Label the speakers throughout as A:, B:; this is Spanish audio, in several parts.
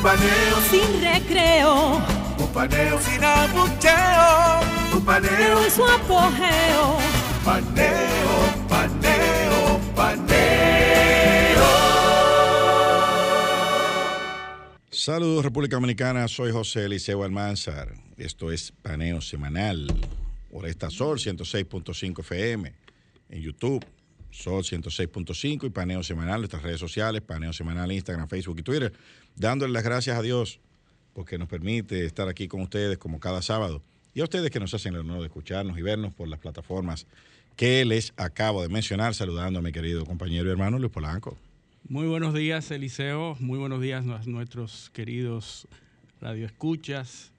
A: Un paneo
B: Sin recreo.
A: Un paneo sin abucheo. Un paneo.
B: En su apogeo.
A: Paneo, paneo, paneo.
C: Saludos República Dominicana, soy José Eliseo Almanzar. Esto es Paneo Semanal por esta Sol 106.5 FM en YouTube, Sol 106.5 y Paneo Semanal en nuestras redes sociales, Paneo Semanal Instagram, Facebook y Twitter, dándole las gracias a Dios porque nos permite estar aquí con ustedes como cada sábado y a ustedes que nos hacen el honor de escucharnos y vernos por las plataformas que les acabo de mencionar, saludando a mi querido compañero y hermano Luis Polanco.
D: Muy buenos días, Eliseo. Muy buenos días a nuestros queridos radioescuchas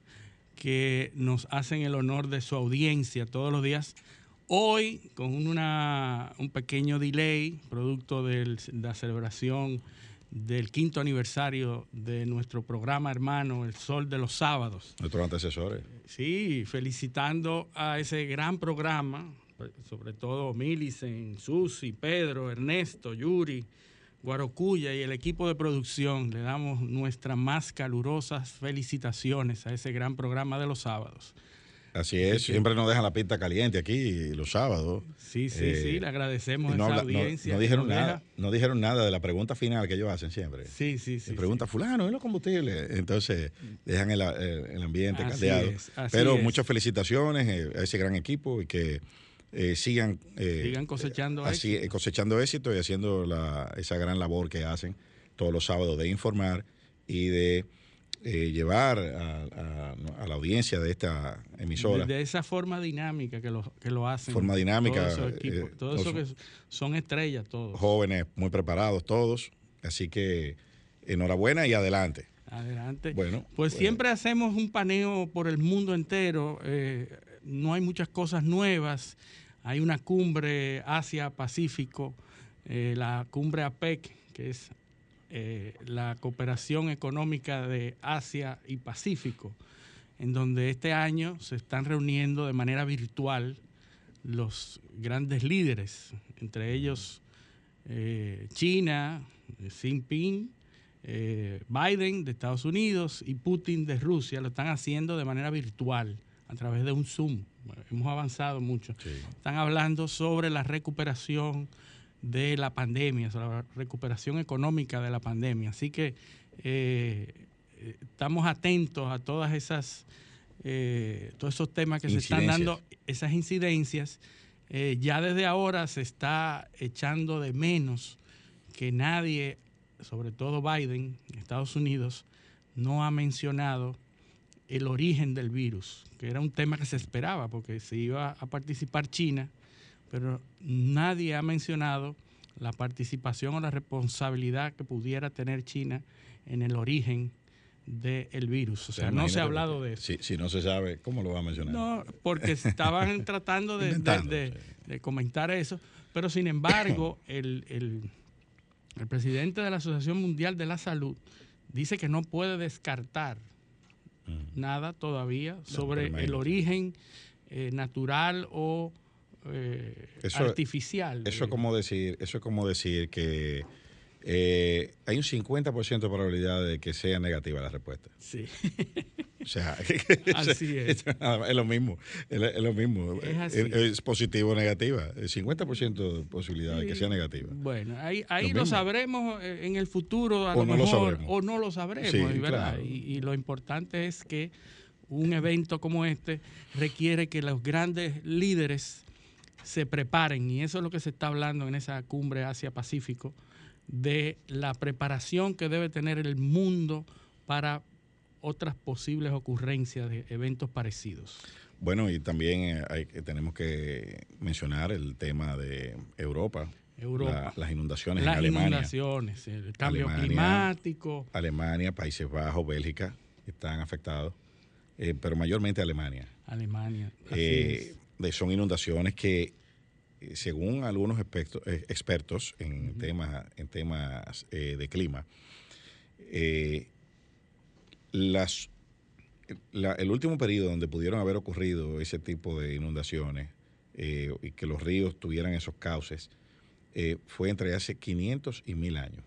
D: que nos hacen el honor de su audiencia todos los días. Hoy, con una, un pequeño delay, producto de la celebración del quinto aniversario de nuestro programa hermano, El Sol de los Sábados.
C: Nuestros antecesores.
D: Sí, felicitando a ese gran programa, sobre todo Milicen, Susi, Pedro, Ernesto, Yuri, Guarocuya y el equipo de producción. Le damos nuestras más calurosas felicitaciones a ese gran programa de los sábados.
C: Así es, siempre nos dejan la pista caliente aquí los sábados.
D: Sí, sí,
C: Eh,
D: sí, le agradecemos
C: y no,
D: esa
C: habla- no-
D: audiencia.
C: no dijeron nada,
D: deja.
C: no dijeron nada de la pregunta final que ellos hacen siempre.
D: Sí, sí, sí.
C: Se pregunta, fulano, ¿es los combustibles? Entonces, dejan el, ambiente
D: Así
C: caldeado.
D: es, así
C: Pero
D: es.
C: muchas felicitaciones eh, a ese gran equipo y que eh, sigan, eh,
D: Sigan cosechando
C: así,
D: éxito.
C: eh, cosechando éxito y haciendo la- esa gran labor que hacen todos los sábados de informar y de eh, llevar a, a- a la audiencia de esta emisora.
D: De, de esa forma dinámica que lo, que lo hacen.
C: Forma dinámica,
D: Todos esos
C: eh,
D: todo eso que son estrellas todos.
C: jóvenes muy preparados todos. Así que enhorabuena y adelante.
D: Adelante.
C: Bueno,
D: Pues siempre hacemos un paneo por el mundo entero. eh, no hay muchas cosas nuevas. Hay una cumbre Asia-Pacífico, eh, la cumbre APEC, que es eh, la cooperación económica de Asia y Pacífico, en donde este año se están reuniendo de manera virtual los grandes líderes, entre ellos eh, China, Xi Jinping, eh, Biden de Estados Unidos y Putin de Rusia lo están haciendo de manera virtual a través de un Zoom. Bueno, hemos avanzado mucho. Están hablando sobre la recuperación de la pandemia, sobre la recuperación económica de la pandemia. Así que eh, eh, estamos atentos a todas esas, eh, todos esos temas que se están dando, esas incidencias. Eh, ya desde ahora se está echando de menos que nadie, sobre todo Biden, en Estados Unidos, no ha mencionado el origen del virus, que era un tema que se esperaba, porque se iba a participar China, pero nadie ha mencionado la participación o la responsabilidad que pudiera tener China en el origen del virus. O sea, no se ha hablado de eso.
C: Si, si no se sabe, ¿cómo lo va a mencionar?
D: No, porque estaban tratando de, de- de- de comentar eso, pero sin embargo, el, el- el presidente de la Asociación Mundial de la Salud dice que no puede descartar nada todavía sobre el origen eh, natural o eh,
C: Eso-
D: artificial.
C: Eso es como decir, eso es como decir que eh, hay un 50% de probabilidad de que sea negativa la respuesta.
D: Sí.
C: O sea,
D: Así es.
C: es lo mismo, es, lo mismo.
D: Es así.
C: Es, es positivo o negativa. El 50% de posibilidad de que sea negativa.
D: Bueno, ahí, ahí
C: Lo
D: lo, sabremos eh, en el futuro, a
C: O
D: lo
C: no lo
D: mejor,
C: sabremos.
D: o no lo sabremos,
C: Sí,
D: ¿verdad?
C: claro.
D: Y, y lo importante es que un evento como este requiere que los grandes líderes se preparen, y eso es lo que se está hablando en esa cumbre Asia-Pacífico, de la preparación que debe tener el mundo para otras posibles ocurrencias de eventos parecidos.
C: Bueno, y también eh, hay, que- tenemos que mencionar el tema de Europa.
D: Europa.
C: las inundaciones
D: las
C: en Alemania.
D: inundaciones, el cambio
C: Alemania,
D: climático.
C: Alemania, Países Bajos, Bélgica están afectados, eh, pero mayormente Alemania.
D: Alemania. así
C: Eh,
D: es.
C: De- son inundaciones que, eh, según algunos expertos, eh, expertos en temas, en temas eh, de clima, eh, las, la- el último periodo donde pudieron haber ocurrido ese tipo de inundaciones eh, y que los ríos tuvieran esos cauces fue entre hace 500 y 1000 años.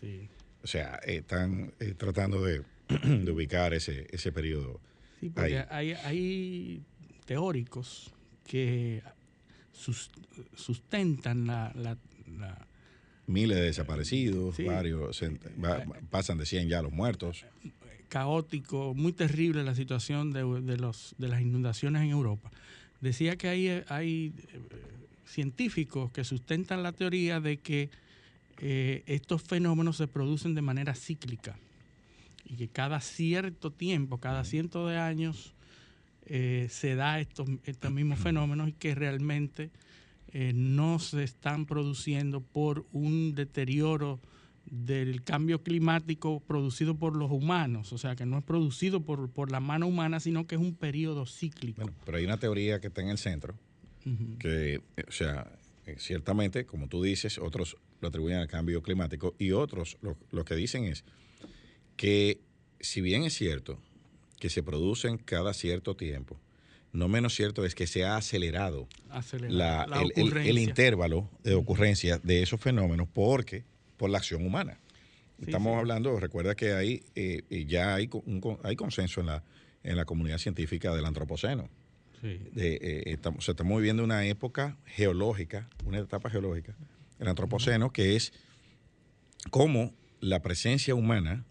D: Sí.
C: O sea, están tratando de, de ubicar ese, ese periodo.
D: Sí, porque
C: Ahí.
D: hay, hay teóricos que sus- sustentan la, la- la-
C: miles de desaparecidos,
D: Sí.
C: varios, va- pasan de 100 ya los muertos.
D: caótico, muy terrible la situación de, de los, de las inundaciones en Europa. Decía que hay, hay eh, científicos que sustentan la teoría de que eh, estos fenómenos se producen de manera cíclica y que cada cierto tiempo, cada ciento de años, eh, se da estos, estos mismos fenómenos y que realmente eh, no se están produciendo por un deterioro del cambio climático producido por los humanos, o sea, que no es producido por, por la mano humana, sino que es un periodo cíclico.
C: Bueno, pero hay una teoría que está en el centro, que, eh, o sea, eh, ciertamente, como tú dices, otros lo atribuyen al cambio climático y otros lo, lo que dicen es que si bien es cierto que se producen cada cierto tiempo, no menos cierto es que se ha acelerado la-
D: la
C: el, el- el
D: ocurrencia.
C: intervalo de ocurrencia de esos fenómenos porque por la acción humana.
D: Sí,
C: Estamos
D: sí.
C: hablando, recuerda que hay, eh, ya hay, un hay consenso en la, en la comunidad científica del antropoceno.
D: Sí.
C: De, eh, estamos, estamos viviendo una época geológica, una etapa geológica, el antropoceno, que es cómo la presencia humana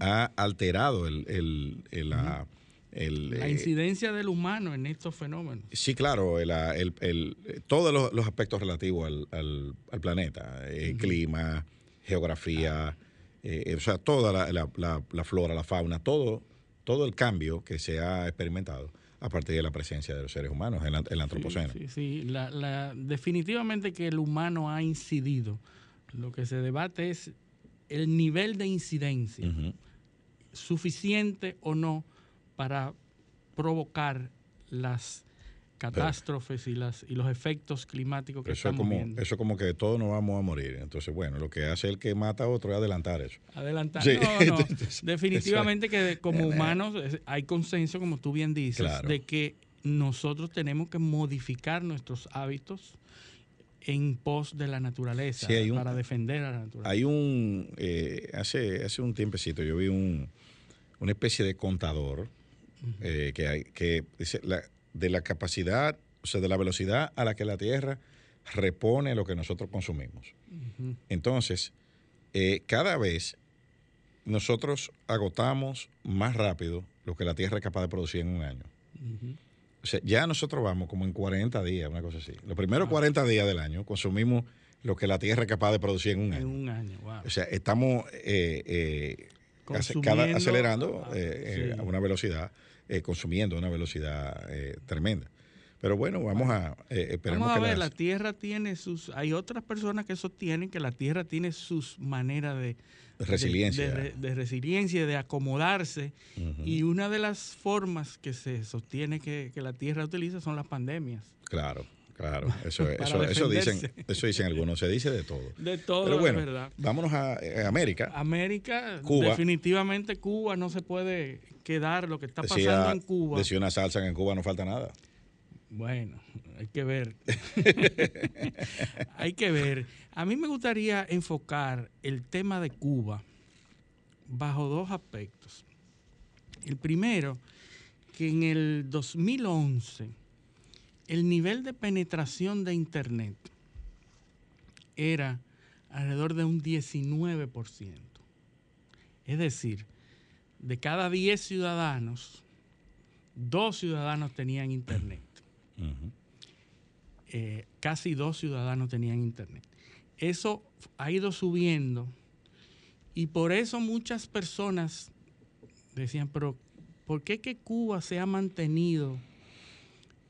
C: Ha alterado el, el- el- la, el,
D: La
C: eh,
D: incidencia del humano en estos fenómenos.
C: Sí, claro, el, ah, el- el- todos los, los aspectos relativos al, al- al planeta, eh, clima, geografía, eh, eh, o sea, toda la, la- la- la flora, la fauna, todo, todo el cambio que se ha experimentado a partir de la presencia de los seres humanos en la- el antropoceno.
D: Sí, sí, definitivamente que el humano ha incidido. Lo que se debate es el nivel de incidencia, suficiente o no para provocar las catástrofes y, las, y los efectos climáticos que
C: Eso es
D: estamos
C: como,
D: viendo.
C: eso es como que todos nos vamos a morir. Entonces, bueno, lo que hace el que mata a otro es adelantar eso.
D: Adelantar.
C: Sí.
D: No, no. Definitivamente que como humanos es- hay consenso, como tú bien dices,
C: Claro.
D: de que nosotros tenemos que modificar nuestros hábitos en pos de la naturaleza
C: Sí, un-
D: para defender a la naturaleza.
C: Hay un, eh, hace, hace un tiempecito yo vi un, una especie de contador eh, que, hay, que dice la- de la capacidad, o sea, de la velocidad a la que la Tierra repone lo que nosotros consumimos. Entonces, eh, cada vez nosotros agotamos más rápido lo que la Tierra es capaz de producir en un año. O sea, ya nosotros vamos como en 40 días, una cosa así. Los primeros 40 días del año consumimos lo que la Tierra es capaz de producir en un
D: En
C: año.
D: un año, wow.
C: O sea, estamos eh, eh, cada- acelerando
D: ah,
C: eh, eh,
D: sí.
C: a una velocidad, consumiendo a una velocidad tremenda. Pero bueno, vamos a eh, esperemos
D: Vamos a
C: que
D: ver,
C: las-
D: la Tierra tiene sus... Hay otras personas que sostienen que la Tierra tiene sus maneras de...
C: Resiliencia.
D: De, de- de resiliencia, de acomodarse. Y una de las formas que se sostiene que, que la Tierra utiliza son las pandemias.
C: Claro, claro. Eso, eso, eso dicen, eso dicen algunos, se dice de todo.
D: De todo,
C: Pero bueno,
D: es verdad.
C: vámonos a, eh, América.
D: América,
C: Cuba.
D: definitivamente Cuba no se puede quedar lo que está pasando
C: Decía,
D: en Cuba.
C: decía una salsa que en Cuba no falta nada.
D: Bueno, hay que ver. hay que ver. A mí me gustaría enfocar el tema de Cuba bajo dos aspectos. El primero, que en el 2011 el nivel de penetración de Internet era alrededor de un 19%. Es decir, de cada 10 ciudadanos, dos ciudadanos tenían Internet Eh, casi dos ciudadanos tenían internet. Eso ha ido subiendo y por eso muchas personas decían, pero ¿por qué que Cuba se ha mantenido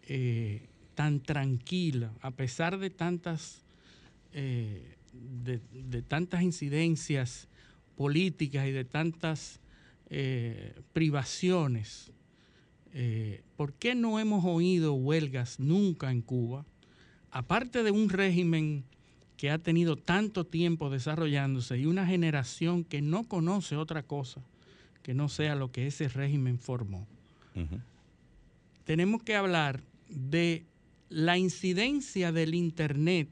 D: eh, tan tranquila a pesar de tantas eh, de, tantas incidencias políticas y de tantas privaciones, eh, ¿por qué no hemos oído huelgas nunca en Cuba? Aparte de un régimen que ha tenido tanto tiempo desarrollándose y una generación que no conoce otra cosa que no sea lo que ese régimen formó. Tenemos que hablar de la incidencia del Internet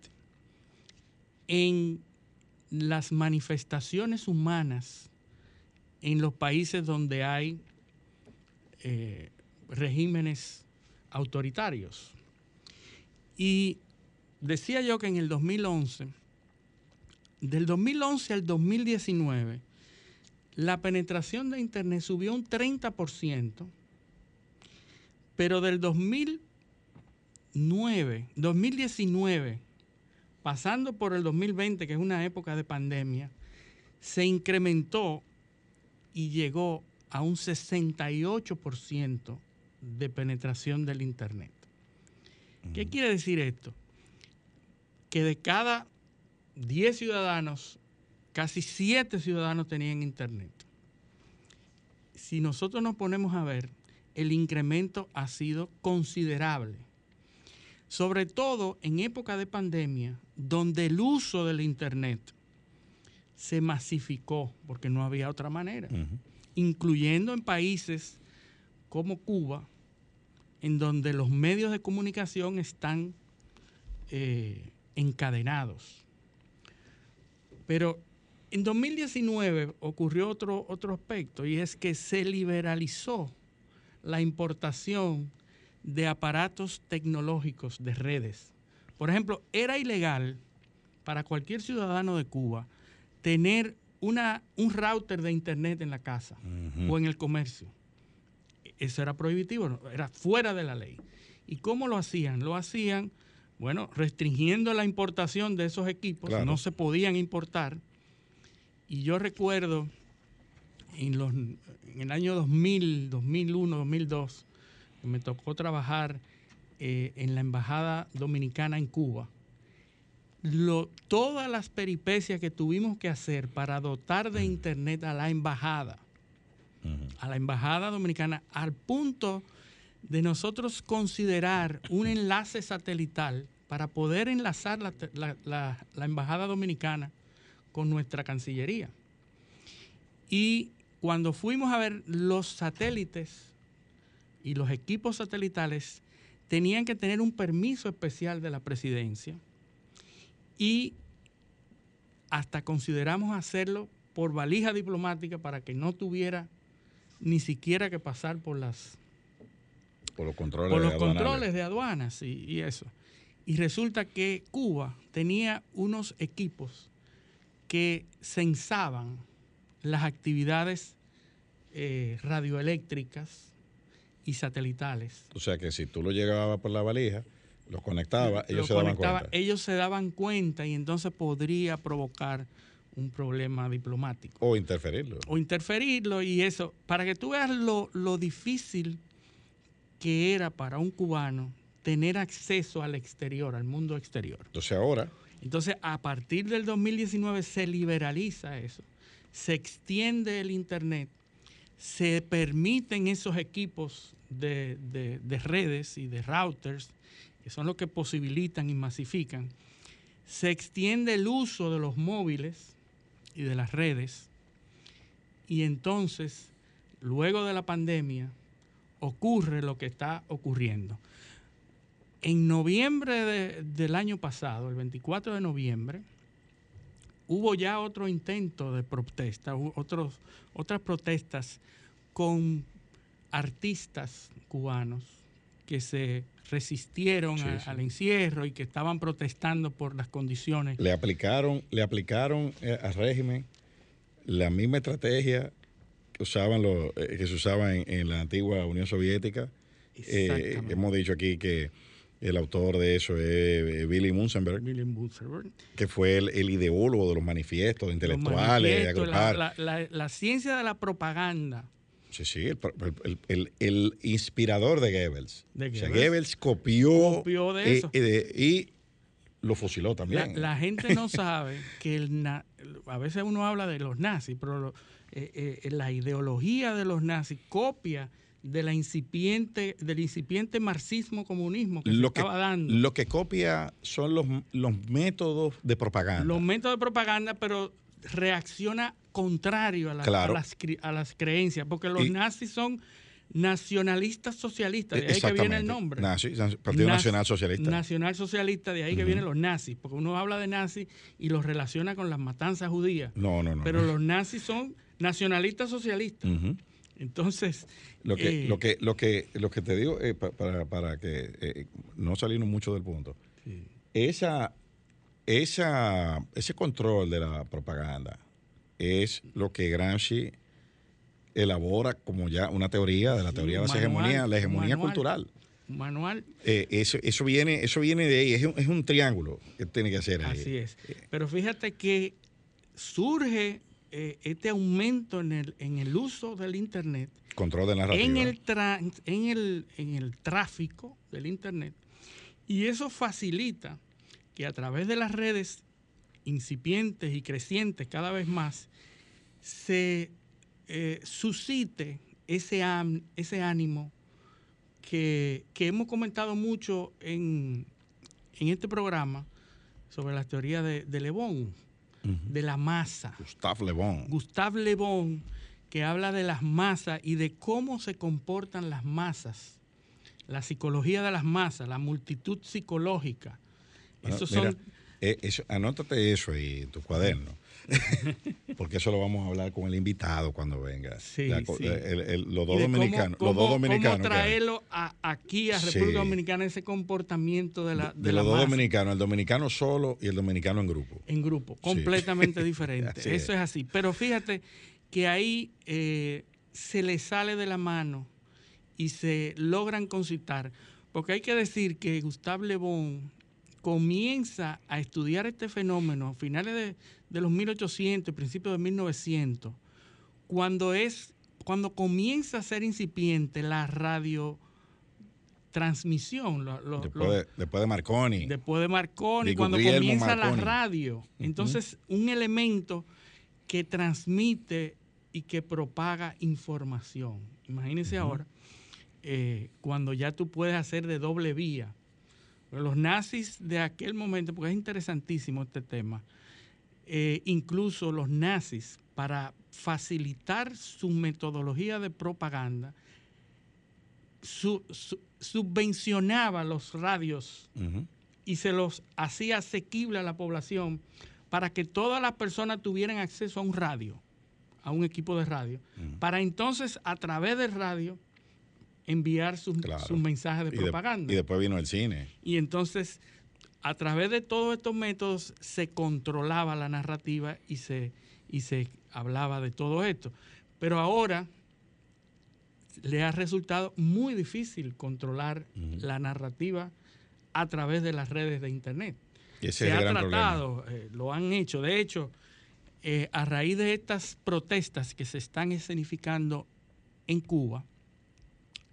D: en las manifestaciones humanas en los países donde hay eh, regímenes autoritarios. Y decía yo que en el 2011, del 2011 al 2019, la penetración de Internet subió un 30%, pero del 2009, 2019, pasando por el 2020, que es una época de pandemia, se incrementó y llegó a un 68% de penetración del Internet. ¿Qué quiere decir esto? Que de cada 10 ciudadanos, casi 7 ciudadanos tenían Internet. Si nosotros nos ponemos a ver, el incremento ha sido considerable. Sobre todo en época de pandemia, donde el uso del Internet se masificó, porque no había otra manera, incluyendo en países como Cuba, en donde los medios de comunicación están eh, encadenados. Pero en 2019 ocurrió otro, otro aspecto y es que se liberalizó la importación de aparatos tecnológicos de redes. Por ejemplo, era ilegal para cualquier ciudadano de Cuba tener una, un router de internet en la casa o en el comercio. Eso era prohibitivo, era fuera de la ley. ¿Y cómo lo hacían? Lo hacían, bueno, restringiendo la importación de esos equipos, no se podían importar. Y yo recuerdo en, los, en el año 2000, 2001, 2002, me tocó trabajar eh, en la Embajada Dominicana en Cuba todas las peripecias que tuvimos que hacer para dotar de internet a la embajada, a la embajada dominicana, al punto de nosotros considerar un enlace satelital para poder enlazar la, embajada dominicana con nuestra Cancillería. Y cuando fuimos a ver los satélites y los equipos satelitales, tenían que tener un permiso especial de la presidencia y hasta consideramos hacerlo por valija diplomática para que no tuviera ni siquiera que pasar por las
C: por los controles,
D: por los de, controles de aduanas y, eso. Y resulta que Cuba tenía unos equipos que censaban las actividades eh, radioeléctricas y satelitales.
C: O sea que si tú lo llegabas por la valija, los conectaba, ellos se daban cuenta.
D: Ellos se daban cuenta y entonces podría provocar un problema diplomático.
C: O interferirlo.
D: O interferirlo y eso, para que tú veas lo, lo difícil que era para un cubano tener acceso al exterior, al mundo exterior.
C: Entonces ahora...
D: Entonces a partir del 2019 se liberaliza eso, se extiende el Internet, se permiten esos equipos de, de redes y de routers que son los que posibilitan y masifican, se extiende el uso de los móviles y de las redes y entonces, luego de la pandemia, ocurre lo que está ocurriendo. En noviembre del año pasado, el 24 de noviembre, hubo ya otro intento de protesta, otros, otras protestas con artistas cubanos que se resistieron al encierro y que estaban protestando por las condiciones.
C: Le aplicaron, le aplicaron eh, al régimen la misma estrategia que usaban los, eh, que se usaba en, la antigua Unión Soviética. Eh, hemos dicho aquí que el autor de eso es Billy Munzenberg, que fue el, ideólogo de los manifiestos intelectuales.
D: la, ciencia de la propaganda
C: Sí, sí, el, inspirador de Goebbels. O sea, Goebbels copió,
D: de eso.
C: y, lo fusiló también.
D: la gente no sabe que el na- a veces uno habla de los nazis, pero lo- eh, eh, la ideología de los nazis copia de la incipiente, del incipiente marxismo-comunismo que se
C: que,
D: estaba dando.
C: lo que copia son los, los métodos de propaganda.
D: los métodos de propaganda, pero reacciona contrario a, la-
C: Claro.
D: a las, a las creencias, porque los
C: Y-
D: nazis son nacionalistas socialistas, de ahí que viene el nombre.
C: Nazi, Partido Nacional Socialista.
D: Nacional Socialista, de ahí que vienen los nazis, porque uno habla de nazis y los relaciona con las matanzas judías,
C: no, no, no.
D: pero
C: no.
D: los nazis son nacionalistas socialistas. Entonces,
C: Lo que,
D: eh,
C: lo que, lo que, lo que te digo eh, pa- para, para que eh, no salirnos mucho del punto, esa, esa, ese control de la propaganda es lo que Gramsci elabora como ya una teoría de la teoría de la hegemonía, la hegemonía
D: manual.
C: cultural.
D: manual,
C: Eh, eso, eso viene, eso viene de ahí, es un, es un triángulo que tiene que hacer ahí.
D: así es. Pero fíjate que surge eh, este aumento en el, en el uso del Internet
C: Control de narrativa.
D: en el, en, el, en el tráfico del Internet. Y eso facilita que a través de las redes incipientes y crecientes cada vez más, se eh, suscite ese, am- ese ánimo que, que hemos comentado mucho en, en este programa sobre las teorías de, de Le Bon, de la masa.
C: Gustave Le Bon.
D: Gustave Le Bon, que habla de las masas y de cómo se comportan las masas, la psicología de las masas, la multitud psicológica.
C: Bueno,
D: Esos
C: mira,
D: son
C: eh, eso- anótate eso ahí en tu cuaderno. Porque eso lo vamos a hablar con el invitado cuando venga.
D: Sí,
C: La co-
D: sí.
C: el- el- los dos dominicanos.
D: cómo,
C: los dos dominicanos.
D: traerlo a- aquí a República
C: Sí.
D: Dominicana ese comportamiento de la,
C: de, los dos dominicanos, el dominicano solo y el dominicano en grupo.
D: en grupo, completamente diferente. Eso
C: es.
D: es así. Pero fíjate que ahí eh, se le sale de la mano y se logran concitar. Porque hay que decir que Gustave Le Bon comienza a estudiar este fenómeno a finales de, de los 1800, principios de 1900, cuando es cuando comienza a ser incipiente la radiotransmisión, lo- lo-
C: Después,
D: lo-
C: de, después de Marconi.
D: después de Marconi,
C: De
D: cuando comienza la radio. Entonces, un elemento que transmite y que propaga información. Imagínense ahora, eh, cuando ya tú puedes hacer de doble vía. Pero Los nazis de aquel momento, porque es interesantísimo este tema, eh, incluso los nazis, para facilitar su metodología de propaganda, su- su- subvencionaba los radios y se los hacía asequible a la población para que todas las personas tuvieran acceso a un radio, a un equipo de radio, para entonces a través del radio enviar sus,
C: Claro.
D: sus mensajes de
C: Y de-
D: propaganda.
C: y después vino el cine.
D: Y entonces, a través de todos estos métodos, se controlaba la narrativa y se, y se hablaba de todo esto. Pero ahora le ha resultado muy difícil controlar la narrativa a través de las redes de Internet.
C: Ese
D: se
C: es
D: ha tratado, eh, lo han hecho. De hecho, eh, a raíz de estas protestas que se están escenificando en Cuba,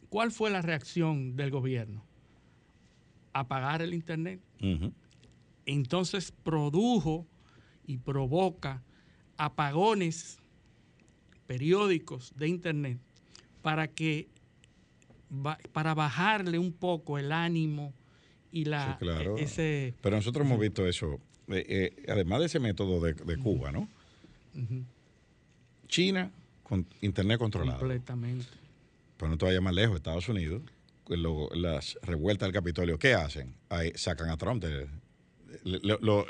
D: ¿cuál fue la reacción del gobierno? Apagar el Internet. Entonces produjo y provoca apagones periódicos de Internet para que para bajarle un poco el ánimo y la
C: Sí, claro.
D: e- ese
C: Pero nosotros hemos visto eso. eh, eh, además de ese método de, de Cuba, ¿no? China con internet controlado.
D: completamente.
C: Pero no te vayas más lejos, Estados Unidos, lo- las revueltas del Capitolio, ¿qué hacen? Ahí sacan a Trump. de- le, le- lo-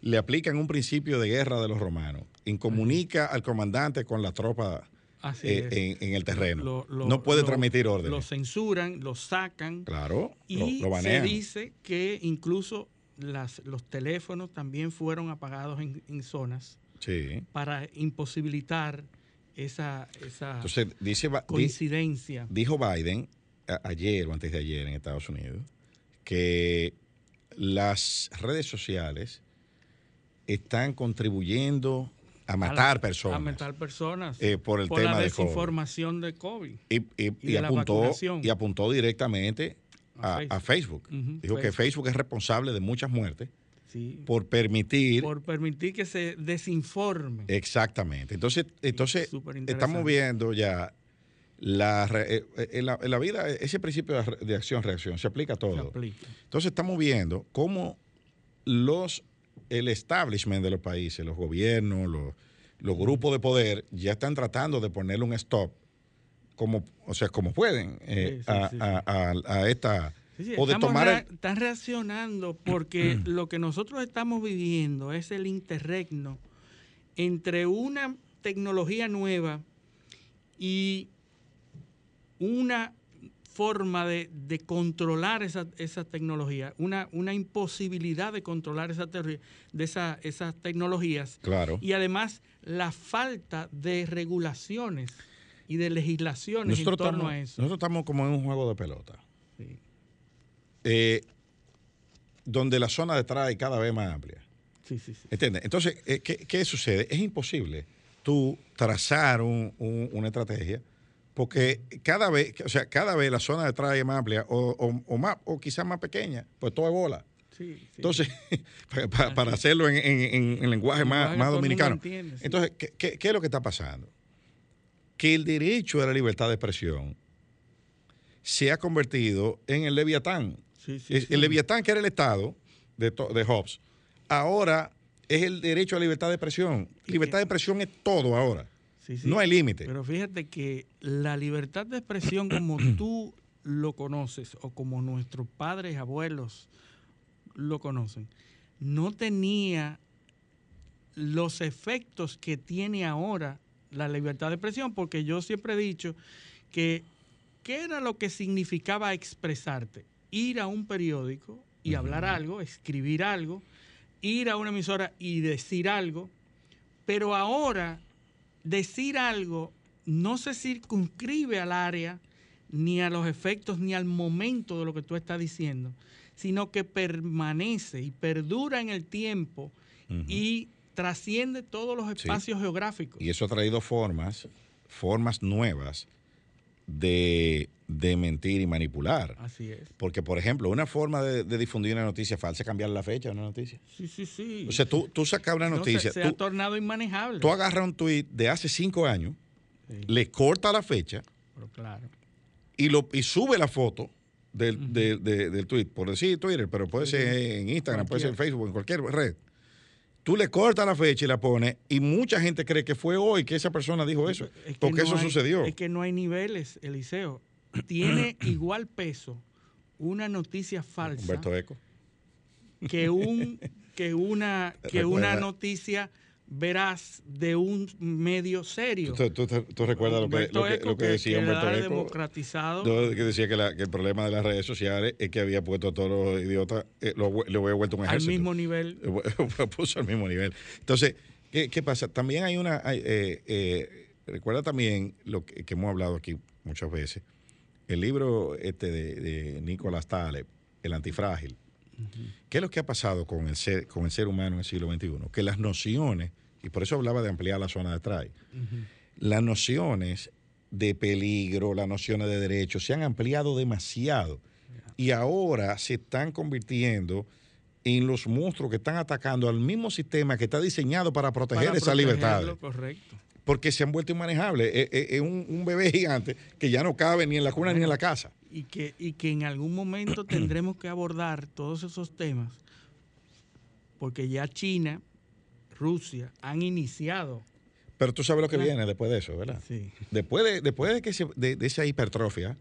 C: le aplican un principio de guerra de los romanos. Incomunica al comandante con la tropa eh, en, en el terreno.
D: Lo-
C: no puede transmitir órdenes.
D: Lo censuran, lo sacan
C: claro,
D: y
C: lo
D: se
C: banean.
D: dice que incluso las, los teléfonos también fueron apagados en, en zonas
C: Sí.
D: para imposibilitar esa, esa
C: Entonces, dice,
D: coincidencia.
C: dijo Biden a- ayer o antes de ayer en Estados Unidos que las redes sociales están contribuyendo a matar
D: la-
C: personas
D: A matar personas.
C: eh, por el
D: por
C: tema
D: la
C: de COVID.
D: desinformación de COVID.
C: y, y- apuntó, y apuntó directamente a, Facebook. Dijo que Facebook es responsable de muchas muertes por permitir...
D: Por permitir que se desinforme.
C: Exactamente. Entonces, entonces estamos viendo ya la, eh, eh, en, la, vida, ese principio de acción-reacción se aplica a todo. Entonces estamos viendo cómo los, el establishment de los países, los gobiernos, los, los grupos de poder ya están tratando de ponerle un stop como, o sea, como pueden eh, a, esta
D: o de tomar están reaccionando porque lo que nosotros estamos viviendo es el interregno entre una tecnología nueva y una forma de, controlar esa, tecnología, una, una imposibilidad de controlar esa de esa, esas tecnologías.
C: Claro.
D: Y además la falta de regulaciones y de legislaciones en torno a eso.
C: Nosotros estamos como en un juego de pelota. Eh, donde la zona de trae cada vez más amplia.
D: Sí, sí, sí.
C: ¿Entiendes? Entonces, eh, ¿qué, sucede? Es imposible tú trazar una estrategia porque cada vez, o sea, cada vez la zona de trae es más amplia o, más, o quizás más pequeña, pues todo es bola. Entonces, para, hacerlo en, lenguaje más, más dominicano. Entonces, ¿qué, es lo que está pasando? Que el derecho a la libertad de expresión se ha convertido en el Leviatán. El Leviatán, que era el Estado de, de Hobbes, ahora es el derecho a libertad de expresión. Libertad de expresión es todo ahora. no hay límite.
D: Pero fíjate que la libertad de expresión como tú lo conoces o como nuestros padres, abuelos lo conocen, no tenía los efectos que tiene ahora la libertad de expresión, porque yo siempre he dicho que ¿qué era lo que significaba expresarte? Ir a un periódico y hablar algo, escribir algo, ir a una emisora y decir algo, pero ahora decir algo no se circunscribe al área, ni a los efectos, ni al momento de lo que tú estás diciendo, sino que permanece y perdura en el tiempo y trasciende todos los espacios geográficos.
C: Y eso ha traído formas, formas nuevas de, mentir y manipular.
D: Así es.
C: Porque, por ejemplo, una forma de, difundir una noticia falsa es cambiar la fecha de una noticia.
D: Sí, sí, sí.
C: O sea, tú, tú sacas una noticia.
D: se, ha tornado inmanejable.
C: Tú agarras un tuit de hace cinco años, le corta la fecha.
D: claro.
C: Y, lo, y sube la foto del, del tweet, por decir Twitter, pero puede ser en Instagram, puede ser en Facebook, en cualquier red. Tú le cortas la fecha y la pones, y mucha gente cree que fue hoy que esa persona dijo eso, porque eso sucedió.
D: Es que no hay niveles, Eliseo. Tiene igual peso una noticia falsa.
C: Humberto Eco.
D: Que, un, que una, que una noticia verás de un medio serio.
C: ¿Tú, recuerdas lo que, decía Humberto Eco?
D: democratizado.
C: que decía que, el problema de las redes sociales es que había puesto a todos los idiotas, eh, lo, le había vuelto un ejército.
D: Al mismo nivel.
C: Puso al mismo nivel. Entonces, ¿qué, pasa? También hay una... eh, eh, recuerda también lo que, hemos hablado aquí muchas veces, el libro este de, de Nicolás Taleb, El Antifrágil. ¿Qué es lo que ha pasado con el, ser, con el ser humano en el siglo XXI? Que las nociones, y por eso hablaba de ampliar la zona de trae, las nociones de peligro, las nociones de derechos se han ampliado demasiado y ahora se están convirtiendo en los monstruos que están atacando al mismo sistema que está diseñado para proteger esa libertad.
D: Correcto.
C: Porque se han vuelto inmanejables. Es, un, bebé gigante que ya no cabe ni en la cuna ni en la casa
D: y que, y que en algún momento tendremos que abordar todos esos temas, porque ya China, Rusia han iniciado.
C: Pero tú sabes lo que viene después de eso, ¿verdad?
D: Sí.
C: Después de, después de, que de, esa hipertrofia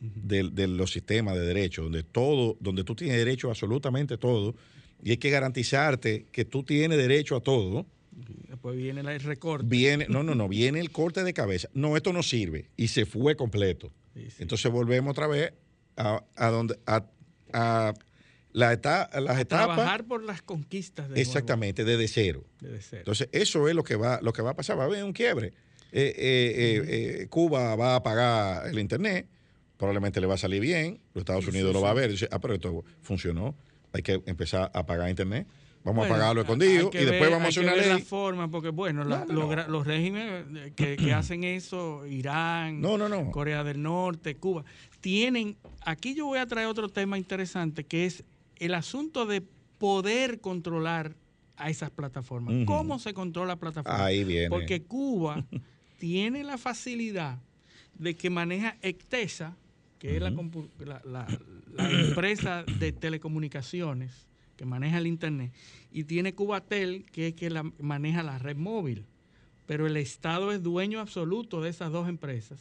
C: de, los sistemas de derechos, donde todo, donde tú tienes derecho a absolutamente todo, y hay que garantizarte que tú tienes derecho a todo.
D: Después viene el recorte.
C: Viene, no, no, no, viene el corte de cabeza. No, esto no sirve. Y se fue completo. Entonces volvemos otra vez a, donde a, la etapa, las etapas.
D: Trabajar por las conquistas.
C: De exactamente, desde cero. Entonces eso es lo que va, lo que va a pasar. Va a haber un quiebre. Eh, eh, eh, Cuba va a pagar el internet, probablemente le va a salir bien. Los Estados Unidos lo va a ver. Dice, ah, pero esto funcionó. Hay que empezar a pagar internet Vamos
D: Bueno,
C: a pagarlo escondido y después
D: ver-
C: vamos a hacer una ley.
D: la forma, porque bueno, la-
C: No, no,
D: los,
C: no.
D: los regímenes que, que hacen eso, Irán,
C: No, no, no.
D: Corea del Norte, Cuba, tienen, aquí yo voy a traer otro tema interesante, que es el asunto de poder controlar a esas plataformas. ¿Cómo se controla la plataforma?
C: Ahí viene.
D: Porque Cuba tiene la facilidad de que maneja Ectesa, que es la- la- la empresa de telecomunicaciones que maneja el Internet, y tiene Cubatel, que es que la, maneja la red móvil. Pero el Estado es dueño absoluto de esas dos empresas.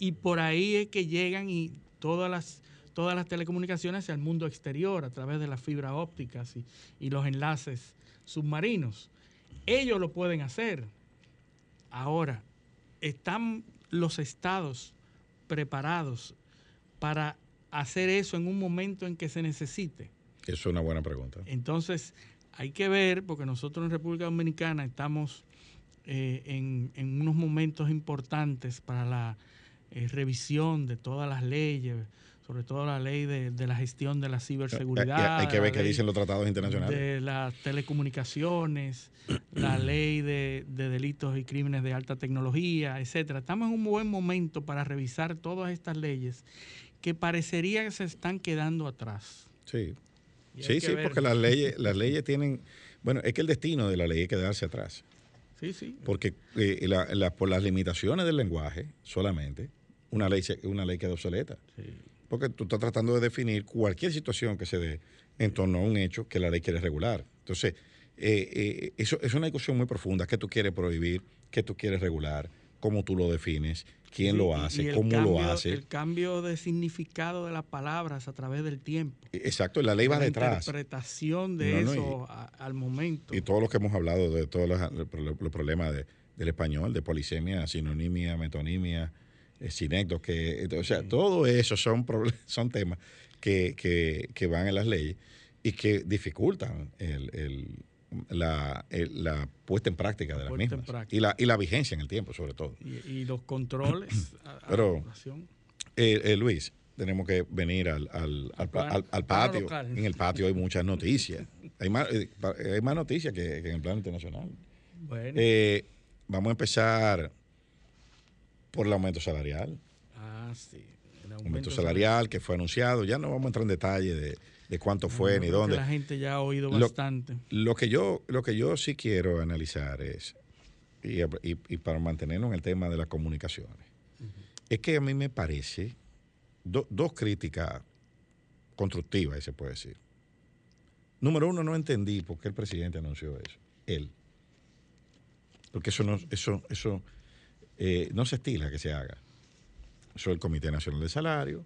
D: Y por ahí es que llegan y todas las, todas las telecomunicaciones el mundo exterior a través de las fibras ópticas y, y los enlaces submarinos. Ellos lo pueden hacer. Ahora, ¿están los estados preparados para hacer eso en un momento en que se necesite?
C: Es una buena pregunta.
D: Entonces, hay que ver, porque nosotros en República Dominicana estamos eh, en, en unos momentos importantes para la eh, revisión de todas las leyes, sobre todo la ley de, de la gestión de la ciberseguridad.
C: hay, hay que ver qué dicen los tratados internacionales.
D: de las telecomunicaciones, la ley de, de delitos y crímenes de alta tecnología, etcétera. Estamos en un buen momento para revisar todas estas leyes que parecería que se están quedando atrás.
C: Sí. Sí, sí,
D: ver.
C: porque las leyes, las leyes tienen, bueno, es que el destino de la ley es quedarse atrás,
D: Sí, sí.
C: porque eh, la- la- por las limitaciones del lenguaje solamente, una ley, una ley queda obsoleta,
D: sí.
C: porque tú estás tratando de definir cualquier situación que se dé en torno a un hecho que la ley quiere regular. Entonces, eh, eh, eso es una discusión muy profunda, qué tú quieres prohibir, qué tú quieres regular, cómo tú lo defines, quién
D: Sí,
C: lo
D: y-
C: hace,
D: y
C: cómo
D: cambio-
C: lo hace.
D: El cambio de significado de las palabras a través del tiempo.
C: Exacto, la ley va
D: la
C: detrás.
D: interpretación de
C: No, no,
D: eso a- al momento.
C: Y todos los que hemos hablado de todos los, los- problemas de- del español, de polisemia, sinonimia, metonimia, eh, sinecdos, que, o sea, todo eso son, son temas que, que- que van en las leyes y que dificultan el- el- la, el- la puesta en práctica de las
D: Puesta
C: mismas. Y la, y la vigencia en el tiempo, sobre todo.
D: y, y los controles a,
C: Pero-. Eh, eh, Luis, tenemos que venir al, al- al patio. En el patio hay muchas noticias. Hay más, eh, hay más noticias que, que en el plano internacional.
D: Bueno,
C: Eh, vamos a empezar por el aumento salarial.
D: ah, sí. el
C: Aumento
D: aumento
C: salarial que fue anunciado. Ya no vamos a entrar en detalle de, de cuánto fue ni dónde.
D: La gente ya ha oído
C: Lo-
D: bastante.
C: Lo que yo, lo que yo sí quiero analizar es, y, y- y para mantenernos en el tema de las comunicaciones, es que a mí me parece do- dos críticas constructivas, se puede decir. Número uno, no entendí por qué el presidente anunció eso. Él. Porque eso no, eso, eso eh, no se estila que se haga. Eso es el Comité Nacional de Salario,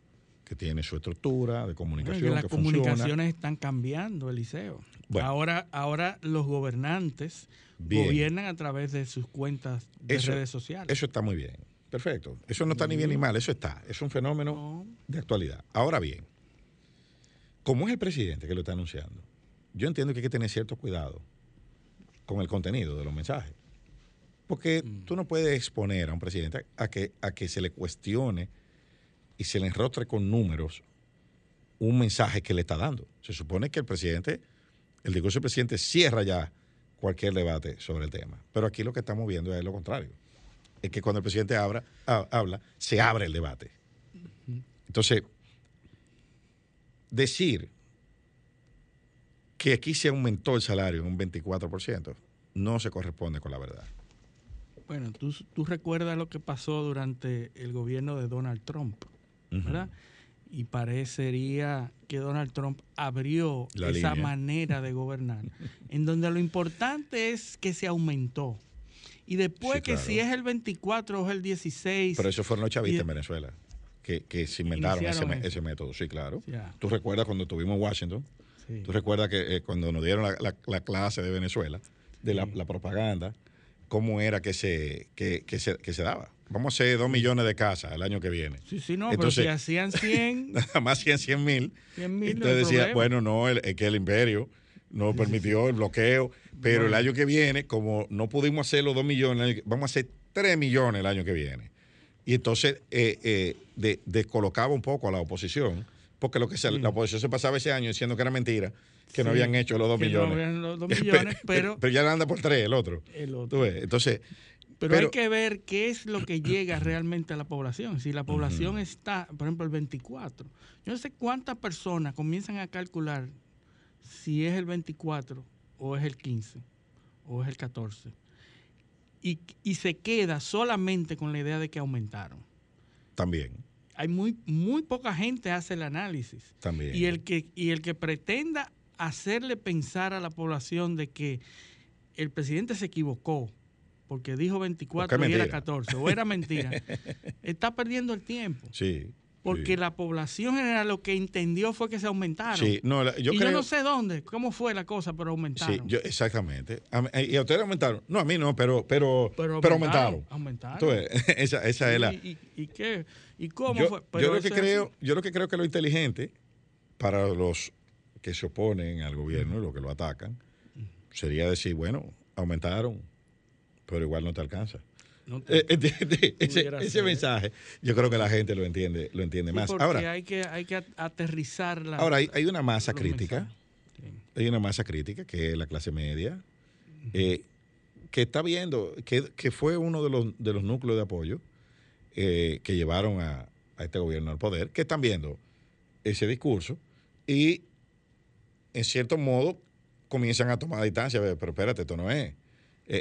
C: que tiene su estructura de
D: Bueno,
C: comunicación
D: que las
C: que funciona.
D: comunicaciones están cambiando, Eliseo.
C: Bueno.
D: Ahora, ahora los gobernantes
C: Bien.
D: gobiernan a través de sus cuentas de
C: Eso-
D: redes sociales.
C: Eso está muy bien. Perfecto. Eso no está ni bien ni mal, eso está. Es un fenómeno
D: No.
C: de actualidad. Ahora bien, como es el presidente que lo está anunciando, yo entiendo que hay que tener cierto cuidado con el contenido de los mensajes. Porque
D: Mm.
C: tú no puedes exponer a un presidente a que, a que se le cuestione y se le enrostre con números un mensaje que le está dando. Se supone que el presidente, el discurso del presidente cierra ya cualquier debate sobre el tema. Pero aquí lo que estamos viendo es lo contrario. Es que cuando el presidente ha- habla se abre el debate. Entonces, decir que aquí se aumentó el salario en un 24% no se corresponde con la verdad.
D: Bueno, tú, tú recuerdas lo que pasó durante el gobierno de Donald Trump, ¿verdad? Y parecería que Donald Trump abrió
C: La
D: esa
C: línea.
D: manera de gobernar, en donde lo importante es que se aumentó. Y después
C: Sí,
D: que
C: claro.
D: si es el 24 o es el 16,
C: Pero eso fueron los chavistas en Venezuela, que, que se inventaron ese, método. Sí, claro.
D: Ya.
C: Tú recuerdas cuando estuvimos en Washington,
D: sí.
C: tú recuerdas que eh, cuando nos dieron la, la- la clase de Venezuela, de la propaganda, cómo era que se, que, que se, que se daba. Vamos a hacer dos millones de casas el año que viene.
D: Sí, sí, no,
C: Entonces-
D: pero si hacían 100,
C: Nada más 100, 100 mil.
D: 100 mil, no
C: Entonces decía,
D: problema.
C: bueno, no, el- es que el imperio no permitió el bloqueo, pero el año que viene, como no pudimos hacer los 2 millones, vamos a hacer 3 millones el año que viene. Y entonces eh, eh, de- descolocaba un poco a la oposición, porque lo que se- la oposición se pasaba ese año diciendo que era mentira, que no habían hecho los dos
D: que no
C: millones.
D: habían los dos millones, pero-
C: pero ya anda por tres el otro.
D: El otro.
C: Tú ves, Entonces,
D: Pero,
C: Pero-
D: hay que ver qué es lo que llega realmente a la población. Si la población está, por ejemplo, el 24, yo no sé cuántas personas comienzan a calcular si es el 24 o es el 15 o es el 14 y, y se queda solamente con la idea de que aumentaron.
C: también,
D: Hay muy, muy poca gente hace el análisis.
C: también.
D: Y el que, y el que pretenda hacerle pensar a la población de que el presidente se equivocó porque dijo 24
C: Porque es
D: y era
C: mentira.
D: 14, o era mentira, está perdiendo el tiempo.
C: Sí.
D: Porque
C: sí.
D: la población general lo que entendió fue que se aumentaron.
C: Sí, no, la- yo
D: y
C: creo.
D: yo no sé dónde, cómo fue la cosa, pero aumentaron.
C: Sí, yo, exactamente. A mí- ¿Y a ustedes aumentaron? No, a mí no, pero, pero, pero,
D: pero
C: aumentaron.
D: Aumentaron.
C: Ves, esa, esa es la.
D: ¿Y, qué? ¿Y cómo
C: yo,
D: fue?
C: yo lo que creo, yo lo que creo que lo inteligente para los que se oponen al gobierno y los que lo atacan sería decir, bueno, aumentaron, pero igual no te alcanza.
D: No te-
C: Eh, ¿entiendes? ese mensaje, yo creo que la gente lo entiende, lo entiende
D: Sí,
C: más. Ahora,
D: hay que, hay que aterrizar la.
C: ahora hay, hay una masa crítica.
D: Sí.
C: hay una masa crítica que es la clase media, eh, que está viendo, que, que fue uno de los, de los núcleos de apoyo eh, que llevaron a, a este gobierno al poder, que están viendo ese discurso y, en cierto modo, comienzan a tomar distancia. Pero espérate, esto no es. Eh,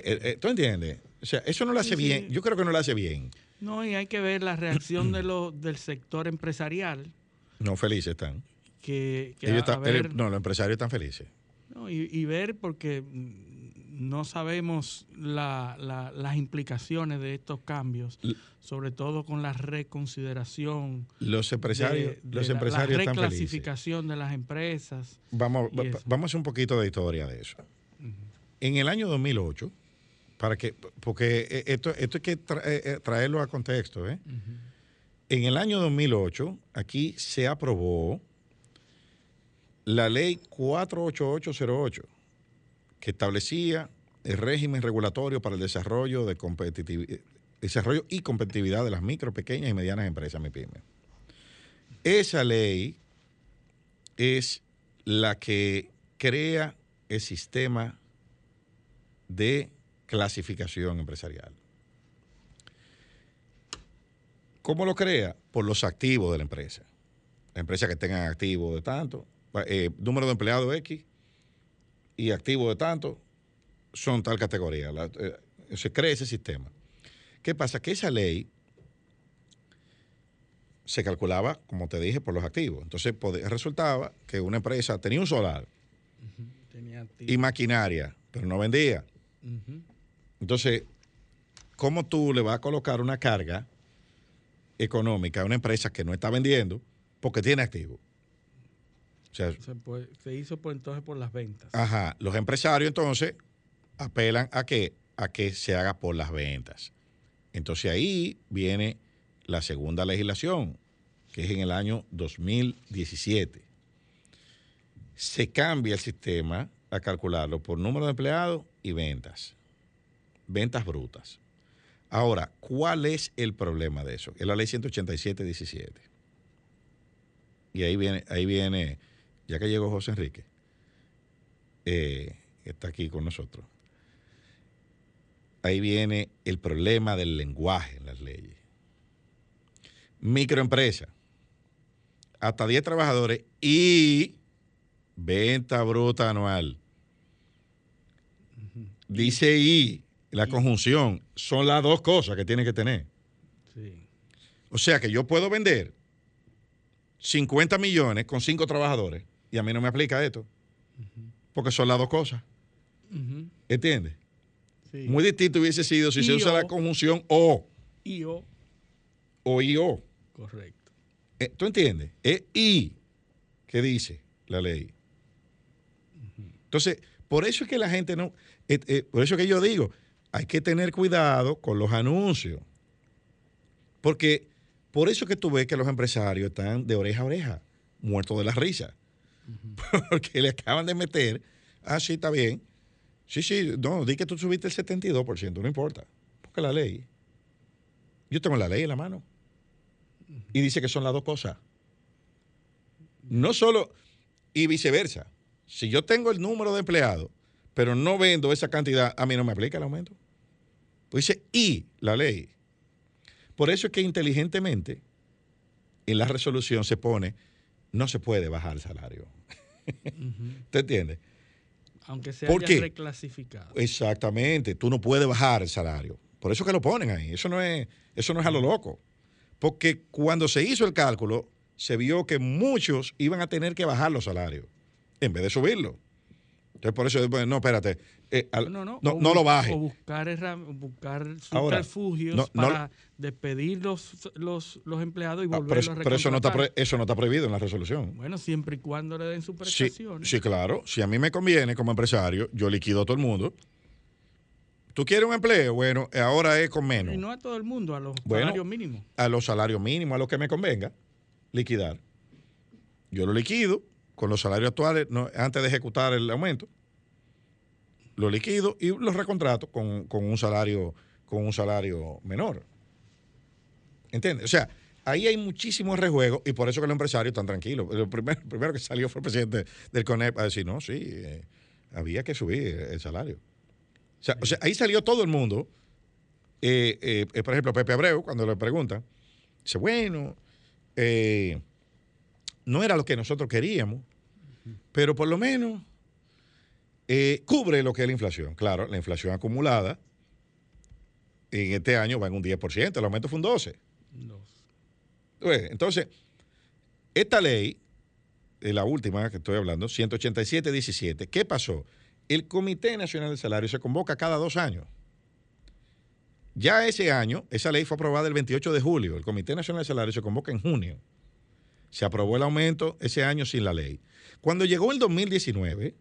C: eh, eh, ¿Tú entiendes? O sea, eso no lo hace
D: Sí,
C: bien. Yo creo que no lo hace bien.
D: No, y hay que ver la reacción de lo, del sector empresarial,
C: No felices están.
D: que, que
C: Ellos
D: a- a
C: están-
D: ver-
C: no, los empresarios están felices.
D: no, y, y ver porque no sabemos la- la- las implicaciones de estos cambios, sobre todo con la reconsideración,
C: Los empresarios,
D: de- de
C: los
D: la-
C: empresarios
D: la
C: están felices.
D: reclasificación de las empresas.
C: Vamos, va- vamos a hacer un poquito de historia de eso. En el año 2008, para que, porque eh, esto, esto hay que eh, eh, traerlo a contexto, ¿eh? En el año 2008, aquí se aprobó la ley 48808, que establecía el régimen regulatorio para el desarrollo, de desarrollo y competitividad de las micro, pequeñas y medianas empresas, MIPYME. Esa ley es la que crea el sistema de clasificación empresarial. ¿Cómo lo crea? Por los activos de la empresa. La empresa que tengan activos de tanto, eh, número de empleados X y activos de tanto, son tal categoría. La- eh, se crea ese sistema. ¿Qué pasa? Que esa ley se calculaba, como te dije, por los activos. Entonces resultaba que una empresa tenía un solar
D: Tenía
C: y maquinaria, pero no vendía. Entonces, ¿cómo tú le vas a colocar una carga económica a una empresa que no está vendiendo porque tiene activo? O sea,
D: se, puede- se hizo por entonces por las ventas.
C: ajá, los empresarios entonces apelan a que, a que se haga por las ventas. Entonces ahí viene la segunda legislación, que es en el año 2017. Se cambia el sistema a calcularlo por número de empleados y ventas. Ventas brutas. Ahora, ¿cuál es el problema de eso? Es la ley 187-17. Y ahí viene, ahí viene, ya que llegó José Enrique, eh, está aquí con nosotros, ahí viene el problema del lenguaje en las leyes. Microempresa, hasta 10 trabajadores y venta bruta anual. Dice y, la conjunción, son las dos cosas que tienen que tener.
D: Sí.
C: O sea que yo puedo vender 50 millones con 5 trabajadores y a mí no me aplica esto. Porque son las dos cosas.
D: Ujú.
C: ¿Entiendes?
D: Sí.
C: Muy distinto hubiese sido si se usa
D: o.
C: la conjunción o
D: Y o,
C: o y o.
D: correcto.
C: Eh, ¿Tú entiendes? Es y que dice la ley. Entonces, por eso es que la gente no. eh, eh, por eso es que yo digo, hay que tener cuidado con los anuncios. Porque por eso es que tú ves que los empresarios están de oreja a oreja, muertos de la risa. Porque le acaban de meter, ah, sí, está bien. Sí, sí, no, di que tú subiste el 72%, no importa. Porque la ley. Yo tengo la ley en la mano. Y dice que son las dos cosas. No solo, y viceversa. Si yo tengo el número de empleados, pero no vendo esa cantidad, a mí no me aplica el aumento. Pues dice y la ley. Por eso es que inteligentemente en la resolución se pone no se puede bajar el salario. ¿Te entiendes?
D: Aunque se
C: ¿Por
D: haya
C: qué?
D: reclasificado.
C: Exactamente, tú no puedes bajar el salario. Por eso que lo ponen ahí. Eso no es, eso no es a lo loco. Porque cuando se hizo el cálculo, se vio que muchos iban a tener que bajar los salarios en vez de subirlo. Entonces, por eso, después, no, espérate, eh, al-
D: No, no,
C: no, no lo baje.
D: O buscar, buscar subterfugios para despedir los, los, los empleados y
C: Ah,
D: volverlos
C: pero,
D: a
C: pero eso, no está
D: recontratar.
C: pro- eso no está prohibido en la resolución.
D: Bueno, siempre y cuando le den su
C: Sí,
D: prestación.
C: sí, claro. Si a mí me conviene como empresario, yo liquido a todo el mundo. ¿Tú quieres un empleo? Bueno, ahora es con menos.
D: Y no a todo el mundo, a los
C: Bueno,
D: salarios mínimos.
C: a los salarios mínimos, a los que me convenga, liquidar. Yo lo liquido con los salarios actuales antes de ejecutar el aumento. Lo liquido y los recontrato con, con un salario con un salario menor. ¿Entiendes? O sea, ahí hay muchísimos rejuegos y por eso que los empresarios están tranquilos. El primero, primero que salió fue el presidente del CONEP a decir, no, sí, eh, había que subir el salario. O sea, ahí salió todo el mundo. Eh, eh, por ejemplo, Pepe Abreu, cuando le preguntan, dice, bueno, no era lo que nosotros queríamos, pero por lo menos eh, cubre lo que es la inflación. Claro, la inflación acumulada en este año va en un 10%, el aumento fue un 12%.
D: Los-
C: Pues, Entonces, esta ley, la última que estoy hablando, 187-17, ¿qué pasó? El Comité Nacional del Salario se convoca cada dos años. Ya ese año, esa ley fue aprobada el 28 de julio. El Comité Nacional del Salario se convoca en junio. Se aprobó el aumento ese año sin la ley. Cuando llegó el 2019,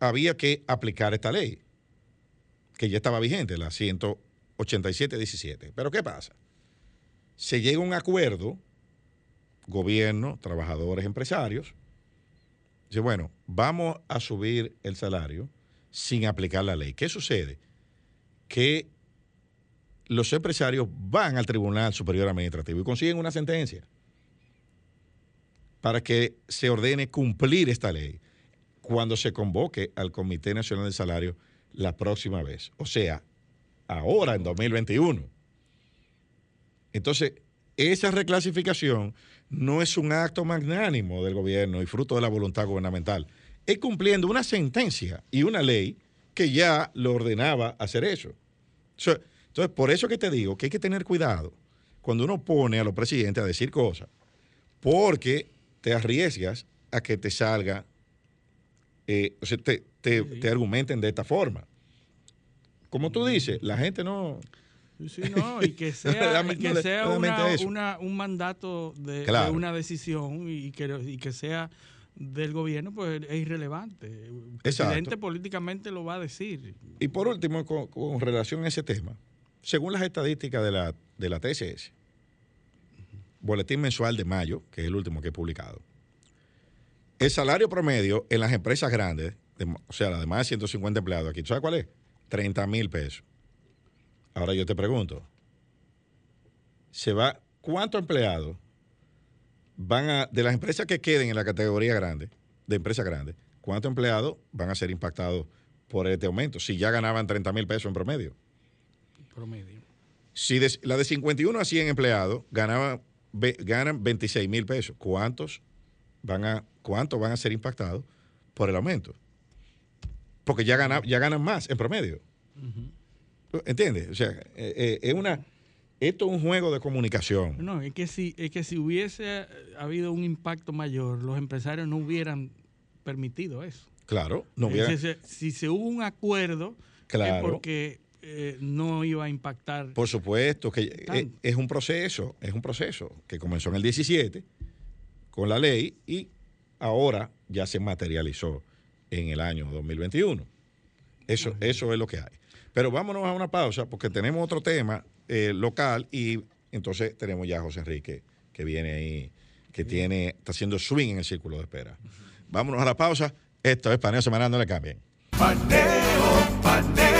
C: había que aplicar esta ley, que ya estaba vigente, la 187-17. Pero ¿qué pasa? se llega a un acuerdo, gobierno, trabajadores, empresarios, dice, bueno, vamos a subir el salario sin aplicar la ley. ¿Qué sucede? Que los empresarios van al Tribunal Superior Administrativo y consiguen una sentencia para que se ordene cumplir esta ley cuando se convoque al Comité Nacional del Salario la próxima vez. O sea, ahora en 2021. Entonces, esa reclasificación no es un acto magnánimo del gobierno y fruto de la voluntad gubernamental. Es cumpliendo una sentencia y una ley que ya lo ordenaba hacer eso. So- Entonces, por eso que te digo que hay que tener cuidado cuando uno pone a los presidentes a decir cosas, porque te arriesgas a que te salga, eh, o sea, te, te-
D: Sí, sí.
C: te argumenten de esta forma. Como tú dices, la gente no...
D: Sí, no, y que sea, y
C: Realmente-
D: que
C: no,
D: sea
C: realmente
D: una,
C: eso.
D: una- un mandato de, una decisión y que, y que sea del gobierno, pues es irrelevante. El
C: Exacto.
D: presidente políticamente lo va a decir.
C: Y por último, con, con relación a ese tema, según las estadísticas de la, de la TSS, Boletín Mensual de Mayo, que es el último que he publicado, el salario promedio en las empresas grandes, de- o sea, las de más de 150 empleados aquí, ¿tú sabes cuál es? 30 mil pesos. Ahora yo te pregunto, ¿se va, ¿cuántos empleados van a, de las empresas que queden en la categoría grande, de empresas grandes, cuántos empleados van a ser impactados por este aumento? Si ya ganaban 30 mil pesos en promedio.
D: Promedio.
C: Si de- la de 51 a 100 empleados ganaba, ve- ganan 26 mil pesos, ¿cuántos van, a, ¿cuántos van a ser impactados por el aumento? Porque ya, gana- ya ganan más en promedio. ¿Entiendes? O sea, eh, eh, es una, esto es un juego de comunicación.
D: No, es que si, es que si hubiese habido un impacto mayor, los empresarios no hubieran permitido eso.
C: Claro, no
D: Eh,
C: hubiera-
D: si, se- si se hubo un acuerdo, es
C: Claro.
D: porque eh, no iba a impactar.
C: Por supuesto que eh,
D: Tanto.
C: es un proceso, es un proceso que comenzó en el 17 con la ley y ahora ya se materializó en el año 2021. Eso, eso es lo que hay. Pero vámonos a una pausa porque tenemos otro tema eh, local y entonces tenemos ya a José Enrique que viene ahí, que tiene, está haciendo swing en el círculo de espera. Vámonos a la pausa. Esto es Paneo Semanal, no le cambien.
A: Paneo, paneo,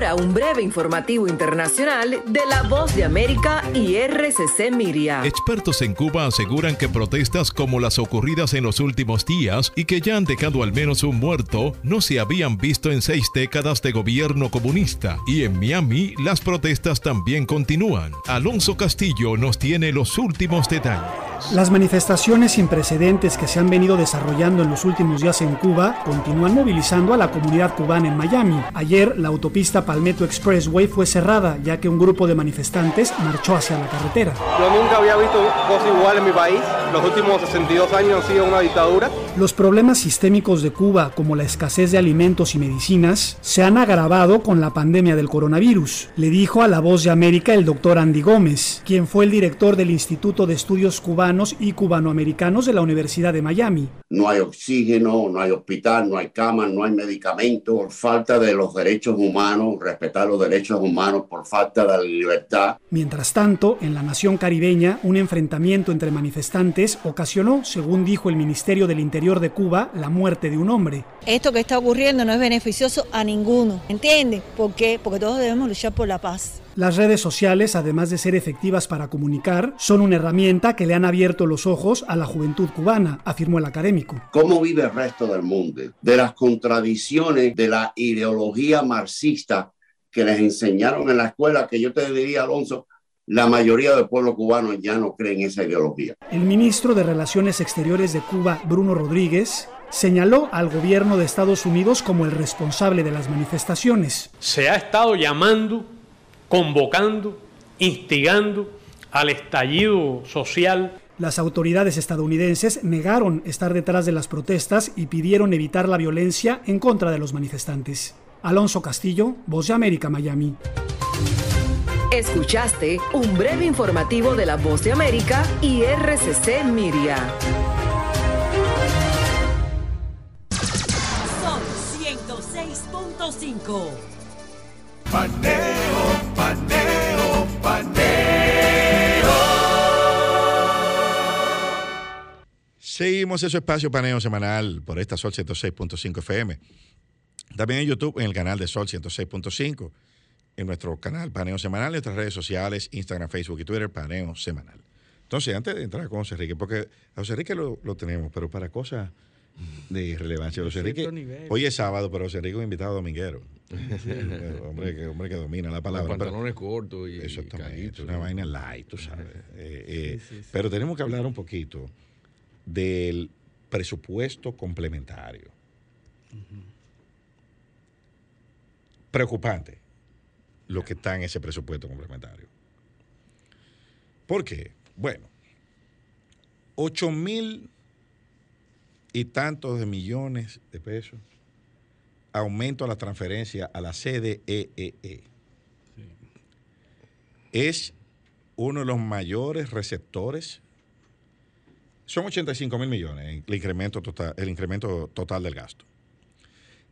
B: ahora
E: un breve informativo internacional de La Voz de América y RCC Miria.
F: Expertos en Cuba aseguran que protestas como las ocurridas en los últimos días y que ya han dejado al menos un muerto no se habían visto en seis décadas de gobierno comunista. Y en Miami las protestas también continúan. Alonso Castillo nos tiene los últimos detalles.
G: Las manifestaciones sin precedentes que se han venido desarrollando en los últimos días en Cuba continúan movilizando a la comunidad cubana en Miami. Ayer la autopista Palmetto Expressway fue cerrada ya que un grupo de manifestantes marchó hacia la carretera.
H: Yo nunca había visto cosas igual en mi país. Los últimos 62 años han sido una dictadura.
G: Los problemas sistémicos de Cuba, como la escasez de alimentos y medicinas, se han agravado con la pandemia del coronavirus, le dijo a La Voz de América el doctor Andy Gómez, quien fue el director del Instituto de Estudios Cubanos y Cubanoamericanos de la Universidad de Miami.
I: No hay oxígeno, no hay hospital, no hay cama, no hay medicamento, por falta de los derechos humanos, respetar los derechos humanos, por falta de la libertad.
G: Mientras tanto, en la nación caribeña, un enfrentamiento entre manifestantes ocasionó, según dijo el Ministerio del Interior de Cuba, la muerte de un hombre.
J: Esto que está ocurriendo no es beneficioso a ninguno, ¿entiende? ¿Por qué? Porque todos debemos luchar por la paz.
G: Las redes sociales, además de ser efectivas para comunicar, son una herramienta que le han abierto los ojos a la juventud cubana, afirmó el académico.
I: ¿Cómo vive el resto del mundo? De las contradicciones de la ideología marxista que les enseñaron en la escuela, que yo te diría, Alonso, la mayoría del pueblo cubano ya no cree en esa ideología.
G: El ministro de Relaciones Exteriores de Cuba, Bruno Rodríguez, señaló al gobierno de Estados Unidos como el responsable de las manifestaciones.
K: Se ha estado llamando convocando, instigando al estallido social.
G: Las autoridades estadounidenses negaron estar detrás de las protestas y pidieron evitar la violencia en contra de los manifestantes. Alonso Castillo, Voz de América, Miami.
E: Escuchaste un breve informativo de la Voz de América y RCC Miria.
L: Son 106.5.
A: Paneo, paneo.
C: Seguimos ese espacio paneo semanal por esta Sol 106.5 FM. También en YouTube, en el canal de Sol 106.5. En nuestro canal Paneo Semanal, en nuestras redes sociales, Instagram, Facebook y Twitter, Paneo Semanal. Entonces, antes de entrar con José Enrique, porque a José Enrique lo, lo tenemos, pero para cosas de relevancia. José Enrique, hoy es sábado, pero José Enrique es un invitado dominguero. hombre, que, hombre que domina la palabra.
M: Los pantalones cortos y.
C: Exactamente, una vaina light, tú sabes. Eh, eh, sí, sí, sí. Pero tenemos que hablar un poquito del presupuesto complementario. Uh -huh. Preocupante lo que está en ese presupuesto complementario. ¿Por qué? Bueno, 8 mil y tantos de millones de pesos aumento a la transferencia a la CDEE. -E -E. Sí. Es uno de los mayores receptores. Son 85 mil millones el incremento, total, el incremento total del gasto.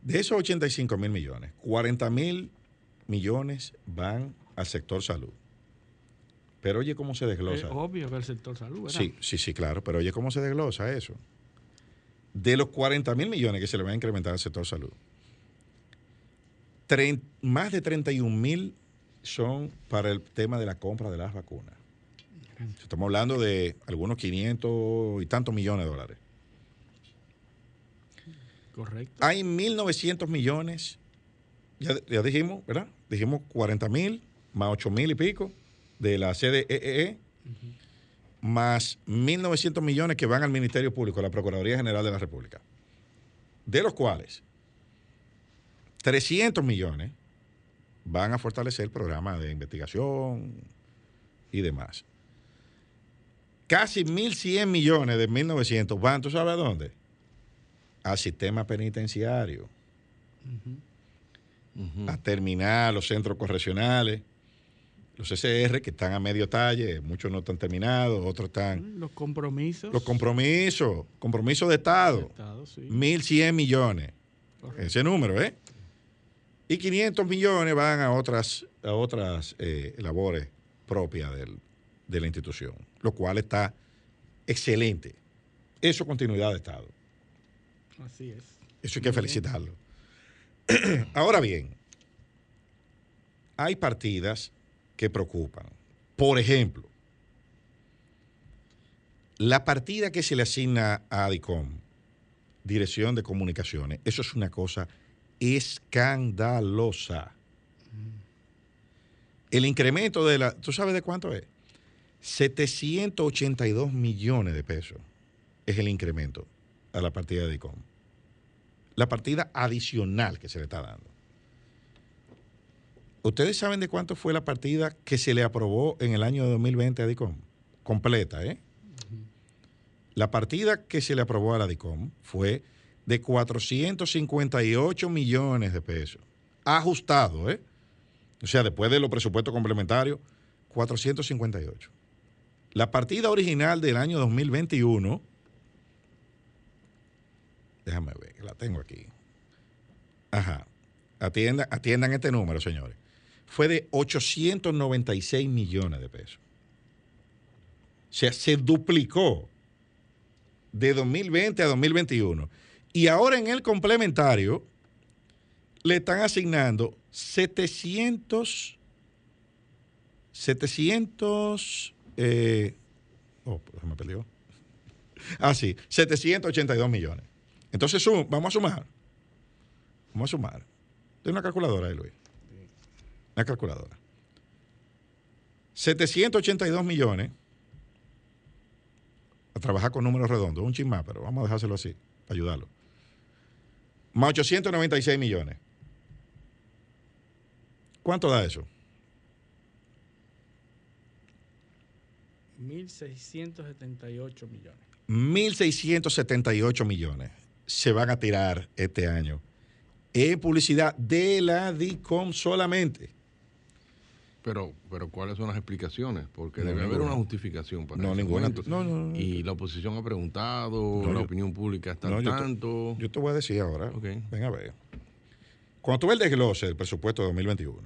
C: De esos 85 mil millones, 40 mil millones van al sector salud. Pero oye cómo se desglosa.
D: Es obvio que el sector salud, ¿verdad?
C: Sí, sí, sí, claro. Pero oye cómo se desglosa eso. De los 40 mil millones que se le van a incrementar al sector salud, más de 31 mil son para el tema de la compra de las vacunas. Estamos hablando de algunos 500 y tantos millones de dólares.
D: Correcto.
C: Hay 1.900 millones, ya, ya, dijimos, ¿verdad? Dijimos 40 mil más 8 mil y pico de la CDEE, uh -huh. Más 1.900 millones que van al Ministerio Público, a la Procuraduría General de la República, de los cuales 300 millones van a fortalecer el programa de investigación y demás. Casi 1.100 millones de 1.900 van, ¿tú sabes a dónde? Al sistema penitenciario. Uh -huh. Uh -huh. A terminar los centros correccionales, los CCR que están a medio talle, muchos no están terminados, otros están...
D: Los compromisos.
C: Los compromisos, compromisos de Estado. De Estado sí. 1.100 millones. Correcto. Ese número, ¿eh? Y 500 millones van a otras, a otras eh, labores propias del, de la institución, lo cual está excelente. Eso continuidad de Estado.
D: Así es.
C: Eso hay que felicitarlo. Ahora bien, hay partidas que preocupan. Por ejemplo, la partida que se le asigna a ADICOM, Dirección de Comunicaciones, eso es una cosa escandalosa. El incremento de la, ¿tú sabes de cuánto es? 782 millones de pesos es el incremento a la partida de ADICOM. La partida adicional que se le está dando. ¿Ustedes saben de cuánto fue la partida que se le aprobó en el año 2020 a DICOM? Completa, ¿eh? La partida que se le aprobó a la DICOM fue de 458 millones de pesos. Ajustado, ¿eh? O sea, después de los presupuestos complementarios, 458. La partida original del año 2021, déjame ver, la tengo aquí. Ajá. Atiendan, atiendan este número, señores fue de 896 millones de pesos. O sea, se duplicó de 2020 a 2021. Y ahora en el complementario le están asignando 700, 700, eh, oh, me perdió. Ah, sí, 782 millones. Entonces, vamos a sumar. Vamos a sumar. De una calculadora ahí, Luis calculadora. 782 millones a trabajar con números redondos, un chin pero vamos a dejárselo así, para ayudarlo. Más 896 millones. ¿Cuánto da eso?
D: 1.678 millones.
C: 1.678 millones se van a tirar este año en publicidad de la DICOM solamente.
M: Pero, pero ¿cuáles son las explicaciones? Porque debe haber una justificación para
C: no, ninguna.
M: y la oposición ha preguntado, la opinión pública está al tanto.
C: Yo te, voy a decir ahora. Ven a ver. Cuando tú ves el desglose del presupuesto de 2021,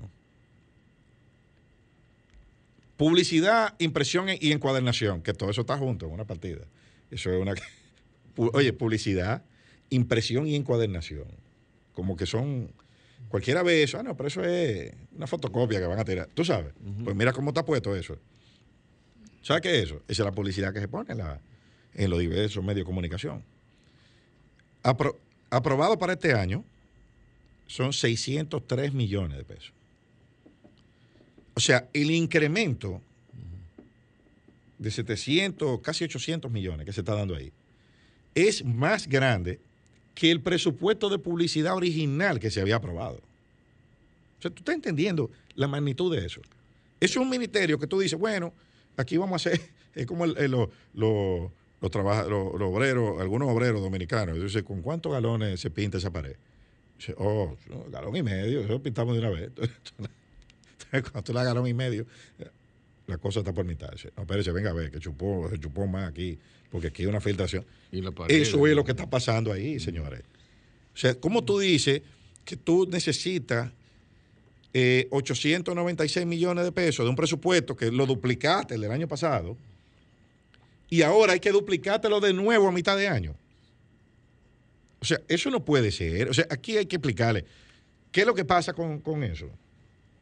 C: publicidad, impresión y encuadernación, que todo eso está junto en una partida. Eso es una. Oye, publicidad, impresión y encuadernación. Como que son Cualquiera ve eso, ah, no, pero eso es una fotocopia que van a tirar. Tú sabes, pues mira cómo está puesto eso. ¿Sabes qué es eso? Esa es la publicidad que se pone en, los diversos medios de comunicación. aprobado para este año son 603 millones de pesos. O sea, el incremento de 700, casi 800 millones que se está dando ahí, es más grande que el presupuesto de publicidad original que se había aprobado. O sea, tú estás entendiendo la magnitud de eso. Es un ministerio que tú dices, bueno, aquí vamos a hacer, es como los, los, obreros, algunos obreros dominicanos. Dice, ¿con cuántos galones se pinta esa pared? Dice, oh, galón y medio, eso pintamos de una vez. Cuando tú la galón y medio, la cosa está por mitad. no, espérese, venga a ver, que chupó, se chupó más aquí, porque aquí hay una filtración. Eso es lo que está pasando ahí, señores. O sea, ¿cómo tú dices que tú necesitas 896 eh, millones de pesos de un presupuesto que lo duplicaste el del año pasado y ahora hay que duplicártelo de nuevo a mitad de año? O sea, eso no puede ser. O sea, aquí hay que explicarle qué es lo que pasa con, con eso.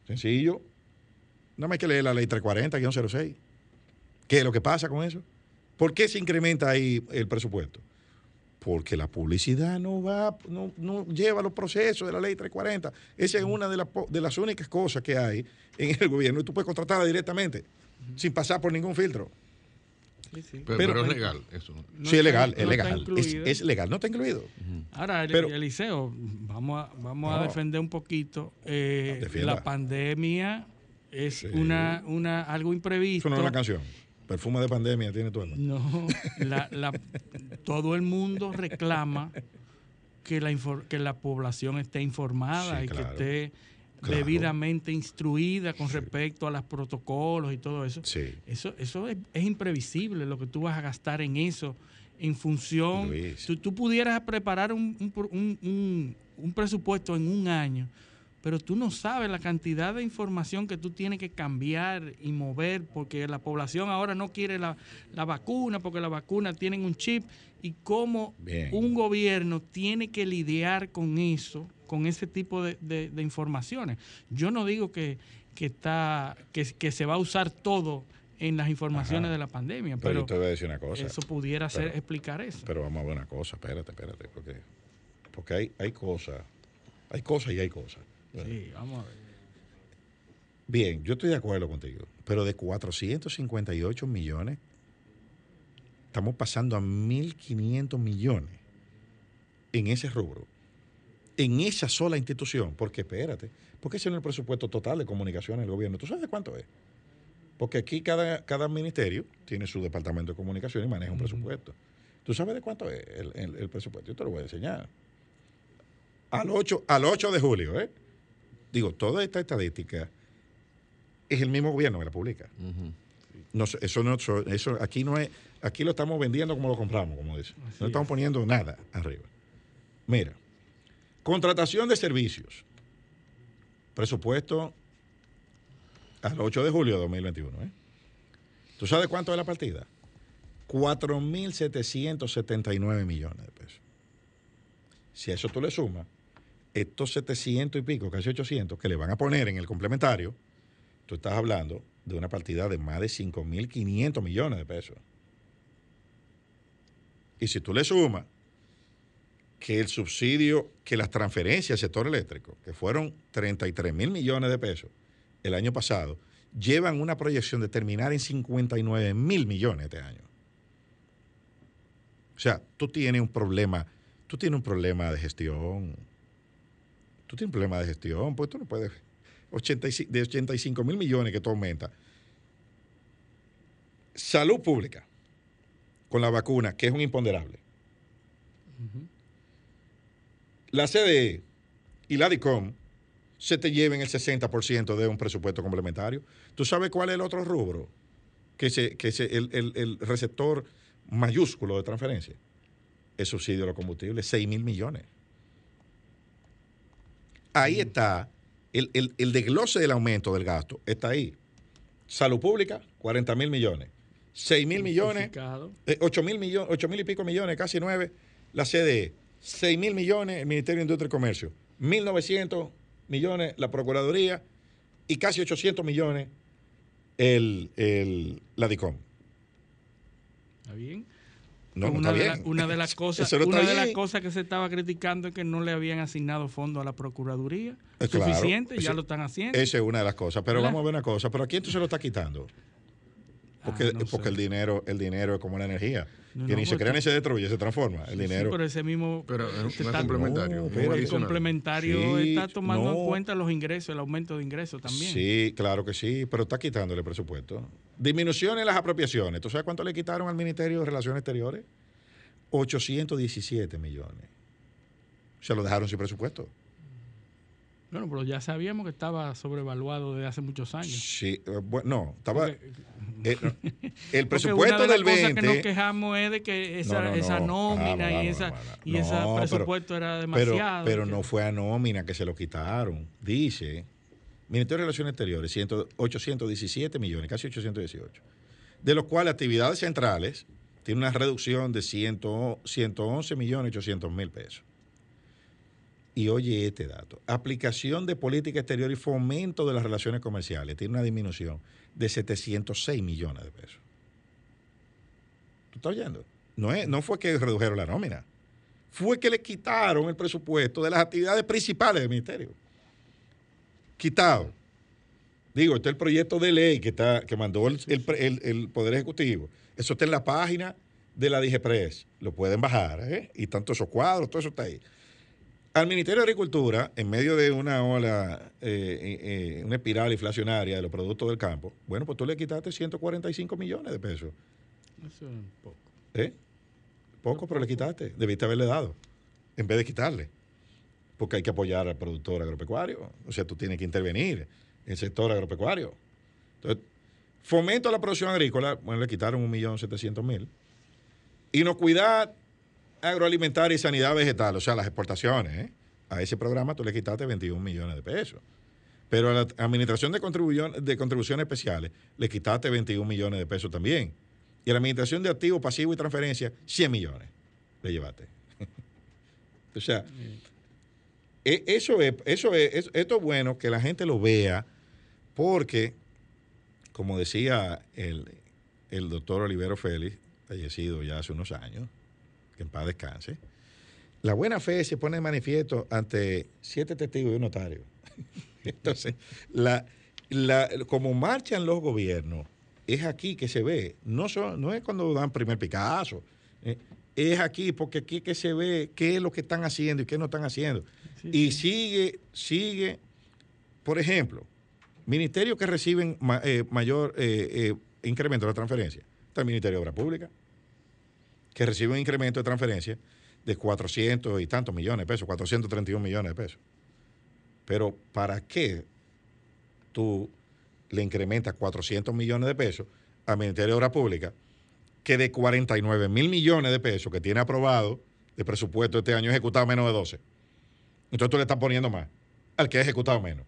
C: Sencillo Nada más hay que leer la ley 340-06. ¿Qué es lo que pasa con eso? ¿Por qué se incrementa ahí el presupuesto? Porque la publicidad no va, no, lleva los procesos de la ley 340. Esa es una de, de, las únicas cosas que hay en el gobierno. Y tú puedes contratarla directamente, sin pasar por ningún filtro.
M: Pero, es legal eso.
C: sí, es legal, es legal. Es, legal, no está incluido.
D: Ahora, Eliseo, vamos a, vamos a defender un poquito eh, la pandemia es una, una, algo imprevisto.
C: Eso no es una canción. Perfume de pandemia tiene todo el
D: No, todo el mundo reclama que la, que la población esté informada y que esté debidamente instruida con respecto a los protocolos y todo eso. Eso, eso es, imprevisible lo que tú vas a gastar en eso en función. Si tú pudieras preparar un, un, un presupuesto en un año pero tú no sabes la cantidad de información que tú tienes que cambiar y mover porque la población ahora no quiere la, vacuna porque la vacuna tienen un chip y cómo un gobierno tiene que lidiar con eso, con ese tipo de, informaciones. Yo no digo que, que está que, que se va a usar todo en las informaciones de la pandemia. Pero,
C: yo te voy a decir una cosa.
D: Eso pudiera ser explicar eso.
C: Pero vamos a ver una cosa, espérate, espérate, porque, porque hay, hay cosas, hay cosas y hay cosas.
D: Sí, vamos a ver.
C: Bien, yo estoy de acuerdo contigo, pero de 458 millones, estamos pasando a 1.500 millones en ese rubro, en esa sola institución, porque espérate, porque ese no es el presupuesto total de comunicación del gobierno. ¿Tú sabes cuánto es? Porque aquí cada, cada ministerio tiene su departamento de comunicación y maneja un presupuesto. ¿Tú sabes de cuánto es el, presupuesto? Yo te lo voy a enseñar. Al 8, al 8 de julio, ¿eh? Digo, toda esta estadística es el mismo gobierno que la publica. no, eso no, eso aquí no es, aquí lo estamos vendiendo como lo compramos, como dice. no estamos poniendo nada arriba. Mira, contratación de servicios. Presupuesto al 8 de julio de 2021. ¿eh? ¿Tú sabes cuánto es la partida? 4.779 millones de pesos. Si a eso tú le sumas estos 700 y pico, casi 800, que le van a poner en el complementario, tú estás hablando de una partida de más de 5.500 millones de pesos. Y si tú le sumas que el subsidio, que las transferencias al sector eléctrico, que fueron 33 mil millones de pesos el año pasado, llevan una proyección de terminar en 59 mil millones este año. O sea, tú tienes un problema, tú tienes un problema de gestión. Tú tienes un problema de gestión, pues tú no puedes. 85, de 85 mil millones que tú aumentas. Salud pública, con la vacuna, que es un imponderable. La CDE y la DICOM se te lleven el 60% de un presupuesto complementario. ¿Tú sabes cuál es el otro rubro? Que, se, que se, el, el, receptor mayúsculo de transferencia. El subsidio de los combustibles, 6 mil millones. Ahí está el, el, desglose del aumento del gasto, está ahí. Salud pública, 40 mil millones. 6 mil millones, 8 eh, mil millones, 8 mil y pico millones, casi 9, la CDE. 6 mil millones el Ministerio de Industria y Comercio. 1.900 millones la Procuraduría y casi 800 millones el, el, la DICOM.
D: ¿Está bien?
C: No,
D: una,
C: de
D: una, de las cosas, una de las cosas que se estaba criticando es que no le habían asignado fondo a la Procuraduría. Es eh, suficiente, ya lo están haciendo.
C: Esa es una de las cosas. Pero vamos a ver una cosa. ¿Pero a quién tú se lo estás quitando? Porque, ah, porque el dinero el dinero es como la energía. Que ni se crea ni se destruye, se transforma. El dinero.
D: pero ese mismo.
M: Pero es complementario.
D: pero el complementario está tomando en cuenta los ingresos, el aumento de ingresos también.
C: Sí, claro que sí, pero está quitándole presupuesto. Disminución en las apropiaciones. ¿Tú sabes cuánto le quitaron al Ministerio de Relaciones Exteriores? 817 millones. Se lo dejaron sin presupuesto.
D: Bueno, pero ya sabíamos que estaba sobrevaluado desde hace muchos años.
C: Sí, eh, bueno, no, estaba. Eh, el presupuesto del 20.
D: Lo que nos quejamos es de que esa, esa nómina y, esa, y ese presupuesto era demasiado.
C: Pero, no fue a nómina que se lo quitaron. Dice, Ministerio de Relaciones Exteriores, 817 millones, casi 818. De los cuales actividades centrales tiene una reducción de 111 millones 800 mil pesos. Y oye este dato. Aplicación de política exterior y fomento de las relaciones comerciales tiene una disminución de 706 millones de pesos. ¿Tú estás oyendo? No, es, no fue que redujeron la nómina. Fue que le quitaron el presupuesto de las actividades principales del ministerio. Quitado. Digo, este es el proyecto de ley que, está, que mandó el, el Poder Ejecutivo. Eso está en la página de la DIGEPRES. Lo pueden bajar. ¿eh? Y tanto esos cuadros, todo eso está ahí. Al Ministerio de Agricultura, en medio de una ola, eh, eh, una espiral inflacionaria de los productos del campo, bueno, pues tú le quitaste 145 millones de pesos.
D: Eso es poco.
C: ¿Eh? Poco, pero le quitaste. Debiste haberle dado, en vez de quitarle. Porque hay que apoyar al productor agropecuario. O sea, tú tienes que intervenir en el sector agropecuario. Entonces, fomento a la producción agrícola, bueno, le quitaron 1.700.000. Inocuidad agroalimentaria y sanidad vegetal, o sea, las exportaciones, ¿eh? a ese programa tú le quitaste 21 millones de pesos. Pero a la Administración de, de Contribuciones Especiales le quitaste 21 millones de pesos también. Y a la Administración de Activos, Pasivos y Transferencias, 100 millones le llevaste. o sea, e, eso es, eso es, esto es bueno que la gente lo vea, Porque, como decía el, el doctor Olivero Félix, fallecido ya hace unos años, que en paz descanse, la buena fe se pone de manifiesto ante siete testigos y un notario. Entonces, la, la, como marchan los gobiernos, es aquí que se ve. No, son, no es cuando dan primer Picasso. eh, es aquí, porque aquí que se ve qué es lo que están haciendo y qué no están haciendo. y sigue, sigue, por ejemplo, ministerios que reciben ma- eh, mayor eh, incremento de la transferencia. Está el Ministerio de Obras Públicas, que recibe un incremento de transferencia de 400 y tantos millones de pesos, 431 millones de pesos. Pero ¿para qué tú le incrementas 400 millones de pesos al Ministerio de Obras Públicas, que de 49 mil millones de pesos que tiene aprobado de presupuesto este año ejecutado menos de 12? Entonces tú le estás poniendo más al que ha ejecutado menos.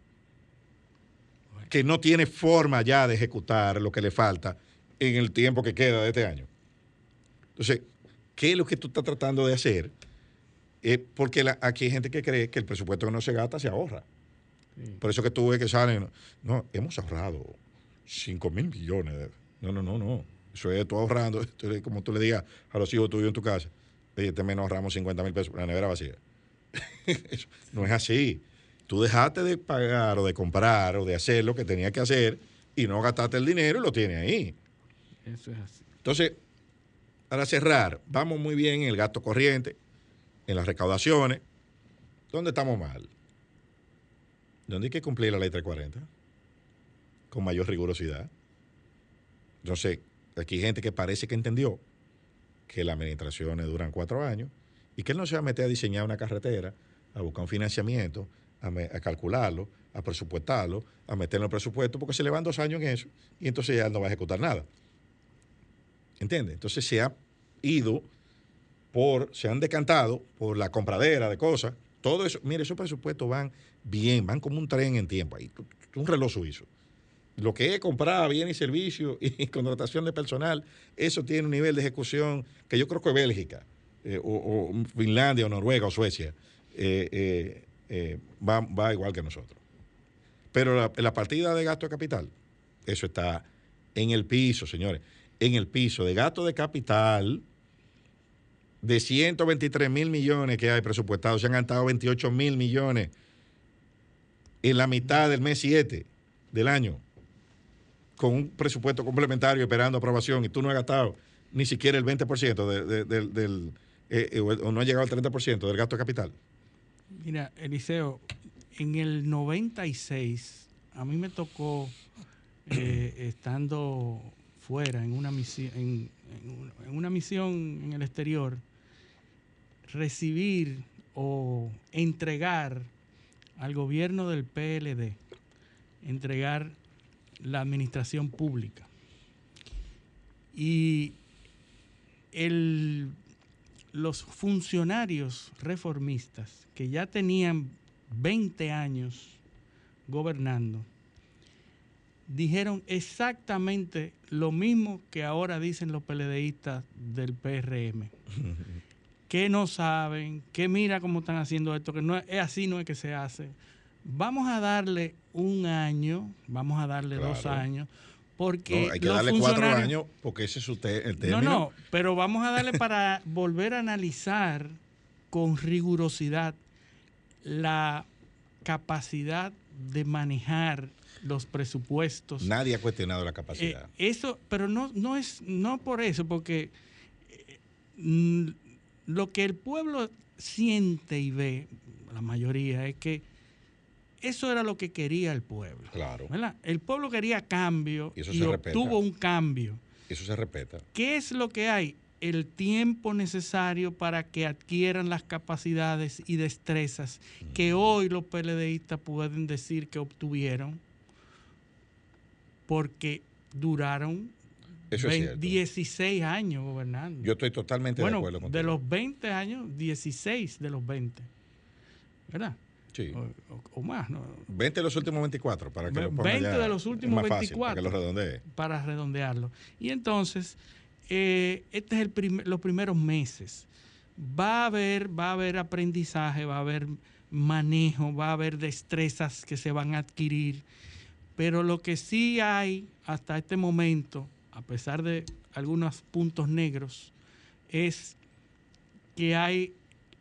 C: Que no tiene forma ya de ejecutar lo que le falta en el tiempo que queda de este año. Entonces, ¿qué es lo que tú estás tratando de hacer? Eh, porque la- aquí hay gente que cree que el presupuesto que no se gasta se ahorra. Por eso que tú ves que salen, no, hemos ahorrado 5 mil millones. de- No, no, no, no. Eso es tú ahorrando, como tú le digas a los hijos tuyos en tu casa, oye, este mes nos ahorramos 50 mil pesos, la nevera vacía. Eso no es así. Tú dejaste de pagar o de comprar o de hacer lo que tenías que hacer y no gastaste el dinero y lo tienes ahí.
D: Eso es así.
C: Entonces, para cerrar, vamos muy bien en el gasto corriente, en las recaudaciones. ¿Dónde estamos mal? ¿Dónde hay que cumplir la ley 340? Con mayor rigurosidad. Entonces, aquí hay gente que parece que entendió que las administraciones duran cuatro años y que él no se va a meter a diseñar una carretera, a buscar un financiamiento, a, calcularlo, a presupuestarlo, a meterlo en el presupuesto, porque se le van dos años en eso y entonces ya no va a ejecutar nada. ¿Entiendes? Entonces se ha ido por, se han decantado por la compradera de cosas. Todo eso, mire, esos presupuestos van bien, van como un tren en tiempo, ahí, un reloj suizo. Lo que es comprar bienes y servicios y contratación de personal, eso tiene un nivel de ejecución que yo creo que Bélgica, eh, o, Finlandia, o Noruega, o Suecia, eh, eh, va, va igual que nosotros. Pero la, la partida de gasto de capital, eso está en el piso, señores. En el piso de gasto de capital de 123 mil millones que hay presupuestados, se han gastado 28 mil millones en la mitad del mes 7 del año, con un presupuesto complementario esperando aprobación y tú no has gastado ni siquiera el 20% de- de- del, del- eh, eh, o no has llegado al 30% del gasto de capital.
D: Mira, Eliseo, en el 96 a mí me tocó, eh, estando fuera en una, misión, en, en una misión en el exterior, recibir o entregar al gobierno del PLD, entregar la administración pública. Y el, los funcionarios reformistas que ya tenían 20 años gobernando, dijeron exactamente lo mismo que ahora dicen los PLDistas del PRM. que no saben, que mira cómo están haciendo esto, que no es, así, no es que se hace. Vamos a darle un año, vamos a darle dos años, porque
C: No, hay que
D: los
C: darle cuatro años porque ese es su te- el
D: no,
C: término.
D: no, pero vamos a darle para volver a analizar con rigurosidad la capacidad de manejar los presupuestos.
C: Nadie ha cuestionado la capacidad.
D: Eh, eso, pero no, no es, no por eso, porque eh, lo que el pueblo siente y ve, la mayoría, es que eso era lo que quería el pueblo.
C: Claro.
D: ¿verdad? El pueblo quería cambio
C: Y eso
D: y
C: se respeta.
D: obtuvo un cambio.
C: Eso se respeta.
D: ¿Qué es lo que hay? El tiempo necesario para que adquieran las capacidades y destrezas que hoy los PLDistas pueden decir que obtuvieron porque duraron
C: Eso es
D: vein-
C: cierto.
D: 16 años gobernando.
C: Yo estoy totalmente
D: bueno,
C: de acuerdo contigo.
D: de los 20 años, 16 de los 20. ¿Verdad?
C: Sí.
D: O, o- o más, ¿no?
C: 20 de los últimos 24 para que
D: Ve-
C: lo ponga
D: 20
C: ya-
D: de los
C: es
D: últimos
C: más fácil,
D: 24.
C: para que lo redondee.
D: para redondearlo. Y entonces, eh, este es el prim- los primeros meses. Va a haber, va a haber aprendizaje, va a haber manejo, va a haber destrezas que se van a adquirir, Pero lo que sí hay hasta este momento, a pesar de algunos puntos negros, es que hay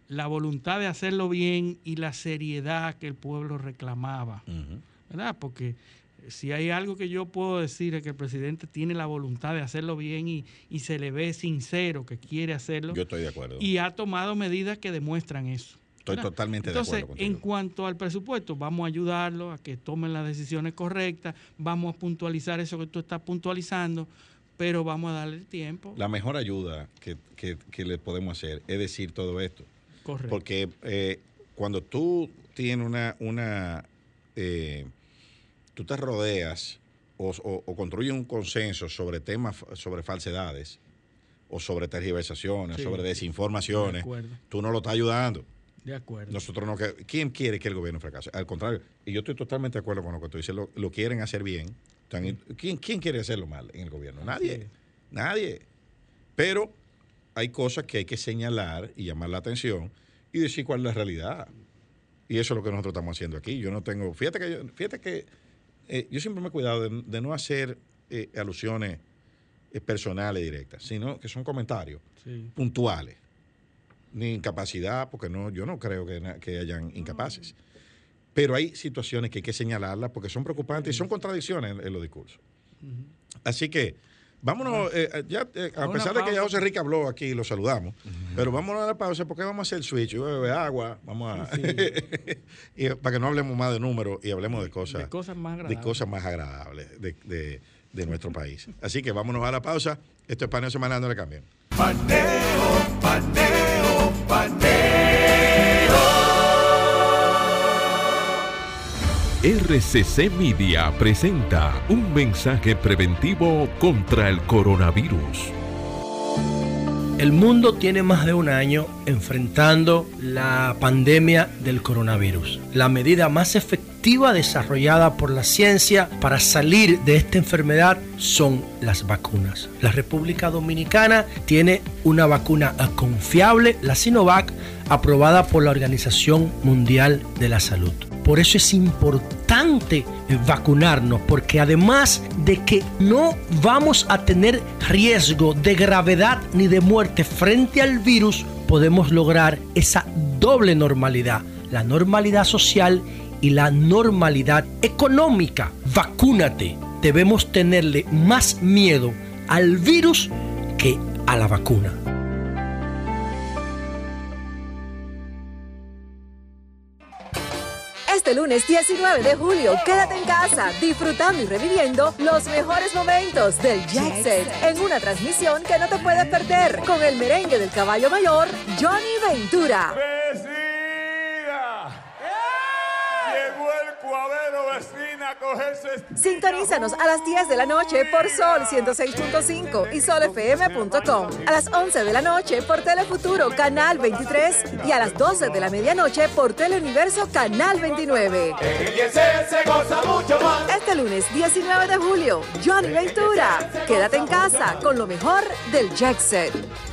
D: la voluntad de hacerlo bien y la seriedad que el pueblo reclamaba. ¿Verdad? Porque si hay algo que yo puedo decir es que el presidente tiene la voluntad de hacerlo bien y, se le ve sincero que quiere hacerlo.
C: Yo estoy de acuerdo.
D: Y ha tomado medidas que demuestran eso.
C: Estoy totalmente
D: de
C: acuerdo.
D: Entonces, en cuanto al presupuesto, vamos a ayudarlo a que tomen las decisiones correctas, vamos a puntualizar eso que tú estás puntualizando, pero vamos a darle tiempo.
C: La mejor ayuda que, que, le podemos hacer es decir todo esto.
D: Correcto.
C: Porque eh, cuando tú tienes una, una eh, tú te rodeas o, construyes un consenso sobre temas, sobre falsedades o sobre tergiversaciones, sobre desinformaciones, tú no lo estás ayudando.
D: De acuerdo.
C: Nosotros no ¿Quién quiere que el gobierno fracase? Al contrario, y yo estoy totalmente de acuerdo con lo que tú dices, lo, quieren hacer bien. ¿quién, ¿Quién quiere hacerlo mal en el gobierno? Nadie. Nadie. Pero hay cosas que hay que señalar y llamar la atención y decir cuál es la realidad. Y eso es lo que nosotros estamos haciendo aquí. Yo no tengo, fíjate que, yo, fíjate que eh, yo siempre me he cuidado de, no hacer eh, alusiones eh, personales directas, sino que son comentarios puntuales. Ni incapacidad, porque no, yo no creo que, hayan incapaces. Pero hay situaciones que hay que señalarlas porque son preocupantes y son contradicciones en, los discursos. Así que Vámonos, eh, eh, ya, eh, a pesar de que ya José Enrique habló aquí, lo saludamos, pero vámonos a la pausa porque vamos a hacer el switch, yo beber agua, vamos a... para que no hablemos más de números y hablemos de cosas...
D: De cosas más agradables.
C: De cosas más agradables de, de, nuestro país. Así que vámonos a la pausa. Esto es Paneo Semanal, no le cambien.
A: Paneo, paneo,
F: RCC Media presenta un mensaje preventivo contra el coronavirus.
N: El mundo tiene más de un año enfrentando la pandemia del coronavirus. La medida más efectiva desarrollada por la ciencia para salir de esta enfermedad son las vacunas. La República Dominicana tiene una vacuna confiable, la Sinovac, aprobada por la Organización Mundial de la Salud. Por eso es importante vacunarnos, porque además de que no vamos a tener riesgo de gravedad ni de muerte frente al virus, podemos lograr esa doble normalidad, la normalidad social y la normalidad económica. Vacúnate. Debemos tenerle más miedo al virus que a la vacuna.
O: Este lunes 19 de julio, quédate en casa, disfrutando y reviviendo los mejores momentos del Jet Set en una transmisión que no te puedes perder con el merengue del caballo mayor, Johnny Ventura. Sintonízanos a las 10 de la noche por Sol 106.5 y solfm.com. A las 11 de la noche por Telefuturo Canal 23 y a las 12 de la medianoche por Teleuniverso Canal 29. Este lunes 19 de julio, Johnny Ventura. Quédate en casa con lo mejor del Jackson.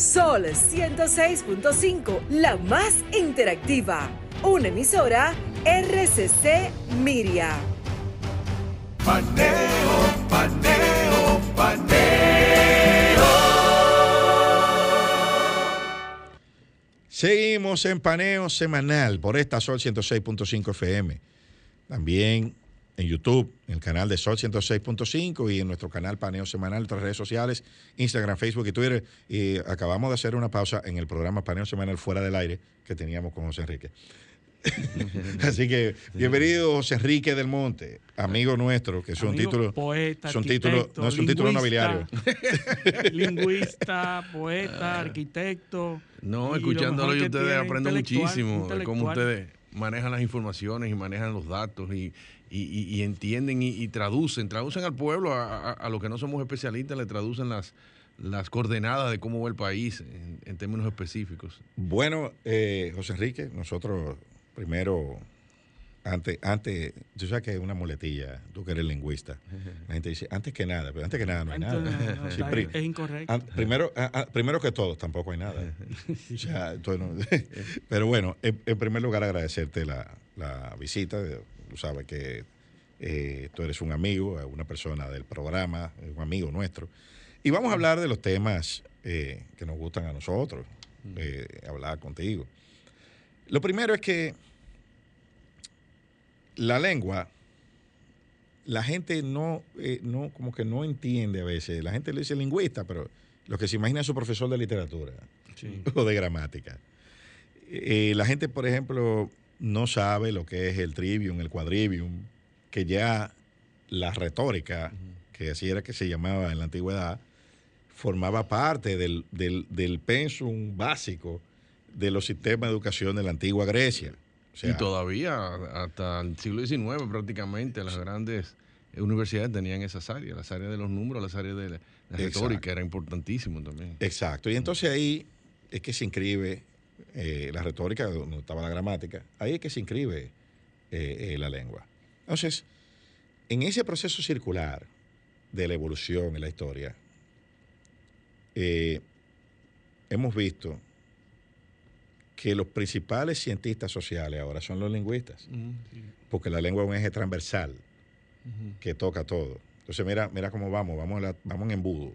O: Sol 106.5, la más interactiva. Una emisora RCC Miria.
A: Paneo, paneo, paneo.
C: Seguimos en paneo semanal por esta Sol 106.5 FM. También en YouTube, en el canal de Sol 106.5 y en nuestro canal Paneo Semanal, en nuestras redes sociales, Instagram, Facebook y Twitter. Y acabamos de hacer una pausa en el programa Paneo Semanal Fuera del Aire que teníamos con José Enrique. Así que bienvenido José Enrique del Monte, amigo nuestro, que es un título,
D: poeta,
C: son título, no es un título nobiliario.
D: lingüista, poeta, arquitecto.
M: No, escuchándolo y ustedes aprendo muchísimo de cómo ustedes manejan las informaciones y manejan los datos y, entienden y, traducen, traducen al pueblo, a, a, los que no somos especialistas, le traducen las, las coordenadas de cómo va el país en, términos específicos.
C: Bueno, eh, José Enrique, nosotros primero antes, antes, tú sabes que es una muletilla, tú que eres lingüista. La gente dice, antes que nada, pero antes que nada no hay nada.
D: es incorrecto.
C: primero, primero que todo, tampoco hay nada. pero bueno, en, primer lugar agradecerte la, visita. Tú sabes que eh, tú eres un amigo, una persona del programa, un amigo nuestro. Y vamos a hablar de los temas eh, que nos gustan a nosotros, eh, hablar contigo. Lo primero es que la lengua, la gente no, eh, no, como que no entiende a veces. La gente le dice lingüista, pero lo que se imagina es su profesor de literatura o de gramática. Eh, la gente, por ejemplo, no sabe lo que es el trivium, el quadrivium, que ya la retórica, que así era que se llamaba en la antigüedad, formaba parte del, del, del pensum básico de los sistemas de educación de la antigua Grecia.
M: Y todavía, hasta el siglo XIX prácticamente, las grandes universidades tenían esas áreas, las áreas de los números, las áreas de la, retórica, era importantísimo también.
C: Exacto, y entonces ahí es que se inscribe eh, la retórica, donde estaba la gramática, ahí es que se inscribe eh, eh, la lengua. Entonces, en ese proceso circular de la evolución en la historia, hemos visto que los principales cientistas sociales ahora son los lingüistas, porque la lengua es un eje transversal que toca todo. Entonces mira, mira cómo vamos, vamos, vamos en embudo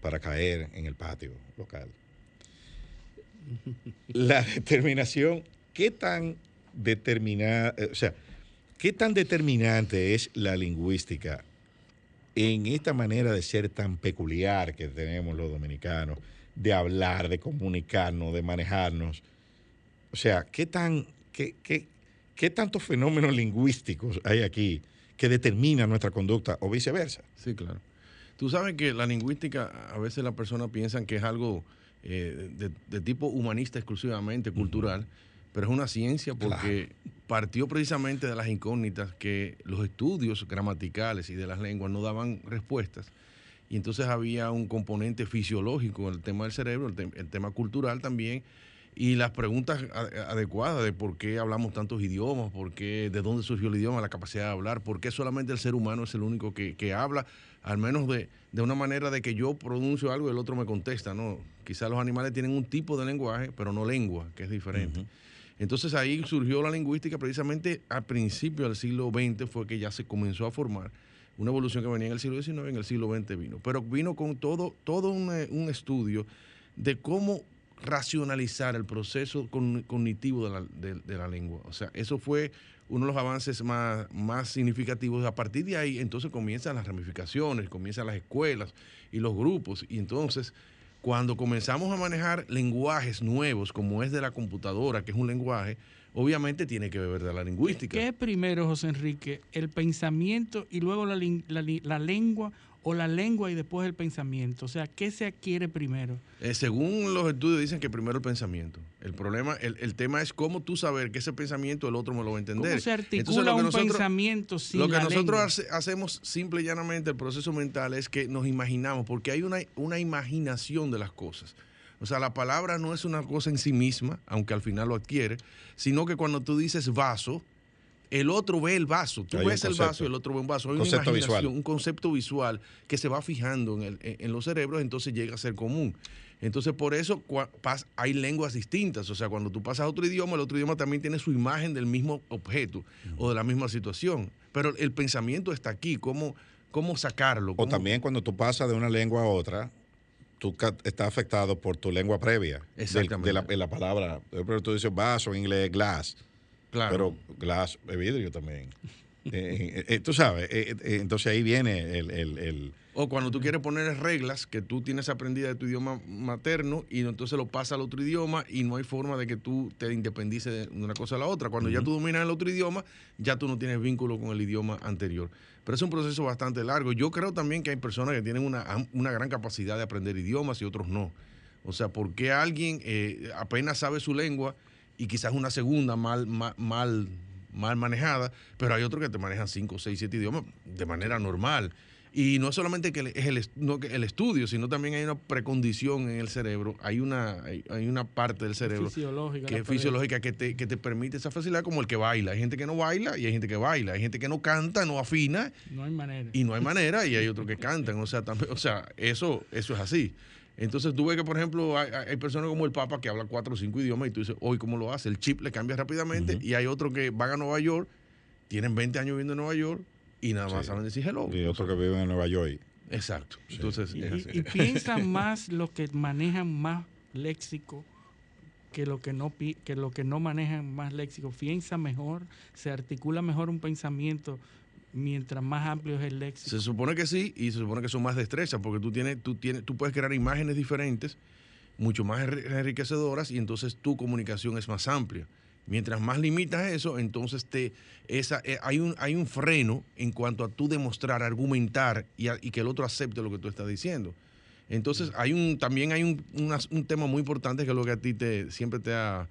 C: para caer en el patio local. La determinación, ¿qué tan determinada, o sea, qué tan determinante es la lingüística en esta manera de ser tan peculiar que tenemos los dominicanos, de hablar, de comunicarnos, de manejarnos? O sea, ¿qué, tan, qué, qué, qué tantos fenómenos lingüísticos hay aquí que determinan nuestra conducta o viceversa?
M: Sí, claro. Tú sabes que la lingüística, a veces las personas piensan que es algo eh, de, tipo humanista exclusivamente, cultural, pero es una ciencia porque partió precisamente de las incógnitas que los estudios gramaticales y de las lenguas no daban respuestas. Y entonces había un componente fisiológico en el tema del cerebro, el tema cultural también, y las preguntas adecuadas de por qué hablamos tantos idiomas, por qué, de dónde surgió el idioma, la capacidad de hablar, por qué solamente el ser humano es el único que, habla, al menos de, de, una manera de que yo pronuncio algo y el otro me contesta, ¿no? Quizás los animales tienen un tipo de lenguaje, pero no lengua, que es diferente. Entonces ahí surgió la lingüística precisamente al principio del siglo XX fue que ya se comenzó a formar una evolución que venía en el siglo XIX, en el siglo XX vino, pero vino con todo, todo un, un estudio de cómo racionalizar el proceso cognitivo de la, lengua. O sea, eso fue uno de los avances más, más significativos. A partir de ahí, entonces comienzan las ramificaciones, comienzan las escuelas y los grupos. Y entonces, cuando comenzamos a manejar lenguajes nuevos, como es de la computadora, que es un lenguaje, obviamente tiene que ver de la lingüística.
D: ¿Qué es primero, José Enrique? ¿El pensamiento y luego la, la lengua o la lengua y después el pensamiento? O sea, ¿qué se adquiere primero?
M: Eh, según los estudios dicen que primero el pensamiento. El problema, el, tema es cómo tú saber que ese pensamiento el otro me lo va a entender.
D: ¿Cómo se articula un pensamiento sin
M: Lo que nosotros hacemos simple y llanamente el proceso mental es que nos imaginamos, porque hay una, una imaginación de las cosas. O sea, la palabra no es una cosa en sí misma, aunque al final lo adquiere, sino que cuando tú dices vaso, el otro ve el vaso. Tú ves el vaso y el otro ve un vaso. Hay una visual. un concepto visual que se va fijando en, los cerebros, entonces llega a ser común. Entonces, por eso hay lenguas distintas. O sea, cuando tú pasas a otro idioma, el otro idioma también tiene su imagen del mismo objeto o de la misma situación. Pero el pensamiento está aquí. ¿Cómo, cómo sacarlo?
C: O también cuando tú pasas de una lengua a otra, tú estás afectado por tu lengua previa. Exactamente. De, la, de la, palabra. Pero tú dices vaso, en inglés glass. Pero glass es vidrio también. Eh, eh, eh, tú sabes, entonces ahí viene el,
M: O cuando tú quieres poner reglas que tú tienes aprendida de tu idioma materno y entonces lo pasa al otro idioma y no hay forma de que tú te independices de una cosa a la otra. Cuando ya tú dominas el otro idioma, ya tú no tienes vínculo con el idioma anterior. Pero es un proceso bastante largo. Yo creo también que hay personas que tienen una, una gran capacidad de aprender idiomas y otros no. O sea, porque alguien apenas sabe su lengua y quizás una segunda mal, mal, mal, mal manejada, pero hay otros que te manejan 5, 6, 7 idiomas de manera normal. Y no solamente que es el, no el estudio, sino también hay una precondición en el cerebro, hay una, hay, hay una parte del cerebro
D: Fisiológica,
M: que es fisiológica que te, que te permite esa facilidad como el que baila. Hay gente que no baila y hay gente que baila. Hay gente que no canta, no afina
D: No hay manera.
M: y no hay manera y hay otros que cantan. O sea, también, o sea eso, eso es así. Entonces tú ves que, por ejemplo, hay, hay personas como el Papa que habla cuatro o cinco idiomas y tú dices, hoy cómo lo hace, el chip le cambia rápidamente y hay otros que van a Nueva York, tienen 20 años viviendo en Nueva York y nada más saben decir hello.
C: Y otros que viven en Nueva York.
M: Exacto. Entonces,
D: Y,
M: es
D: y-
M: así.
D: y piensan más los que manejan más léxico que lo que no que lo que no manejan más léxico. Piensa mejor, se articula mejor un pensamiento mientras más amplio es el léxico.
M: Se supone que sí y se supone que son más destrezas porque tú tienes, tú tienes, tú puedes crear imágenes diferentes, mucho más enri- enriquecedoras y entonces tu comunicación es más amplia. Mientras más limitas eso, entonces te, esa, eh, hay, un, hay un freno en cuanto a tú demostrar, argumentar y, a- y que el otro acepte lo que tú estás diciendo. Entonces hay un, también hay un, una- un tema muy importante que es lo que a ti te, siempre te ha,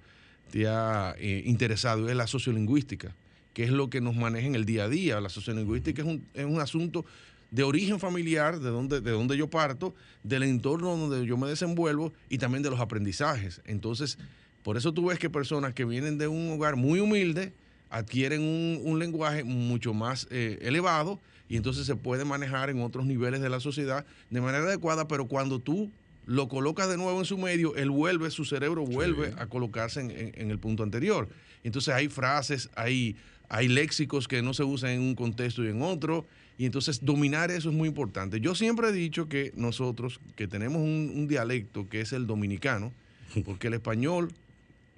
M: te ha eh, interesado, es la sociolingüística, que es lo que nos maneja en el día a día. La sociolingüística es un, es un asunto de origen familiar, de donde, de donde yo parto, del entorno donde yo me desenvuelvo y también de los aprendizajes. Entonces, por eso tú ves que personas que vienen de un hogar muy humilde adquieren un, un lenguaje mucho más eh, elevado y entonces se puede manejar en otros niveles de la sociedad de manera adecuada, pero cuando tú lo colocas de nuevo en su medio, él vuelve, su cerebro vuelve a colocarse en, en- en el punto anterior. Entonces hay frases, hay, hay léxicos que no se usan en un contexto y en otro, y entonces dominar eso es muy importante. Yo siempre he dicho que nosotros, que tenemos un, un dialecto que es el dominicano, porque el español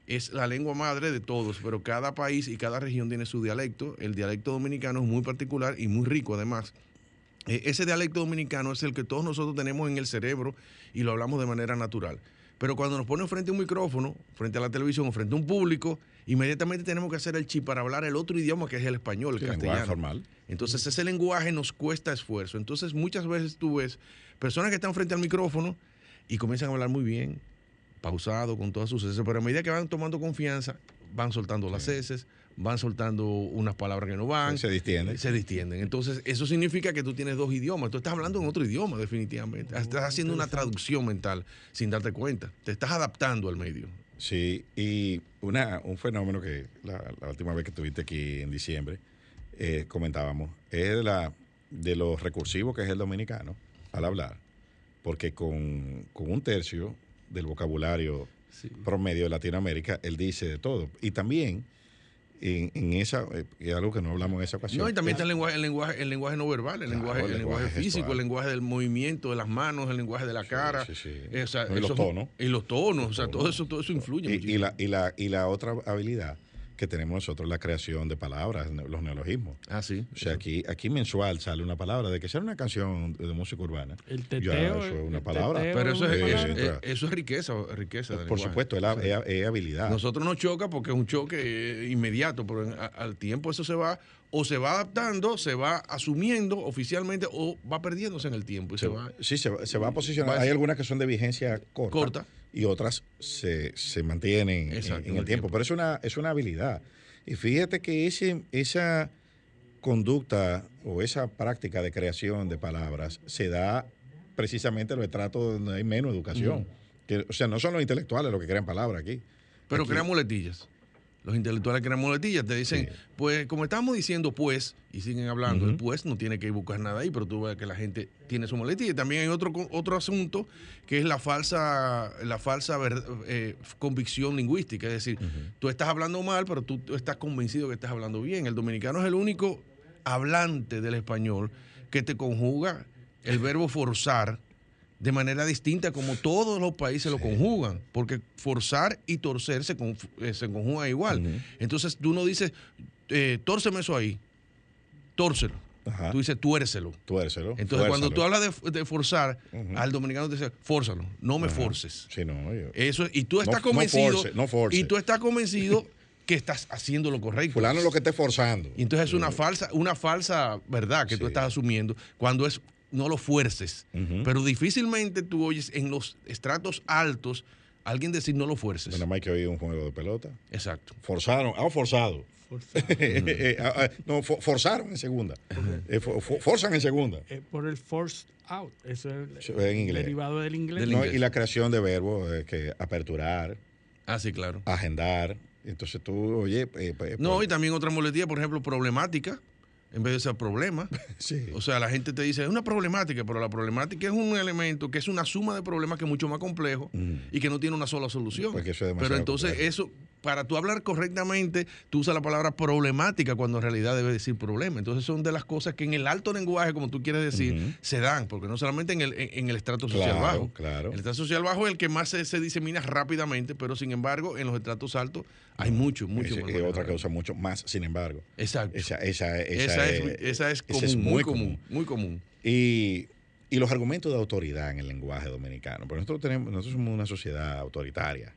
M: es la lengua madre de todos, pero cada país y cada región tiene su dialecto. El dialecto dominicano es muy particular y muy rico además. Eh, ese dialecto dominicano es el que todos nosotros tenemos en el cerebro y lo hablamos de manera natural. Pero cuando nos ponen frente a un micrófono, frente a la televisión o frente a un público, inmediatamente tenemos que hacer el chip para hablar el otro idioma que es el español, el
C: Sí,
M: castellano.
C: lenguaje formal.
M: Entonces ese lenguaje nos cuesta esfuerzo. Entonces muchas veces tú ves personas que están frente al micrófono y comienzan a hablar muy bien, pausado, con todas sus heces, pero a medida que van tomando confianza, van soltando las heces, van soltando unas palabras que no van.
C: Se distienden.
M: Se distienden. Entonces, eso significa que tú tienes dos idiomas. Tú estás hablando en otro idioma, definitivamente. Estás haciendo una traducción mental sin darte cuenta. Te estás adaptando al medio.
C: Sí, y una, un fenómeno que la, la última vez que estuviste aquí en diciembre eh, comentábamos es de, la, de lo recursivo que es el dominicano al hablar, porque con, con un tercio del vocabulario promedio de Latinoamérica, él dice de todo. Y también en, en esa, eh, es algo que no hablamos en esa ocasión.
M: No, y también está el lenguaje, el lenguaje, el lenguaje no verbal, el
C: Claro,
M: lenguaje,
C: el
M: el lenguaje
C: lenguaje
M: físico,
C: gestual.
M: el lenguaje del movimiento de las manos, el lenguaje de la cara. Eh, o sea,
C: No, y los tonos.
M: Y los tonos, o sea, todo eso, todo eso influye.
C: Y, y la, y, la, y la otra habilidad que tenemos nosotros, la creación de palabras, los neologismos.
M: Ah, sí.
C: O sea, aquí, aquí mensual sale una palabra, de que sea una canción de música urbana.
D: El
C: ya
D: teteo,
C: eso es una palabra.
D: teteo
M: Pero eso es,
C: Eh,
M: eso,
C: entra-
M: es- eso es riqueza, riqueza
C: por
M: lenguaje.
C: supuesto, es, la- es- es habilidad.
M: Nosotros nos choca porque es un choque eh, inmediato, pero en- a- al tiempo eso se va, o se va adaptando, se va asumiendo oficialmente, o va perdiéndose en el tiempo. Y se,
C: Se-
M: va,
C: sí, se, va- se va a posicionar.
M: va-
C: Hay algunas que son de vigencia corta,
M: Corta.
C: Y otras se, se mantienen en-
M: Exacto,
C: en, el tiempo. Pero es una, es una habilidad. Y fíjate que ese, esa conducta o esa práctica de creación de palabras se da precisamente en los estratos donde hay menos educación. Que, o sea, no son los intelectuales los que crean palabras aquí.
M: Pero
C: Aquí-
M: crean muletillas. Los intelectuales crean muletillas. Te dicen, pues, como estamos diciendo, pues, y siguen hablando, el pues no tiene que buscar nada ahí, pero tú ves que la gente tiene su muletilla. Y también hay otro, otro asunto que es la falsa, la falsa ver- eh, convicción lingüística. Es decir, tú estás hablando mal, pero tú, tú estás convencido que estás hablando bien. El dominicano es el único hablante del español que te conjuga el verbo forzar de manera distinta como todos los países lo conjugan, porque forzar y torcer se, conf- eh, se conjugan igual. Entonces tú no dices, eh, tórceme eso ahí, tórcelo. Tú dices, tuércelo.
C: Tuércelo.
M: Entonces cuando tú hablas de, de forzar, al dominicano te dice, fórzalo, no me
C: Ajá.
M: forces.
C: Sí, no, yo-
M: Eso, y tú estás
C: No- no
M: convencido,
C: force, no force.
M: y tú estás convencido que estás haciendo lo correcto.
C: Fulano es lo que esté forzando.
M: Y entonces es una falsa, una falsa verdad que tú estás asumiendo cuando es no lo fuerces. Pero difícilmente tú oyes en los estratos altos alguien decir no lo fuerces.
C: Bueno, más que hoy un juego de pelota.
M: Exacto.
C: Forzaron, ah, forzado. Eh, ah, ah, no, forzaron en segunda. Eh, forzan en segunda.
D: Eh, por el forced out. Eso es el,
C: en inglés.
D: derivado del inglés.
C: y la creación de verbos, que aperturar.
M: Ah, sí, claro.
C: Agendar. Entonces tú, oye.
M: no, y también otra muletilla, por ejemplo, problemática en vez de ser problema. O sea, la gente te dice, es una problemática, pero la problemática es un elemento que es una suma de problemas que es mucho más complejo y que no tiene una sola solución. pero entonces eso, para tú hablar correctamente, tú usas la palabra problemática cuando en realidad debe decir problema. Entonces son de las cosas que en el alto lenguaje, como tú quieres decir, se dan, porque no solamente en el, en, el estrato social bajo.
C: Claro.
M: El estrato social bajo es el que más se, disemina rápidamente, pero sin embargo, en los estratos altos hay mucho, mucho.
C: Es, otra que usa mucho más, sin embargo.
M: Exacto.
C: Esa, esa,
M: esa, es, esa es, común, muy, común, muy común.
C: Y y los argumentos de autoridad en el lenguaje dominicano. Porque nosotros tenemos, nosotros somos una sociedad autoritaria.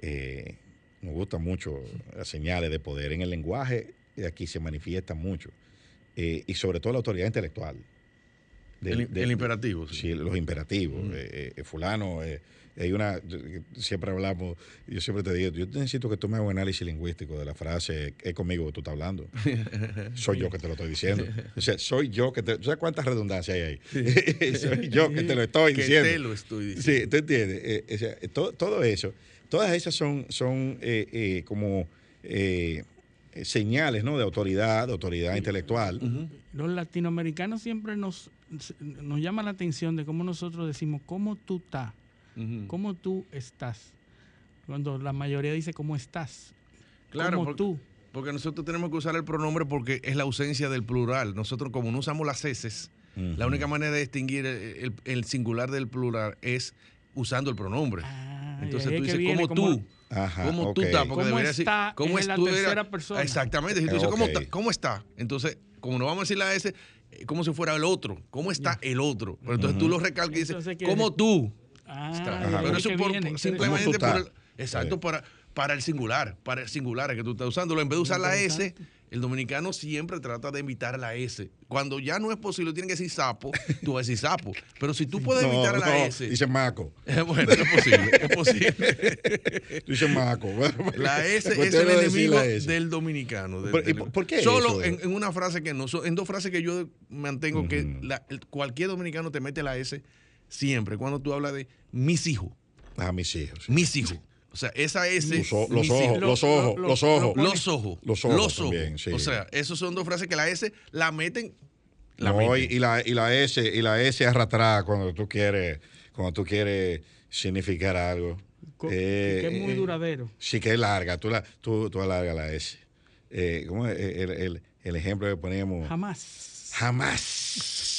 C: Eh, nos gustan mucho las señales de poder en el lenguaje, y aquí se manifiesta mucho. Eh, y sobre todo la autoridad intelectual.
M: el, imperativo.
C: Sí, los imperativos. Eh, eh, fulano, hay una, siempre hablamos, yo siempre te digo, yo necesito que tú me hagas un análisis lingüístico de la frase, es conmigo que tú estás hablando. soy yo que te lo estoy diciendo. O sea, soy yo que te, ¿sabes cuántas redundancias hay ahí? soy yo que te lo estoy diciendo.
M: Que te lo estoy diciendo.
C: Sí, ¿tú entiendes? todo, todo eso Todas esas son, son eh, eh, como eh, señales ¿no? de autoridad, de autoridad intelectual.
D: Los latinoamericanos siempre nos, nos llama la atención de cómo nosotros decimos, ¿cómo tú estás? ¿Cómo tú estás? Cuando la mayoría dice, ¿cómo estás?
M: Claro, porque, tú. Porque nosotros tenemos que usar el pronombre porque es la ausencia del plural. Nosotros, como no usamos las heces, la única manera de distinguir el, singular del plural es usando el pronombre. Ah. Entonces tú dices, ¿cómo tú? Ajá, ¿Cómo tú estás? Porque
D: ¿Cómo debería decir, ¿cómo es la tercera persona?
M: Exactamente. Si tú dices, ¿cómo, está? ¿cómo está? Entonces, como no vamos a decir la S, eh, como si fuera el otro. ¿Cómo está el otro? Pero entonces tú lo recalcas y dices, ¿cómo tú?
D: Ah,
M: Pero eso por, simplemente por el, exacto, para, para el singular, para el singular que tú estás usándolo. En vez de usar la S, el dominicano siempre trata de evitar la S. Cuando ya no es posible, tiene que decir sapo, tú vas a decir sapo. Pero si tú puedes evitar la S.
C: Dice maco.
M: bueno, es posible, es posible.
C: Dice maco.
M: La S es el enemigo del dominicano.
C: ¿Por, qué
M: Solo En, una frase que no, en dos frases que yo mantengo que cualquier dominicano te mete la S siempre. Cuando tú hablas de mis hijos.
C: Ah, mis hijos.
M: Mis hijos. O sea, esa S.
C: Los, ojos, los, ojos, los ojos,
M: los ojos. Los ojos.
C: Los ojos. También,
M: O sea, esas son dos frases que la S la meten. La
C: no, y, la, y la S, y la S arrastrada cuando tú quieres, cuando tú quieres significar algo.
D: Eh, que es muy eh, duradero.
C: Sí, que es larga. Tú, la, tú, tú alargas la S. Eh, ¿Cómo es el, el, el ejemplo que poníamos?
D: Jamás.
C: Jamás.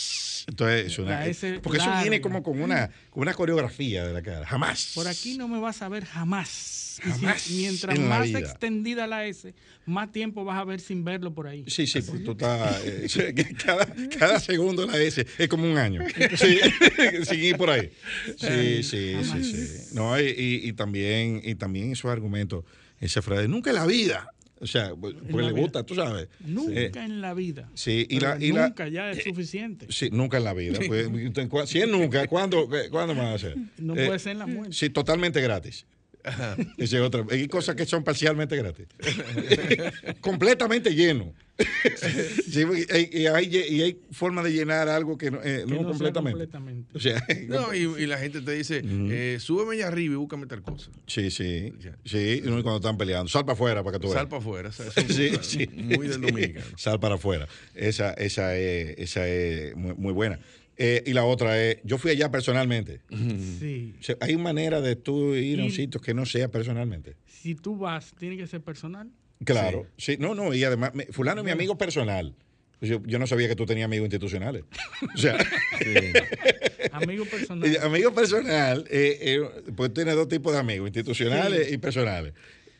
C: Entonces, porque eso viene como con una, con una coreografía de la cara. Jamás.
D: Por aquí no me vas a ver jamás. jamás mientras más extendida la S, más tiempo vas a ver sin verlo por ahí.
C: Sí, sí, porque tú estás. Eh, cada, cada, segundo la S es como un año. Sí, sin ir por ahí. Sí, sí, sí, sí. No, y, y, también, y también esos argumentos, esa frase, nunca en la vida o sea, pues, porque le gusta, tú sabes.
D: Nunca eh, en la vida.
C: Sí, y la,
D: nunca ya es suficiente.
C: Sí, nunca en la vida. Pues, si es nunca, ¿cuándo, ¿cuándo van a hacer?
D: No puede eh, ser en la muerte.
C: Sí, totalmente gratis. Esa es otra. Hay cosas que son parcialmente gratis. Completamente lleno. Y, hay, y hay forma de llenar algo que no, eh, completamente. O sea,
M: no, y, la gente te dice, eh, súbeme allá arriba y búscame tal cosa.
C: Sí, sí. Sí, cuando están peleando. Sal para afuera para que tú veas.
M: Sal para afuera. sí, sí. Muy del dominicano.
C: Sal para afuera. Esa, esa, es, esa es muy, muy buena. Eh, y la otra es, yo fui allá personalmente.
D: Sí.
C: hay manera de tú ir a un sitio que no sea personalmente.
D: Si tú vas, tiene que ser personal.
C: Claro, sí, no, no, y además, fulano es mi amigo personal. Yo, yo, no sabía que tú tenías amigos institucionales. O sea,
D: amigo personal.
C: Amigo personal, eh, eh, pues tiene dos tipos de amigos, institucionales y personales.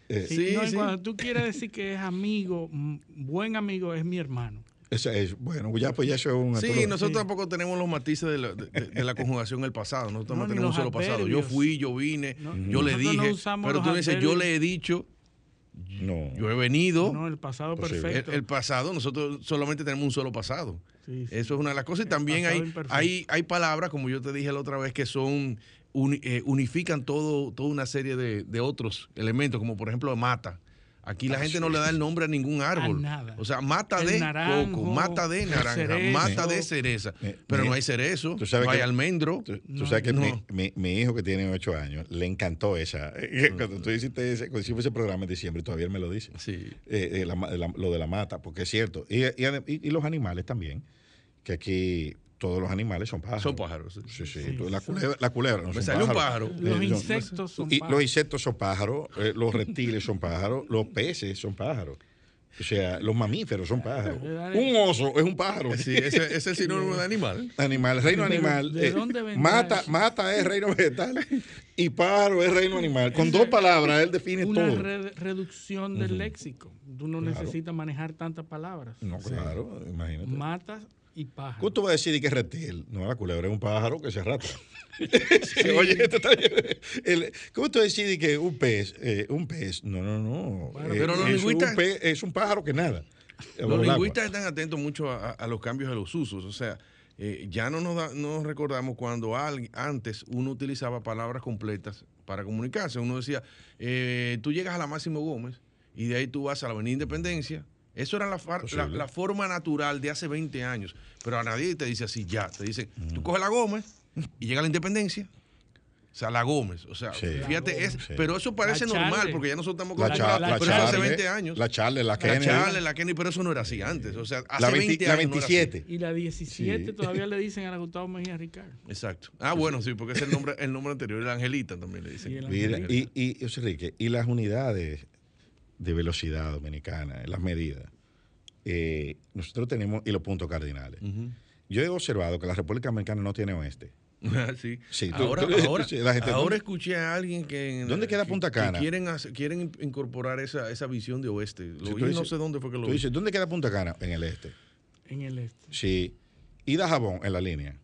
D: Eh, sí, no, cuando tú quieres decir que es amigo, buen amigo, es mi hermano.
C: Esa es, bueno, ya pues ya eso es un...
M: Sí, nosotros tampoco tenemos los matices de la, de, la conjugación el pasado. Nosotros no, tenemos un solo pasado. Yo fui, yo vine, yo le dije. pero tú dices, yo le he dicho no. Yo he venido.
D: No, el pasado perfecto.
M: El, pasado, nosotros solamente tenemos un solo pasado. Eso es una de las cosas. Y también hay, hay, hay palabras, como yo te dije la otra vez, que son eh, unifican todo, toda una serie de, de otros elementos, como por ejemplo mata. Aquí la
D: Ah,
M: gente no le da el nombre a ningún árbol.
D: nada.
M: O sea, mata
D: El
M: de
D: naranjo,
M: coco, mata de naranja,
D: cerezo.
M: mata de cereza. Pero no hay cerezo,
C: Tú sabes
M: no hay almendro.
C: Tú, tú
M: No.
C: sabes que
M: No.
C: mi, mi- mi hijo que tiene ocho años le encantó esa. Cuando tú hiciste ese, cuando hicimos ese programa en diciembre, todavía él me lo dice.
M: Sí.
C: Eh, eh, la ma- la- lo de la mata, porque es cierto. Y, y ade- y- y los animales también, que aquí todos los animales son pájaros.
M: Son pájaros.
C: Sí, sí. Tú- La culebra, la culebra no
M: Me
C: son
M: un pájaro.
D: Los
C: Eh,
D: insectos son pájaros.
C: Los insectos son pájaros, eh, los reptiles son pájaros, los peces son pájaros. O sea, los mamíferos son pájaros. Un oso es un pájaro.
M: Sí, ese, ese es el sinónimo de animal.
C: Animal, reino animal.
D: ¿de
C: eh,
D: dónde vendrá
C: mata, mata es reino vegetal y pájaro es reino animal. Con dos palabras él define
D: Una
C: todo.
D: re- reducción del léxico. Tú no
C: Claro.
D: necesitas manejar tantas palabras.
C: No, claro, imagínate.
D: Matas y pájaros.
C: ¿Cómo tú vas a decir que es reptil? No, la culebra es un pájaro que se arrastra. Sí, Oye, esto está bien. El- ¿Cómo tú decides que un pez, eh, un pez, no, no, no.
M: Bueno,
C: Eh,
M: pero los
C: es,
M: lingüistas-
C: un pez- es un pájaro que nada.
M: Los lingüistas están atentos mucho a, a los cambios de los usos. O sea, eh, ya no nos, da- no nos recordamos cuando al- antes uno utilizaba palabras completas para comunicarse. Uno decía, eh, tú llegas a la Máximo Gómez y de ahí tú vas a la Avenida Independencia. Eso era la, la, la forma natural de hace 20 años. Pero a nadie te dice así ya. Te dicen, tú coges la Gómez y llega a la Independencia. O sea, la Gómez. O sea,
C: Sí.
M: fíjate, es,
C: Sí.
M: pero eso parece
D: La
M: normal
D: Charle.
M: porque ya nosotros estamos
C: La,
M: acostumbrados.
C: cha- la
M: pero eso hace
C: Charle,
M: 20 años.
C: La Charle, la
M: La
C: Kennedy.
M: Charle, la Kenny, pero eso no era así antes. O sea, hace
C: La 20
M: 20
C: la
M: años. no era así.
C: 27.
D: Y la 17
C: Sí.
D: todavía le dicen a la Gustavo Mejía Ricardo.
M: Exacto. Ah, bueno, sí, porque es el nombre, el nombre anterior. La Angelita también le dicen.
D: Sí, el
C: Mira, y, y, José Enrique, y las unidades de velocidad dominicana, las medidas, eh, nosotros tenemos, y los puntos cardinales. Yo he observado que la República Dominicana no tiene oeste.
M: Sí.
C: Sí, tú-
M: ahora,
C: tú-
M: ahora,
C: sí, la gente-
M: ahora escuché a alguien que. en-
C: ¿Dónde queda
M: que-
C: Punta
M: que
C: Cana?
M: quieren, hacer- quieren in- incorporar esa, esa visión de oeste. Lo
C: Sí,
M: vi,
C: tú
M: no sé dónde fue que lo
C: Tú
M: vi.
C: dices, ¿dónde queda Punta Cana? En el este.
D: En el este.
C: Sí. Y Dajabón en la línea.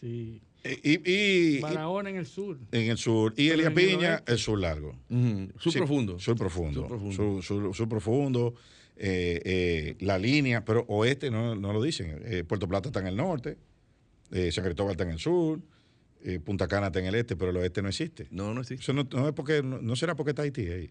D: Sí.
C: Y, y- y-
D: Barahona en el sur.
C: en el sur. Y
D: Pero
C: Elia
D: en el
C: Piña, el sur largo.
M: Ujú. Sur
C: Sí,
M: profundo.
C: Sur profundo.
M: Sur profundo.
C: Sur, sur- sur profundo. eh, eh, la línea, pero oeste no, no lo dicen. Eh, Puerto Plata está en el norte. eh, San Cristóbal está en el sur. eh, Punta Cana está en el este, pero el oeste no existe.
M: No, no existe.
C: Eso no, no es porque, no, no será porque está Haití ahí.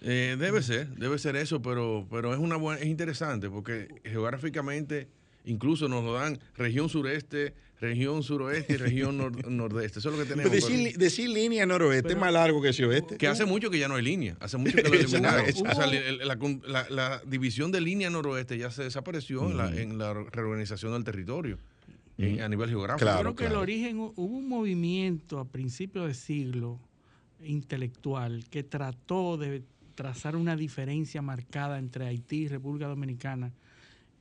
M: Eh, debe ser, debe ser eso, pero, pero es una buena, es interesante porque geográficamente incluso nos lo dan región sureste, región suroeste y región nor- nordeste. Eso es lo que tenemos.
C: Pero decir,
M: pero-
C: decir línea noroeste es más largo que ese oeste.
M: que hace mucho que ya no hay línea, hace mucho que lo
C: Exacto,
M: eliminaron. O sea, la, la- la división de línea noroeste ya se desapareció en, la, en la reorganización del territorio en- a nivel geográfico.
C: Claro,
D: Creo que
C: claro.
D: el origen, hu- hubo un movimiento a principios de siglo intelectual que trató de trazar una diferencia marcada entre Haití y República Dominicana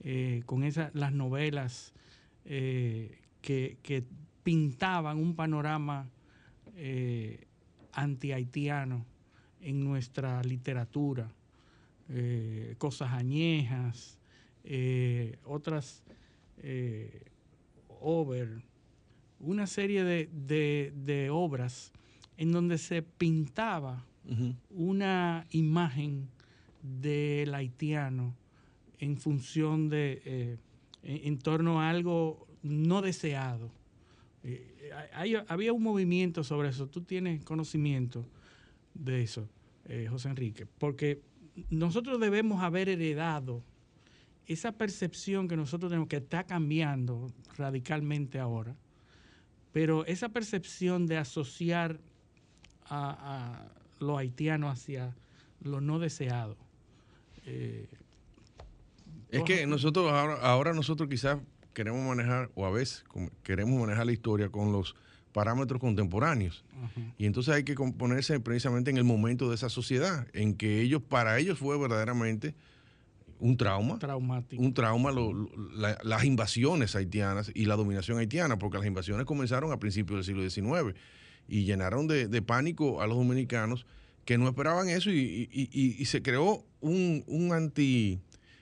D: eh, con esas las novelas eh, que, que pintaban un panorama eh, anti-haitiano en nuestra literatura, eh, cosas añejas, otras over, una serie de, de- de obras en donde se pintaba una imagen del haitiano en función de, eh, en, torno a algo no deseado. Eh, había un movimiento sobre eso, tú tienes conocimiento de eso, eh, José Enrique, porque nosotros debemos haber heredado esa percepción que nosotros tenemos, que está cambiando radicalmente ahora, pero esa percepción de asociar a, a lo haitiano hacia lo no deseado.
M: Es que nosotros ahora, ahora nosotros quizás queremos manejar, o a veces queremos manejar la historia con los parámetros contemporáneos. Y entonces hay que com- ponerse precisamente en el momento de esa sociedad, en que ellos, para ellos fue verdaderamente un trauma.
D: Traumático.
M: Un trauma, lo- lo- la- las invasiones haitianas y la dominación haitiana, porque las invasiones comenzaron a principios del siglo XIX y llenaron de, de pánico a los dominicanos que no esperaban eso y, y- y- y se creó un, un anti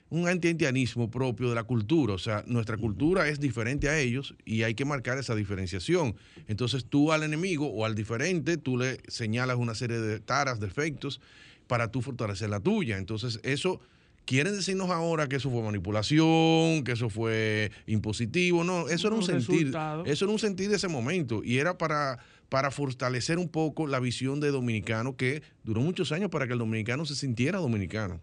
M: un anti-haitianismo propio de la cultura. O sea, nuestra cultura es diferente a ellos y hay que marcar esa diferenciación. Entonces tú al enemigo o al diferente, tú le señalas una serie de taras, defectos, para tú fortalecer la tuya. Entonces eso, quieren decirnos ahora que eso fue manipulación, que eso fue impositivo. No, eso era un
D: Un
M: sentir. Eso era un sentir de ese momento y era para, para fortalecer un poco la visión de dominicano que duró muchos años para que el dominicano se sintiera dominicano.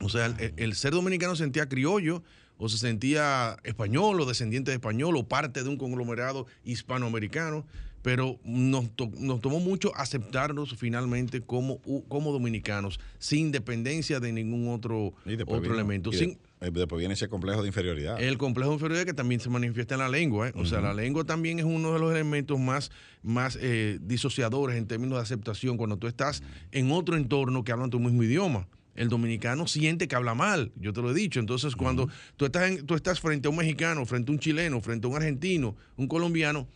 M: O sea, el, el ser dominicano se sentía criollo o se sentía español o descendiente de español o parte de un conglomerado hispanoamericano, pero nos, to- nos tomó mucho aceptarnos finalmente como, como dominicanos, sin dependencia de ningún otro, otro
C: vino-
M: elemento.
C: y de-
M: Sin,
C: eh, después viene ese complejo de inferioridad.
M: el complejo de inferioridad que también se manifiesta en la lengua. ¿eh? O sea, la lengua también es uno de los elementos más, más eh, disociadores en términos de aceptación cuando tú estás en otro entorno que hablan tu mismo idioma. El dominicano siente que habla mal, yo te lo he dicho. Entonces, cuando tú, estás en- tú estás frente a un mexicano, frente a un chileno, frente a un argentino, un colombiano,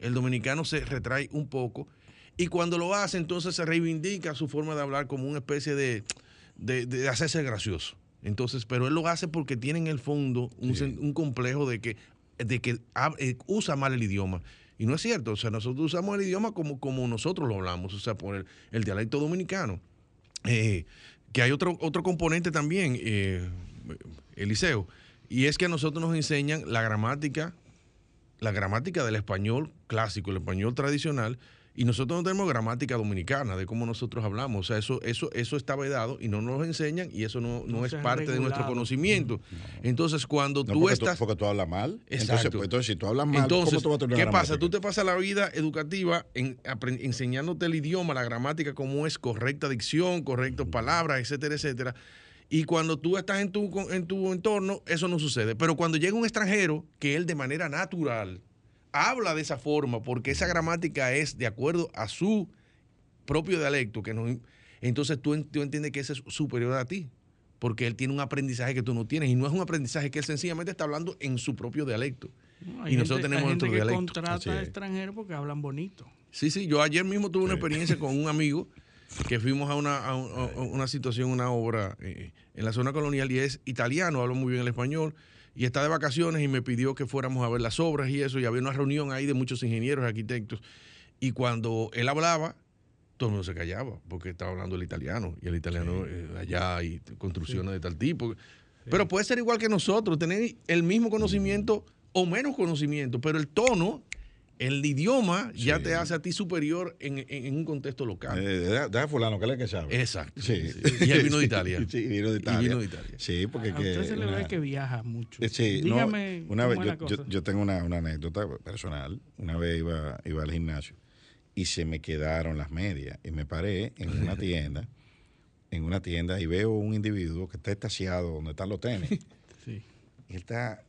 M: el dominicano se retrae un poco. Y cuando lo hace, entonces se reivindica su forma de hablar como una especie de, de, de hacerse gracioso. Entonces, pero él lo hace porque tiene en el fondo un, complejo de que, de que eh, usa mal el idioma. Y no es cierto, o sea, nosotros usamos el idioma como, como nosotros lo hablamos, o sea, por el, el dialecto dominicano. Eh, que hay otro, otro componente también, eh, Eliseo, y es que a nosotros nos enseñan la gramática, la gramática del español clásico, el español tradicional, y nosotros no tenemos gramática dominicana de cómo nosotros hablamos. O sea, eso, eso, eso está vedado y no nos lo enseñan y eso no, no
C: No
M: es parte de nuestro conocimiento. Entonces, cuando
C: No,
M: tú
C: porque
M: estás.
C: porque tú hablas mal. Entonces,
M: Exacto.
C: pues, entonces, si tú hablas mal,
M: Entonces,
C: ¿cómo tú vas a tener
M: ¿qué pasa? Tú te pasas la vida educativa en, enseñándote el idioma, la gramática, cómo es correcta dicción, correctas palabras, etcétera, etcétera. Y cuando tú estás en tu, en tu entorno, eso no sucede. Pero cuando llega un extranjero, que él de manera natural habla de esa forma, porque esa gramática es de acuerdo a su propio dialecto, que no, entonces tú, tú entiendes que ese es superior a ti, porque él tiene un aprendizaje que tú no tienes, y no es un aprendizaje que él sencillamente está hablando en su propio dialecto.
D: No,
M: y nosotros
D: gente-
M: tenemos nuestro
D: que
M: dialecto.
D: contrata a extranjeros porque hablan bonito.
M: Sí, sí, yo ayer mismo tuve una experiencia con un amigo que fuimos a una, a un- a una situación, una obra eh, en la zona colonial y es italiano, habla muy bien el español y está de vacaciones y me pidió que fuéramos a ver las obras y eso y había una reunión ahí de muchos ingenieros, arquitectos y cuando él hablaba todo el mundo se callaba porque estaba hablando el italiano y el italiano eh, allá y construcciones de tal tipo. Pero puede ser igual que nosotros, tener el mismo conocimiento o menos conocimiento, pero el tono, el idioma ya te hace a ti superior en, en- en un contexto local.
C: Eh, deja- fulano, que es el que sabe.
M: Exacto.
C: Sí.
M: Sí. Y él vino de Italia.
C: Sí, vino de
M: Y
C: Italia.
M: vino de Italia.
C: Sí, porque
D: A
C: que
D: usted se le ve que viaja mucho.
C: Eh, Sí, no,
D: Dígame
C: una vez, yo, tengo una, una anécdota personal. Una vez iba, iba al gimnasio y se me quedaron las medias y me paré en una tienda, en una tienda y veo un individuo que está estaciado donde están los tenis.
D: Sí.
C: Y él está...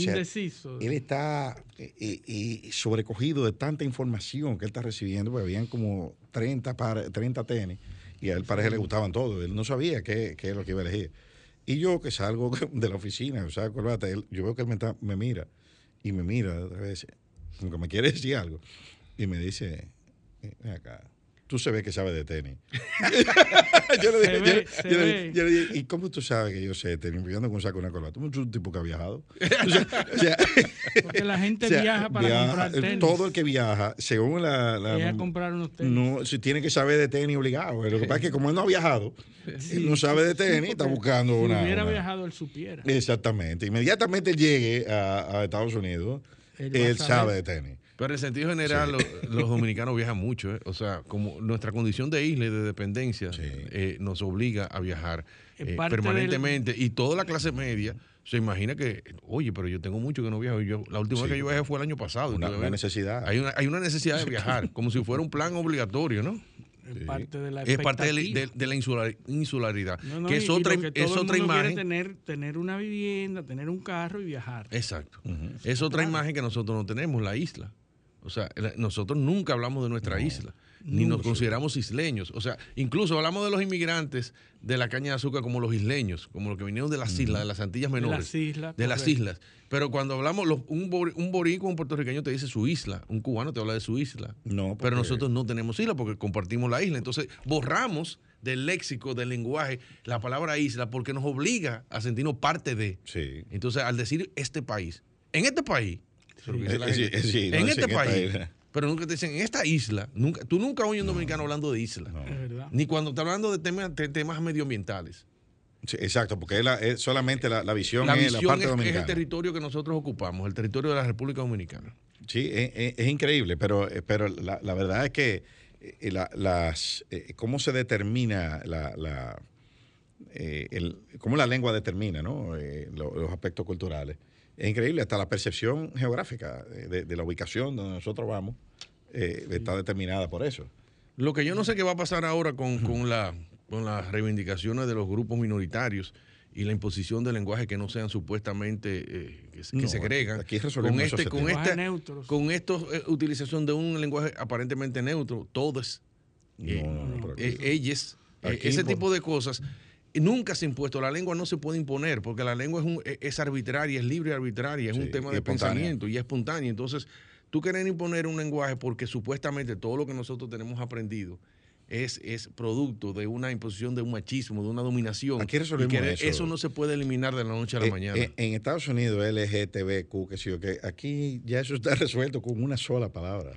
C: o sea,
D: Indeciso.
C: Él está eh, eh, eh, sobrecogido de tanta información que él está recibiendo, porque habían como 30, par- 30 tenis y a él parece que le gustaban todos. Él no sabía qué, qué es lo que iba a elegir. Y yo que salgo de la oficina, o sea, corbata, él- yo veo que él me, está- me mira y me mira otra vez, como que me quiere decir algo. Y me dice, "Eh, ven acá, tú se ve que sabes de tenis. yo le dije,
D: Se
C: yo
D: ve,
C: le-
D: se
C: yo le-
D: ve.
C: yo le dije, ¿y cómo tú sabes que yo sé de tenis? Yo ando con un saco una corbata. Tú eres un tipo que ha viajado. O sea, o sea,
D: Porque la gente
C: o sea,
D: viaja para
C: viaja,
D: comprar tenis.
C: Todo el que viaja, según la... la-
D: Viaja a comprar unos tenis.
C: No, si tiene que saber de tenis obligado. Lo que pasa es que como él no ha viajado,
D: Sí,
C: él no sabe de
D: sí,
C: tenis, está
D: porque
C: buscando
D: si
C: una...
D: hubiera
C: una-
D: viajado, él supiera.
C: Exactamente. Inmediatamente llegue a, a Estados Unidos,
D: Él
C: sabe de tenis.
M: Pero en sentido general, lo- los, dominicanos viajan mucho. ¿eh? O sea, como nuestra condición de isla y de dependencia eh, nos obliga a viajar eh, permanentemente. Y toda la clase media se imagina que, oye, pero yo tengo mucho que no viajo. Yo, la última vez que yo viajé fue el año pasado.
C: Una- una necesidad.
M: Hay una, hay una necesidad de viajar, como si fuera un plan obligatorio, ¿no?
D: Es parte de la
M: Es parte de, la-
D: expectativa.
M: de- de la insular- insularidad,
D: No, no,
M: que es
D: y
M: otra,
D: que
M: es
D: el
M: otra imagen.
D: Tener, tener una vivienda, tener un carro y viajar.
M: Exacto. Es otra imagen que nosotros no tenemos, la isla. O sea, nosotros nunca hablamos de nuestra isla, ni nos consideramos isleños. O sea, incluso hablamos de los inmigrantes de la caña de azúcar como los isleños, como los que vinieron de las islas, de las Antillas
D: De
M: Menores.
D: las islas,
M: De las islas. Pero cuando hablamos, los- un, un boricua, un puertorriqueño te dice su isla, un cubano te habla de su isla.
C: No,
M: Pero nosotros no tenemos isla porque compartimos la isla. Entonces, borramos del léxico, del lenguaje, la palabra isla porque nos obliga a sentirnos parte de.
C: Sí.
M: Entonces, al decir este país, en este país, eso es lo que dice la
C: Eh, sí,
M: gente,
C: eh, sí, no
M: en este país, pero nunca te dicen en esta isla, nunca, tú nunca oyes un dominicano hablando de isla, ni cuando está hablando de temas, de temas medioambientales.
C: Sí, exacto, porque es, la- es solamente la, la visión,
M: La
C: es
M: visión
C: la parte
M: es, es el
C: dominicana.
M: territorio que nosotros ocupamos, el territorio de la República Dominicana.
C: Sí, es, es increíble, pero, pero la, la verdad es que eh, la, las, eh, cómo se determina la, la eh, el, cómo la lengua determina ¿no? Eh, los, los aspectos culturales. Es increíble, hasta la percepción geográfica de, de la ubicación donde nosotros vamos eh, está determinada por eso.
M: Lo que yo no sé qué va a pasar ahora con, con, la, con las reivindicaciones de los grupos minoritarios y la imposición de lenguajes que no sean supuestamente eh, que, que
C: No,
M: segregan.
C: aquí
M: con este, con esta,
D: neutros.
M: con esto eh, utilización de un lenguaje aparentemente neutro, todos, eh, eh, ellas, eh,
C: Aquí
M: ese tipo de cosas. Nunca se ha impuesto, la lengua no se puede imponer, porque la lengua es, un- es- es arbitraria, es libre y arbitraria, es
C: Sí,
M: un tema de
C: espontánea.
M: pensamiento y es espontánea. Entonces, tú querer imponer un lenguaje porque supuestamente todo lo que nosotros tenemos aprendido es, es producto de una imposición de un machismo, de una dominación.
C: Aquí resolvimos
M: Y que
C: eso.
M: no se puede eliminar de la noche a la
C: Eh,
M: mañana.
C: eh, en Estados Unidos, LGTBQ, que sí o que aquí ya eso está resuelto con una sola palabra.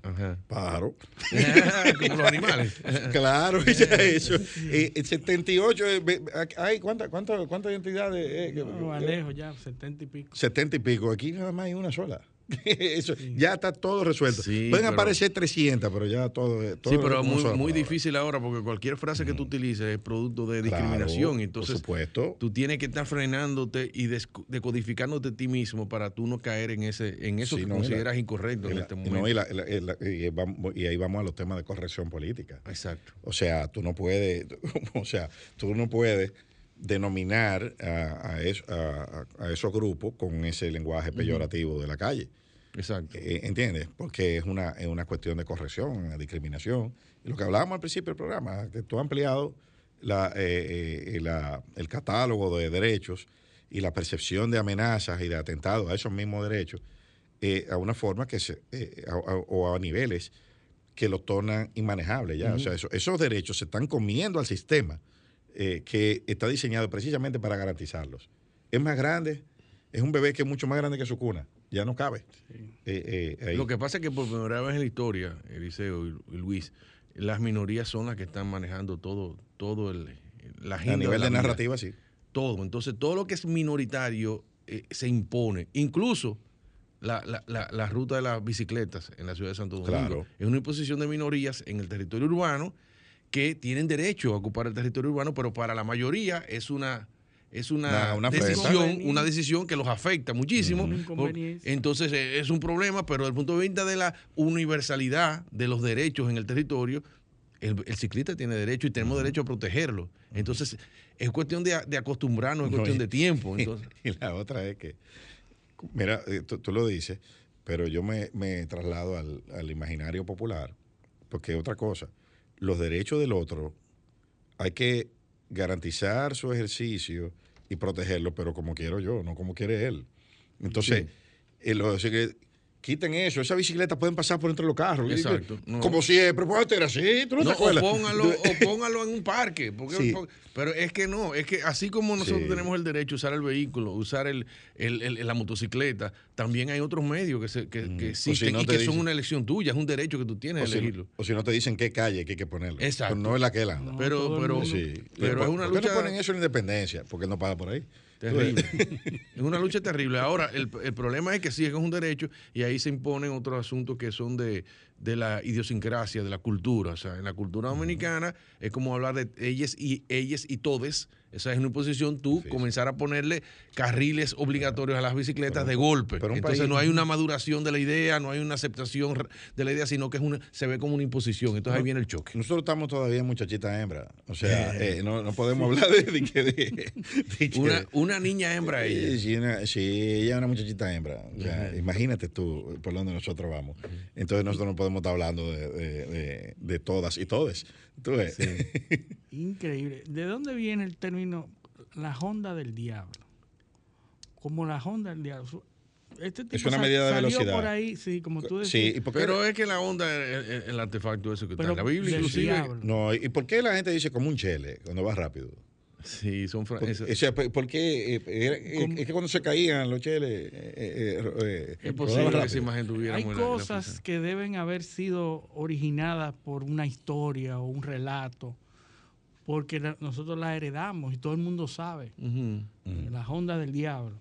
C: Pájaro.
M: Como los animales.
C: claro, ya eso. Eh, el 78, eh, ve- hay ¿cuántas cuántas cuántas identidades? eh,
D: No, Alejo, ya, setenta y pico.
C: 70 y pico. Aquí nada más hay una sola. Eso, Ya está todo resuelto.
M: Sí,
C: Pueden
M: pero-
C: aparecer 300, pero ya todo. todo
M: Sí, pero muy, muy difícil ahora porque cualquier frase que tú utilices es producto de
C: Claro,
M: discriminación.
C: por
M: entonces,
C: supuesto.
M: tú tienes que estar frenándote y decodificándote a ti mismo para tú no caer en ese en eso
C: Sí,
M: que
C: no, y la-
M: consideras incorrecto en
C: la-
M: este momento.
C: no, y, la- y vamos- y ahí vamos a los temas de corrección política.
M: Exacto.
C: O sea, tú no puedes, o sea, tú no puedes denominar a, a es- a- a- a esos grupos con ese lenguaje peyorativo de la calle.
M: Exacto.
C: Eh, ¿Entiendes? Porque es una, es una cuestión de corrección, una discriminación. Y lo que hablábamos al principio del programa, que tú has ampliado la, eh, eh, la- el catálogo de derechos y la percepción de amenazas y de atentados a esos mismos derechos a una forma que se, a- a- o a niveles que lo tornan inmanejable ya. O sea, eso- esos derechos se están comiendo al sistema que está diseñado precisamente para garantizarlos. Es más grande, es un bebé que es mucho más grande que su cuna, ya no cabe. Eh, eh, ahí.
M: Lo que pasa es que por primera vez en la historia, Eliseo y, Luis, las minorías son las que están manejando todo, todo el, la agenda
C: a nivel
M: la
C: de narrativa, sí.
M: Todo. Entonces, todo lo que es minoritario eh, se impone. Incluso la, la- la- la ruta de las bicicletas en la ciudad de Santo Domingo.
C: Claro.
M: Es una imposición de minorías en el territorio urbano que tienen derecho a ocupar el territorio urbano, pero para la mayoría es una es una,
C: Una-
M: decisión, una decisión que los afecta muchísimo.
D: Una inconveniencia.
M: Entonces eh, es un problema, pero desde el punto de vista de la universalidad de los derechos en el territorio, el, el ciclista tiene derecho y tenemos derecho a protegerlo. Entonces es cuestión de, de acostumbrarnos, es
C: No,
M: cuestión
C: y-
M: de tiempo. Entonces,
C: y la otra es que, mira, eh, tú, tú lo dices, pero yo me, me traslado al, al imaginario popular, porque otra cosa, los derechos del otro hay que garantizar su ejercicio y protegerlo, pero como quiero yo, no como quiere él. Entonces, eh, lo- que quiten eso, esas bicicletas pueden pasar por entre los carros.
M: Exacto, no.
C: Como siempre, pues ser así, tú no,
M: No,
C: te acuerdas.
M: o, póngalo, o póngalo en un parque. Porque,
C: Sí.
M: po- pero es que no, es que así como nosotros
C: Sí.
M: tenemos el derecho a usar el vehículo, usar el, el- el- la motocicleta, también hay otros medios que, se, que, que
C: si
M: existen
C: no
M: y que son una elección tuya, es un derecho que tú tienes de
C: si,
M: elegirlo.
C: o si no te dicen qué calle que hay que ponerlo.
M: Exacto.
C: Pues no es la que él anda.
M: Pero, pero,
C: Sí.
M: pero
C: ¿Por-
M: es una
C: por qué
M: lucha
C: no ponen eso en independencia? Porque él no paga por ahí.
M: Terrible. es una lucha terrible. Ahora, el, el problema es que sí es un derecho y ahí se imponen otros asuntos que son de, de la idiosincrasia, de la cultura. O sea, en la cultura dominicana es como hablar de ellas y ellas y todes. Esa es una imposición, tú comenzar a ponerle carriles obligatorios a las bicicletas de golpe.
C: pero un
M: Entonces
C: país-
M: no hay una maduración de la idea, no hay una aceptación de la idea, sino que es una, se ve como una imposición. Entonces ahí viene el choque.
C: Nosotros estamos todavía muchachita hembra. O sea, eh, no, no podemos hablar de, de que. de- de que-
M: Una, una niña hembra
C: Eh,
M: ella.
C: Sí, una- sí, ella es una muchachita hembra. O sea, imagínate tú por donde nosotros vamos. Entonces nosotros no podemos estar hablando de, de- de- de todas y todes. Tú ves.
D: Increíble. ¿De dónde viene el término la Honda del diablo? Como la Honda del diablo. Este tipo
C: Es una medida de
D: salió
C: velocidad.
D: por ahí, sí, como tú decías.
C: Sí.
M: Pero es que la onda es el artefacto eso que está
D: Pero
M: en la Biblia, inclusive.
D: diablo.
C: No, ¿y por qué la gente dice como un chele cuando va rápido?
M: Sí, son fra-
C: Por-
M: eso-
C: o sea, ¿por por qué? Eh, eh, es que cuando se caían los cheles. eh, eh, eh,
M: Es posible que esa imagen tuviera
D: Hay
M: muy la- la
D: cosas que deben haber sido originadas por una historia o un relato, porque la- nosotros las heredamos y todo el mundo sabe.
M: Ujú.
D: La Honda del diablo.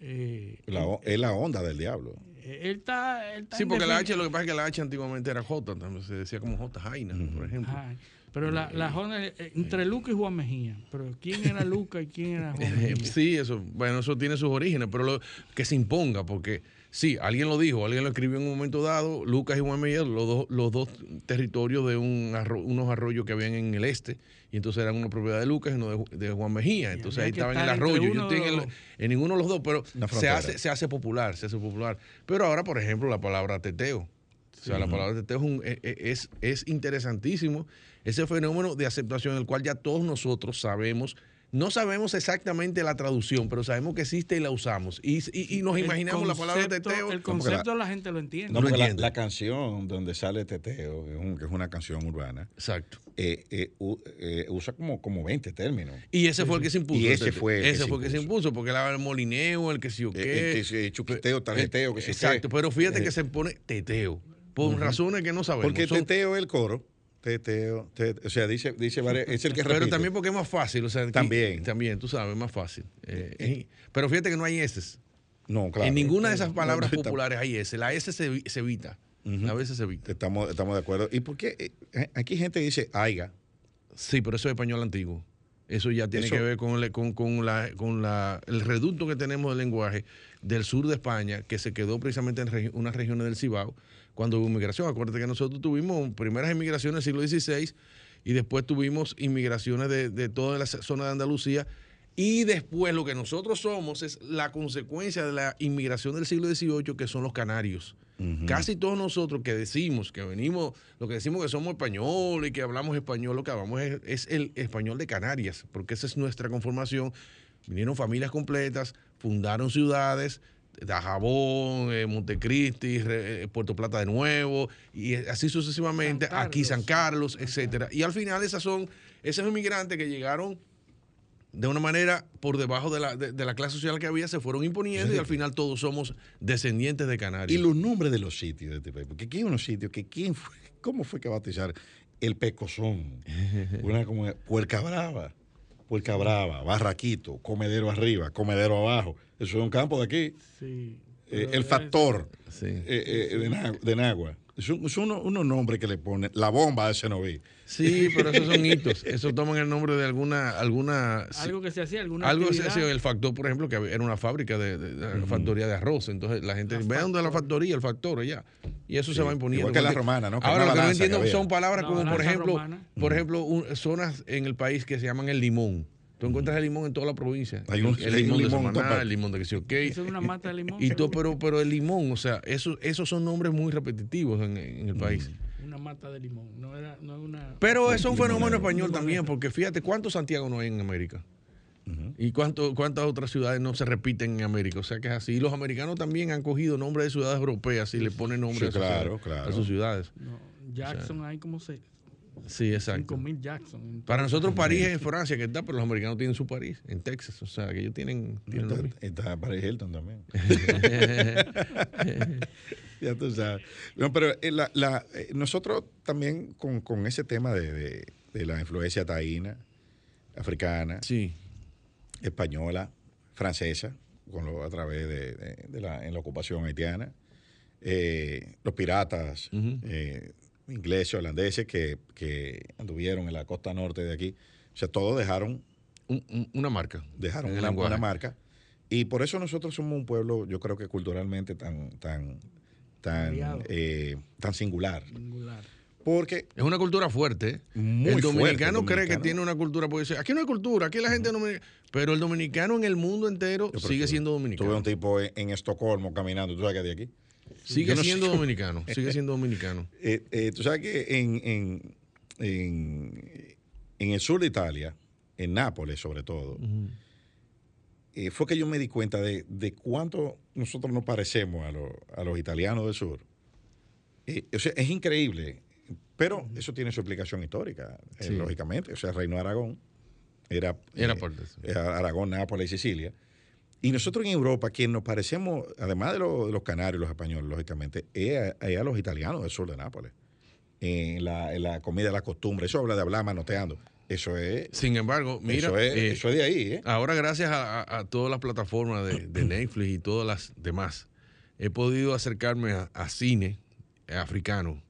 D: Eh,
C: es la onda del diablo.
D: Él está, él está
M: Sí, porque la H, lo que pasa es que la H antiguamente era J, también se decía como J Jaina, por ejemplo.
D: Ay, pero la, la J, eh, entre Luca y Juan Mejía. Pero ¿quién era Luca y quién era Juan Mejía?
M: Sí, eso, bueno, eso tiene sus orígenes, pero lo, que se imponga, porque sí, alguien lo dijo, alguien lo escribió en un momento dado, Lucas y Juan Mejía, los dos, los dos territorios de un arro- unos arroyos que habían en el este, y entonces eran una propiedad de Lucas y uno de, de Juan Mejía, entonces ahí
D: que
M: estaba en el arroyo, yo estoy en, el- en ninguno de los dos, pero se hace, se hace popular, se hace popular. Pero ahora, por ejemplo, la palabra teteo. O sea, la palabra teteo es, un- e- e- es, es interesantísimo ese fenómeno de aceptación en el cual ya todos nosotros sabemos, no sabemos exactamente la traducción, pero sabemos que existe y la usamos. Y, y- y nos
D: El
M: imaginamos la palabra teteo.
D: El concepto la gente lo entiende.
C: No, porque la, la canción donde sale Teteo, es un- que es una canción urbana,
M: Exacto.
C: eh, eh, u- eh, usa como, como 20 términos.
M: Y ese fue el que se impuso.
C: Y ese
M: teteo.
C: fue el que
M: ese
C: se
M: fue el que se impuso, porque era el molineo, el que sí o qué.
C: el que se- chuquiteo, tarjeteo, que.
M: Exacto, pero fíjate
C: Eh.
M: que se pone teteo, por
C: Ujú.
M: razones que no sabemos.
C: Porque
M: Son-
C: teteo es el coro. Teteo, te- o sea, dice, dice varias- es el que
M: Pero
C: repite.
M: también porque es más fácil, o sea, aquí-
C: También.
M: también, tú sabes, es más fácil. Eh, eh, pero fíjate que no hay S.
C: No, claro.
M: En ninguna de esas palabras
C: No, no,
M: populares hay S. La S se, evi- se evita. A veces se evita.
C: Estamos, estamos de acuerdo. ¿Y por qué? eh, Aquí gente dice aiga.
M: Sí, pero eso es español antiguo. Eso ya tiene
C: Eso-
M: que ver con, el- con, con la, con la, el reducto que tenemos del lenguaje del sur de España, que se quedó precisamente en regi- unas regiones del Cibao, cuando hubo migración. Acuérdate que nosotros tuvimos primeras inmigraciones del siglo XVI y después tuvimos inmigraciones de, de toda la zona de Andalucía. Y después lo que nosotros somos es la consecuencia de la inmigración del siglo XVIII, que son los canarios. Casi todos nosotros que decimos que venimos, lo que decimos que somos españoles y que hablamos español, lo que hablamos es, es el español de Canarias, porque esa es nuestra conformación. Vinieron familias completas, fundaron ciudades, Dajabón, eh, Montecristi, eh, Puerto Plata de nuevo, y así sucesivamente, aquí San Carlos, etcétera. Y al final esas son, esos inmigrantes que llegaron de una manera por debajo de la, de, de la clase social que había, se fueron imponiendo y al final todos somos descendientes de Canarias.
C: Y los nombres de los sitios de este país. Porque aquí hay unos sitios que quién fue, cómo fue que bautizaron el Pecozón, una como Puerca Brava, Puerca Brava, Barraquito, Comedero arriba, Comedero abajo. Eso es un campo de aquí.
D: Sí.
C: Eh, el factor eh, eh, de, Nagua, de Nagua. Son, son unos, unos nombres que le ponen. La bomba de Cenoví.
M: Sí, pero esos son hitos. Eso toman el nombre de alguna. alguna
D: Algo que se hacía, alguna
M: Algo que se hacía. El factor, por ejemplo, que era una fábrica de, de- de- una factoría de arroz. Entonces la gente ve dónde es la factoría, el factor, ya. Y eso
C: Sí,
M: se va imponiendo.
C: igual que la romana, ¿no? Que
M: Ahora lo que no
C: que
M: entiendo
C: había.
M: son palabras como, por ejemplo,
D: romana.
M: por ejemplo, un- zonas en el país que se llaman el limón. Tú encuentras el limón en toda la provincia.
C: Hay un-
M: el
C: hay un
M: limón de
C: limón en
M: Samaná, el limón de que yo qué.
D: Eso es una mata de limón.
M: Y todo, pero, pero el limón, o sea, eso, esos son nombres muy repetitivos en, en el
C: Mm.
M: país.
D: Una mata de limón. No era, no es una.
M: Pero eso es un fenómeno español también, porque fíjate cuántos Santiago no hay en América. Y cuánto, cuántas otras ciudades no se repiten en América. O sea que es así. Y los americanos también han cogido nombres de ciudades europeas y le ponen nombres
C: Sí,
M: a, sus
C: claro,
M: ciudades-
C: claro.
M: a sus ciudades.
D: No, Jackson hay como se,
M: Sí, exacto.
D: 5000 Jackson.
M: Para nosotros París es Francia que está, pero los americanos tienen su París en Texas. O sea que ellos tienen, tienen lo
C: Está, está Paris Hilton también. ya tú sabes. No, pero eh, la- la- eh, nosotros también con, con ese tema de, de- de la influencia taína, africana, española, francesa, con lo- a través de, de- de la, en la ocupación haitiana, eh, los piratas eh, ingleses, holandeses que, que anduvieron en la costa norte de aquí, o sea, todos dejaron
M: una marca.
C: Dejaron una, una marca. Y por eso nosotros somos un pueblo, yo creo que culturalmente tan, tan, tan, eh, tan singular.
D: Singular.
C: Porque
M: es una cultura fuerte.
C: Muy
M: el
C: fuerte,
M: dominicano cree que tiene una cultura, puede ser, aquí no hay cultura, aquí la gente no Pero el dominicano en el mundo entero sigue siendo dominicano.
C: Tuve un tipo en, en Estocolmo caminando, ¿tú sabes que de aquí?
M: Sigue
C: no
M: siendo dominicano, sigue siendo dominicano.
C: Eh, eh, tú sabes que en, en, en, en el sur de Italia, en Nápoles sobre todo, eh, fue que yo me di cuenta de, de cuánto nosotros nos parecemos a, los- a los italianos del sur. O sea, es increíble, pero eso tiene su explicación histórica,
M: Sí.
C: lógicamente. O sea, el reino de Aragón era,
M: Era de eso.
C: era Aragón, Nápoles y Sicilia. Y nosotros en Europa, quien nos parecemos, además de, los- de los canarios, los españoles, lógicamente, es a, es a los italianos del sur de Nápoles. En la, en la comida, la costumbre, eso habla de hablar manoteando. Eso es.
M: Sin embargo, mira,
C: Eso es,
M: eh,
C: eso es de ahí, ¿eh?
M: Ahora, gracias a, a- a todas las plataformas de, de Netflix y todas las demás, he podido acercarme a, a cine africano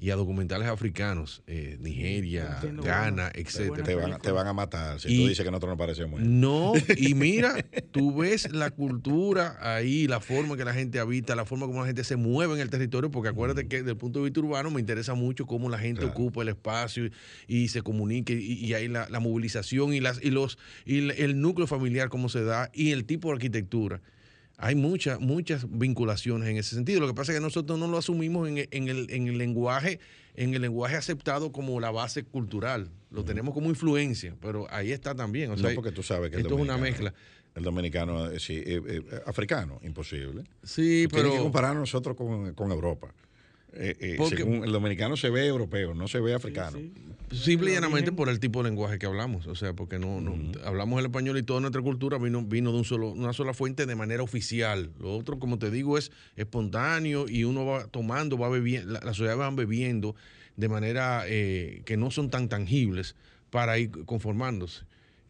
M: y a documentales africanos, eh, Nigeria,
C: Entiendo,
M: Ghana,
C: bueno.
M: etcétera.
C: Te van, te van a matar si
M: Y-
C: tú dices que nosotros no parecemos.
M: No, y mira, tú ves la cultura ahí, la forma que la gente habita, la forma como la gente se mueve en el territorio, porque acuérdate que desde el punto de vista urbano me interesa mucho cómo la gente
C: Claro.
M: ocupa el espacio y, y se comunica y, y hay la, la movilización y las y los y el, el núcleo familiar cómo se da y el tipo de arquitectura. Hay muchas, muchas vinculaciones en ese sentido. Lo que pasa es que nosotros no lo asumimos en, en el, en el lenguaje, en el lenguaje aceptado como la base cultural. Lo tenemos como influencia, pero ahí está también. O sea,
C: no, porque tú sabes que
M: esto es una mezcla.
C: El dominicano, eh, sí, eh, eh, africano, imposible.
M: Sí, pero-
C: que comparar nosotros con, con Europa. Eh, eh,
M: Porque-
C: según el dominicano se ve europeo, no se ve africano.
M: Simple y llanamente por el tipo de lenguaje que hablamos. O sea, porque no, no hablamos el español y toda nuestra cultura vino, vino de un solo, una sola fuente de manera oficial. Lo otro, como te digo, es espontáneo y uno va tomando, va bebiendo, la, la sociedad van bebiendo de manera eh, que no son tan tangibles para ir conformándose.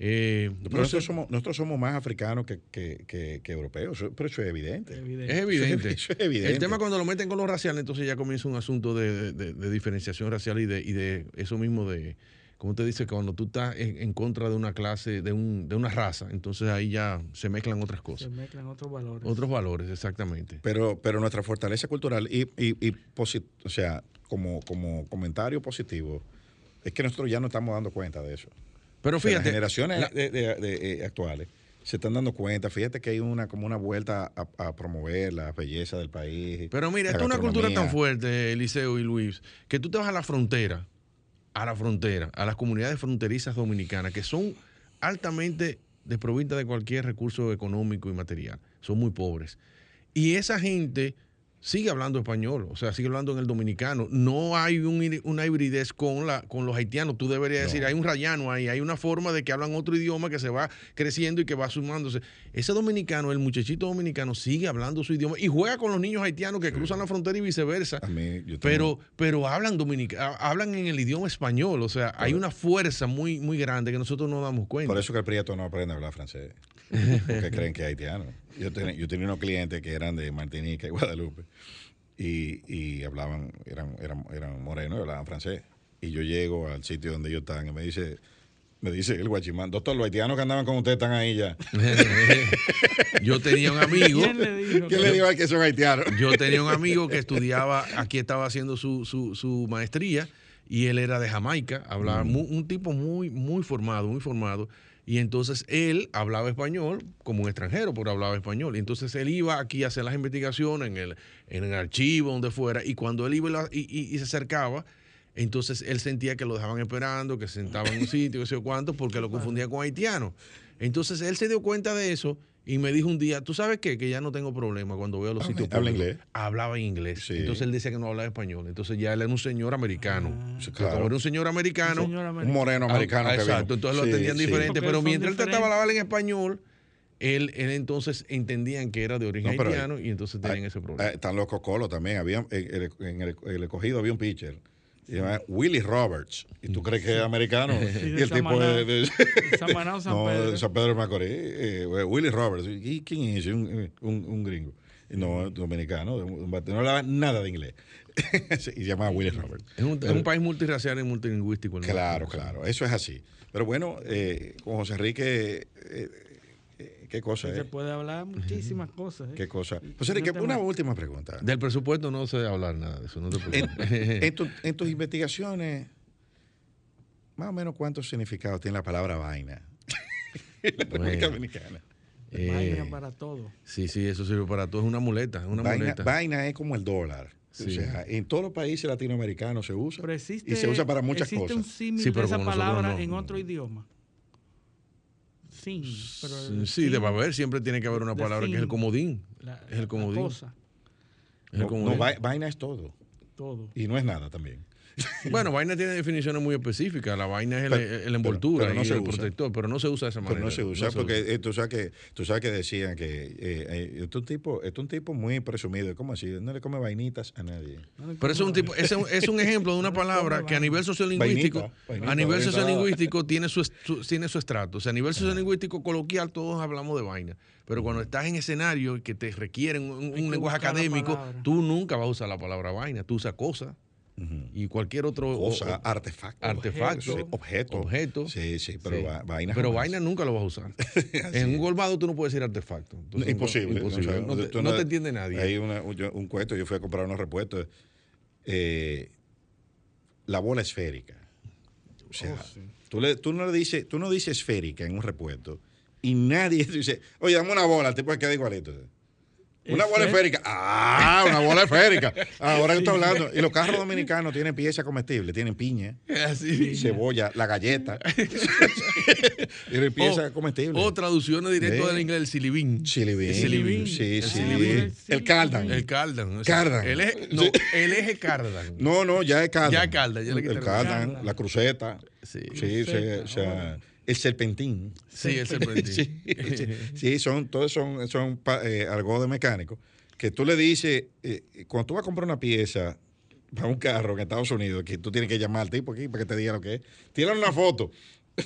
M: Eh,
C: Pero
M: no
C: nosotros,
M: sé-
C: somos, nosotros somos más africanos que, que- que- que europeos, pero eso es evidente.
M: Es evidente.
C: Eso es evidente.
M: El tema cuando lo meten con lo racial, entonces ya comienza un asunto de, de- de diferenciación racial y de, y de eso mismo de, como te dice, cuando tú estás en, en contra de una clase, de, un, de una raza, entonces ahí ya se mezclan otras
D: Se
M: cosas.
D: mezclan otros valores.
M: Otros valores, exactamente.
C: Pero, pero nuestra fortaleza cultural y, y, y posi- o sea, como, como comentario positivo, es que nosotros ya no estamos dando cuenta de eso.
M: Pero
C: O sea,
M: fíjate,
C: las generaciones
M: la-
C: de- de- de, eh, actuales se están dando cuenta. Fíjate que hay una como una vuelta a, a promover la belleza del país.
M: Pero mira, esto es una cultura tan fuerte, Eliseo y Luis, que tú te vas a la frontera, a la frontera, a las comunidades fronterizas dominicanas, que son altamente desprovistas de cualquier recurso económico y material. Son muy pobres. Y esa gente sigue hablando español, o sea, sigue hablando en el dominicano. No hay un una hibridez con, la, con los haitianos. Tú deberías decir, hay un rayano ahí, hay una forma de que hablan otro idioma que se va creciendo y que va sumándose. Ese dominicano, el muchachito dominicano, sigue hablando su idioma y juega con los niños haitianos que cruzan la frontera y viceversa. pero, pero hablan dominica, hablan en el idioma español. O sea, hay una fuerza muy, muy grande que nosotros no damos cuenta.
C: Por eso que el prieto no aprende a hablar francés. Porque creen que es haitiano. Yo, ten- yo tenía unos clientes que eran de Martinica y Guadalupe. Y, y hablaban, eran, eran, eran morenos y hablaban francés. Y yo llego al sitio donde ellos están y me dice, me dice el guachimán, doctor, los haitianos que andaban con usted están ahí ya.
M: Yo tenía un amigo.
C: ¿Quién le dijo? ¿Quién le dijo que son haitianos?
M: Yo tenía un amigo que estudiaba, aquí estaba haciendo su, su, su maestría y él era de Jamaica, hablaba
C: Mm.
M: un tipo muy, muy formado, muy formado. Y entonces él hablaba español como un extranjero, pero hablaba español. Y entonces él iba aquí a hacer las investigaciones en el, en el archivo, donde fuera, y cuando él iba y y, y- y se acercaba, entonces él sentía que lo dejaban esperando, que se sentaba en un sitio, que sé yo cuánto, porque lo confundía con haitiano. Entonces él se dio cuenta de eso y me dijo un día, ¿tú sabes qué? Que ya no tengo problema cuando veo los
C: Habla-
M: sitios
C: habla
M: públicos".
C: inglés.
M: Hablaba en inglés.
C: Sí.
M: Entonces él decía que no hablaba español. Entonces ya él era un señor americano. Pero
C: claro.
M: Como era un señor americano.
D: Un señor americano.
C: Un moreno
M: Ah,
C: americano
M: ah,
C: que
M: Exacto.
C: vino.
M: Entonces lo atendían
C: sí.
M: diferente.
D: Porque
M: Pero mientras él trataba de
D: diferentes.
M: hablar en español, él, él entonces entendían que era de origen
C: No,
M: haitiano y entonces tenían
C: hay-
M: ese problema.
C: Están los cocolos también. Había, en, el, en el- el escogido había un pitcher. Se llama Willie Roberts. ¿Y tú crees que es americano?
D: Sí,
C: y
D: de
C: el tipo de, de-
D: Samaná o San
C: no,
D: Pedro.
C: de San Pedro de Macorís. eh, Willie Roberts. ¿Y quién es? Un, un- un gringo. Y No, dominicano. No hablaba nada de inglés. y se llamaba Willie Roberts.
M: Es un, es un país multirracial y multilingüístico. el
C: Claro, claro, eso es así. Pero bueno, eh, con José Enrique, eh, eh, qué cosa,
D: Se
C: eh?
D: puede hablar muchísimas cosas. ¿eh?
C: Qué cosa. José
D: un
C: Enrique, una última pregunta.
M: Del presupuesto no se debe hablar nada de eso. No te
C: En,
M: preocupes.
C: en tu- en tus investigaciones, más o menos cuántos significados tiene la palabra vaina en la República
M: Bueno.
C: Dominicana.
D: Vaina
M: Eh,
D: para todo.
M: sí, sí, eso sirve para todo. Es una muleta. Es una
C: Vaina,
M: muleta.
C: vaina es como el dólar. O sea, en todos los países latinoamericanos se usa
D: Pero existe,
C: y se usa para muchas
D: existe un
C: cosas.
D: símil
M: Sí,
D: de
M: pero
D: esa palabra
M: no.
D: en otro idioma. Sin. Pero
M: Sí,
D: el
M: sí,
D: sin,
M: debe haber. Siempre tiene que haber una palabra que es el comodín.
D: la-
M: Es el
D: la
M: comodín.
D: cosa,
M: Es el
C: No,
M: comodín.
C: no, vai- vaina es todo.
D: todo.
C: Y no es nada también.
M: Bueno, vaina tiene definiciones muy específicas. La vaina es el envoltura
C: pero no
M: y
C: se
M: el
C: usa.
M: protector, pero no se usa de esa manera.
C: Pero no se usa
M: No se
C: porque eh, tú, sabes que, tú sabes que decían que eh, eh, este es un tipo, este es un tipo muy presumido. ¿Cómo así? No le come vainitas a nadie.
M: Pero es un tipo, ese es un- es un ejemplo de una palabra que a nivel sociolingüístico,
C: Vainita, vainita,
M: a nivel
C: vainita.
M: sociolingüístico tiene su, tiene su estrato. O sea, a nivel sociolingüístico coloquial todos hablamos de vaina. Pero cuando estás en escenario que te requieren un, un lenguaje
D: la
M: académico, tú nunca vas a usar la palabra vaina, tú usas Y cualquier otro
C: Cosa,
M: o-
C: artefacto.
M: artefacto,
C: objeto.
M: objeto.
C: Sí, sí, pero
M: Sí.
C: va- vaina
M: Pero
C: jamás.
M: vaina nunca lo vas a usar. en un colmado tú no puedes decir artefacto. Entonces,
C: imposible.
M: imposible.
C: O sea,
M: no, te, no te entiende nadie.
C: Hay una- un, cuento, yo fui a comprar unos repuestos. eh, la bola esférica. O sea, tú, le- tú no le dices, tú no dices esférica en un repuesto y nadie dice, oye, dame una bola, el tipo queda igualito. Una bola
D: Esfé-
C: esférica. Ah, una bola esférica. Ahora que estoy hablando. Y los carros dominicanos tienen piezas comestibles, tienen piña,
M: Así.
C: cebolla, la galleta. tienen piezas
M: O-
C: comestibles.
M: O traducciones directas
C: Sí.
M: del inglés, el silibín.
C: Silibín.
M: El silibín.
C: Sí,
M: El
C: sí.
M: silibín.
C: El cardan.
M: El cardan. o sea,
C: Cardan.
M: El eje, no,
C: Sí.
M: el eje cardan.
C: No, no, ya es cardan.
M: Ya es cardan, ya le
C: el cardan. la cruceta.
M: Sí.
C: Sí, sí, o sea, el serpentín.
M: Sí, el serpentín.
C: sí, sí, sí, son, todos son, son eh, algo de mecánico. Que tú le dices, eh, cuando tú vas a comprar una pieza para un carro en Estados Unidos, que tú tienes que llamar al tipo aquí para que te diga lo que es. Tírale una foto.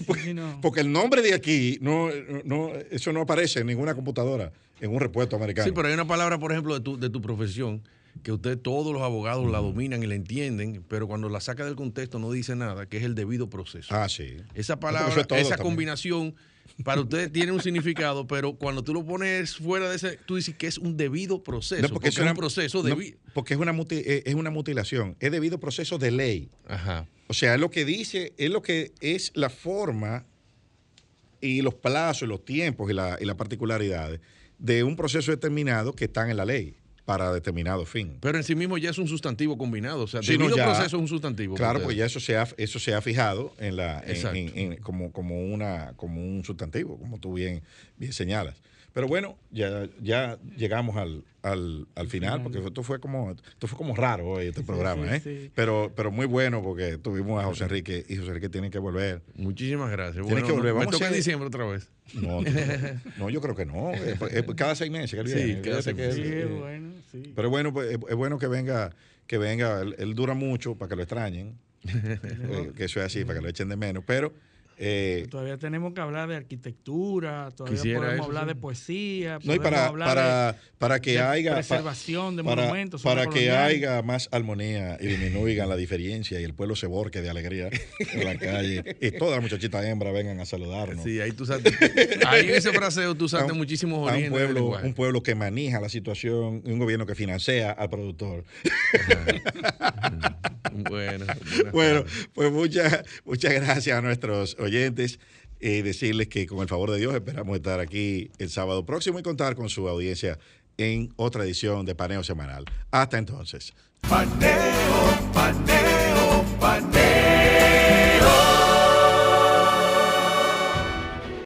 C: Porque, porque el nombre de aquí, no, no, eso no aparece en ninguna computadora, en un repuesto americano.
M: Sí, pero hay una palabra, por ejemplo, de tu, de tu profesión, que usted, todos los abogados la dominan y la entienden, pero cuando la saca del contexto no dice nada, que es el debido proceso.
C: Ah, sí.
M: Esa palabra,
C: es
M: esa
C: también.
M: combinación, para usted tiene un significado, pero cuando tú lo pones fuera de ese, tú dices que es un debido proceso,
C: No,
M: porque,
C: es
M: es un
C: una-
M: proceso
C: no,
M: debido.
C: porque es una, muti- eh, es una mutilación, es debido proceso de ley.
M: Ajá.
C: O sea, es lo que dice, es lo que es la forma y los plazos y los tiempos y, la- y las particularidades de un proceso determinado que están en la ley para determinado fin.
M: Pero en sí mismo ya es un sustantivo combinado, o sea,
C: Sí, no,
M: debido
C: ya-
M: proceso es un sustantivo.
C: Claro,
M: porque
C: porque ya eso se ha, eso se ha fijado en la, en- en- en- como, como, una, como un sustantivo, como tú bien, bien señalas. Pero bueno, ya, ya llegamos al, al, al final, porque esto fue como, esto fue como raro hoy este programa,
D: sí,
C: ¿eh?
D: sí.
C: Pero, pero muy bueno porque tuvimos a José Enrique y José Enrique tiene que volver.
M: Muchísimas gracias.
C: Tiene
M: Bueno,
C: que volver.
M: me
C: Vamos a
M: toca en
C: hacer-
M: diciembre otra vez.
C: No, no, no, yo creo que no. Es- es cada seis meses que
M: Sí, cada seis
C: que
M: meses.
C: es-
D: Sí,
C: eh,
D: bueno, sí.
C: Pero bueno, pues, es, bueno que venga, que venga. Él, él dura mucho para que lo extrañen. Eh, que eso es así, para que lo echen de menos. Pero eh,
D: Todavía tenemos que hablar de arquitectura, todavía podemos
C: eso,
D: hablar
C: sí.
D: de poesía.
C: no, y
D: podemos
C: para,
D: hablar
C: para,
D: de-
C: para que
D: de
C: haya. pa-
D: Preservación de
C: para,
D: monumentos.
C: Para que haya más armonía y disminuyan la diferencia y el pueblo se borque de alegría en la calle. Y todas las muchachitas hembras vengan a saludarnos.
M: Sí, ahí tú sabes. Ahí en ese fraseo tú
C: un-
M: muchísimos
C: a un pueblo, un pueblo que maneja la situación y un gobierno que financia al productor.
M: Bueno,
C: bueno, pues muchas, muchas gracias a nuestros oyentes. y decirles que con el favor de Dios esperamos estar aquí el sábado próximo y contar con su audiencia en otra edición de Paneo Semanal. Hasta entonces.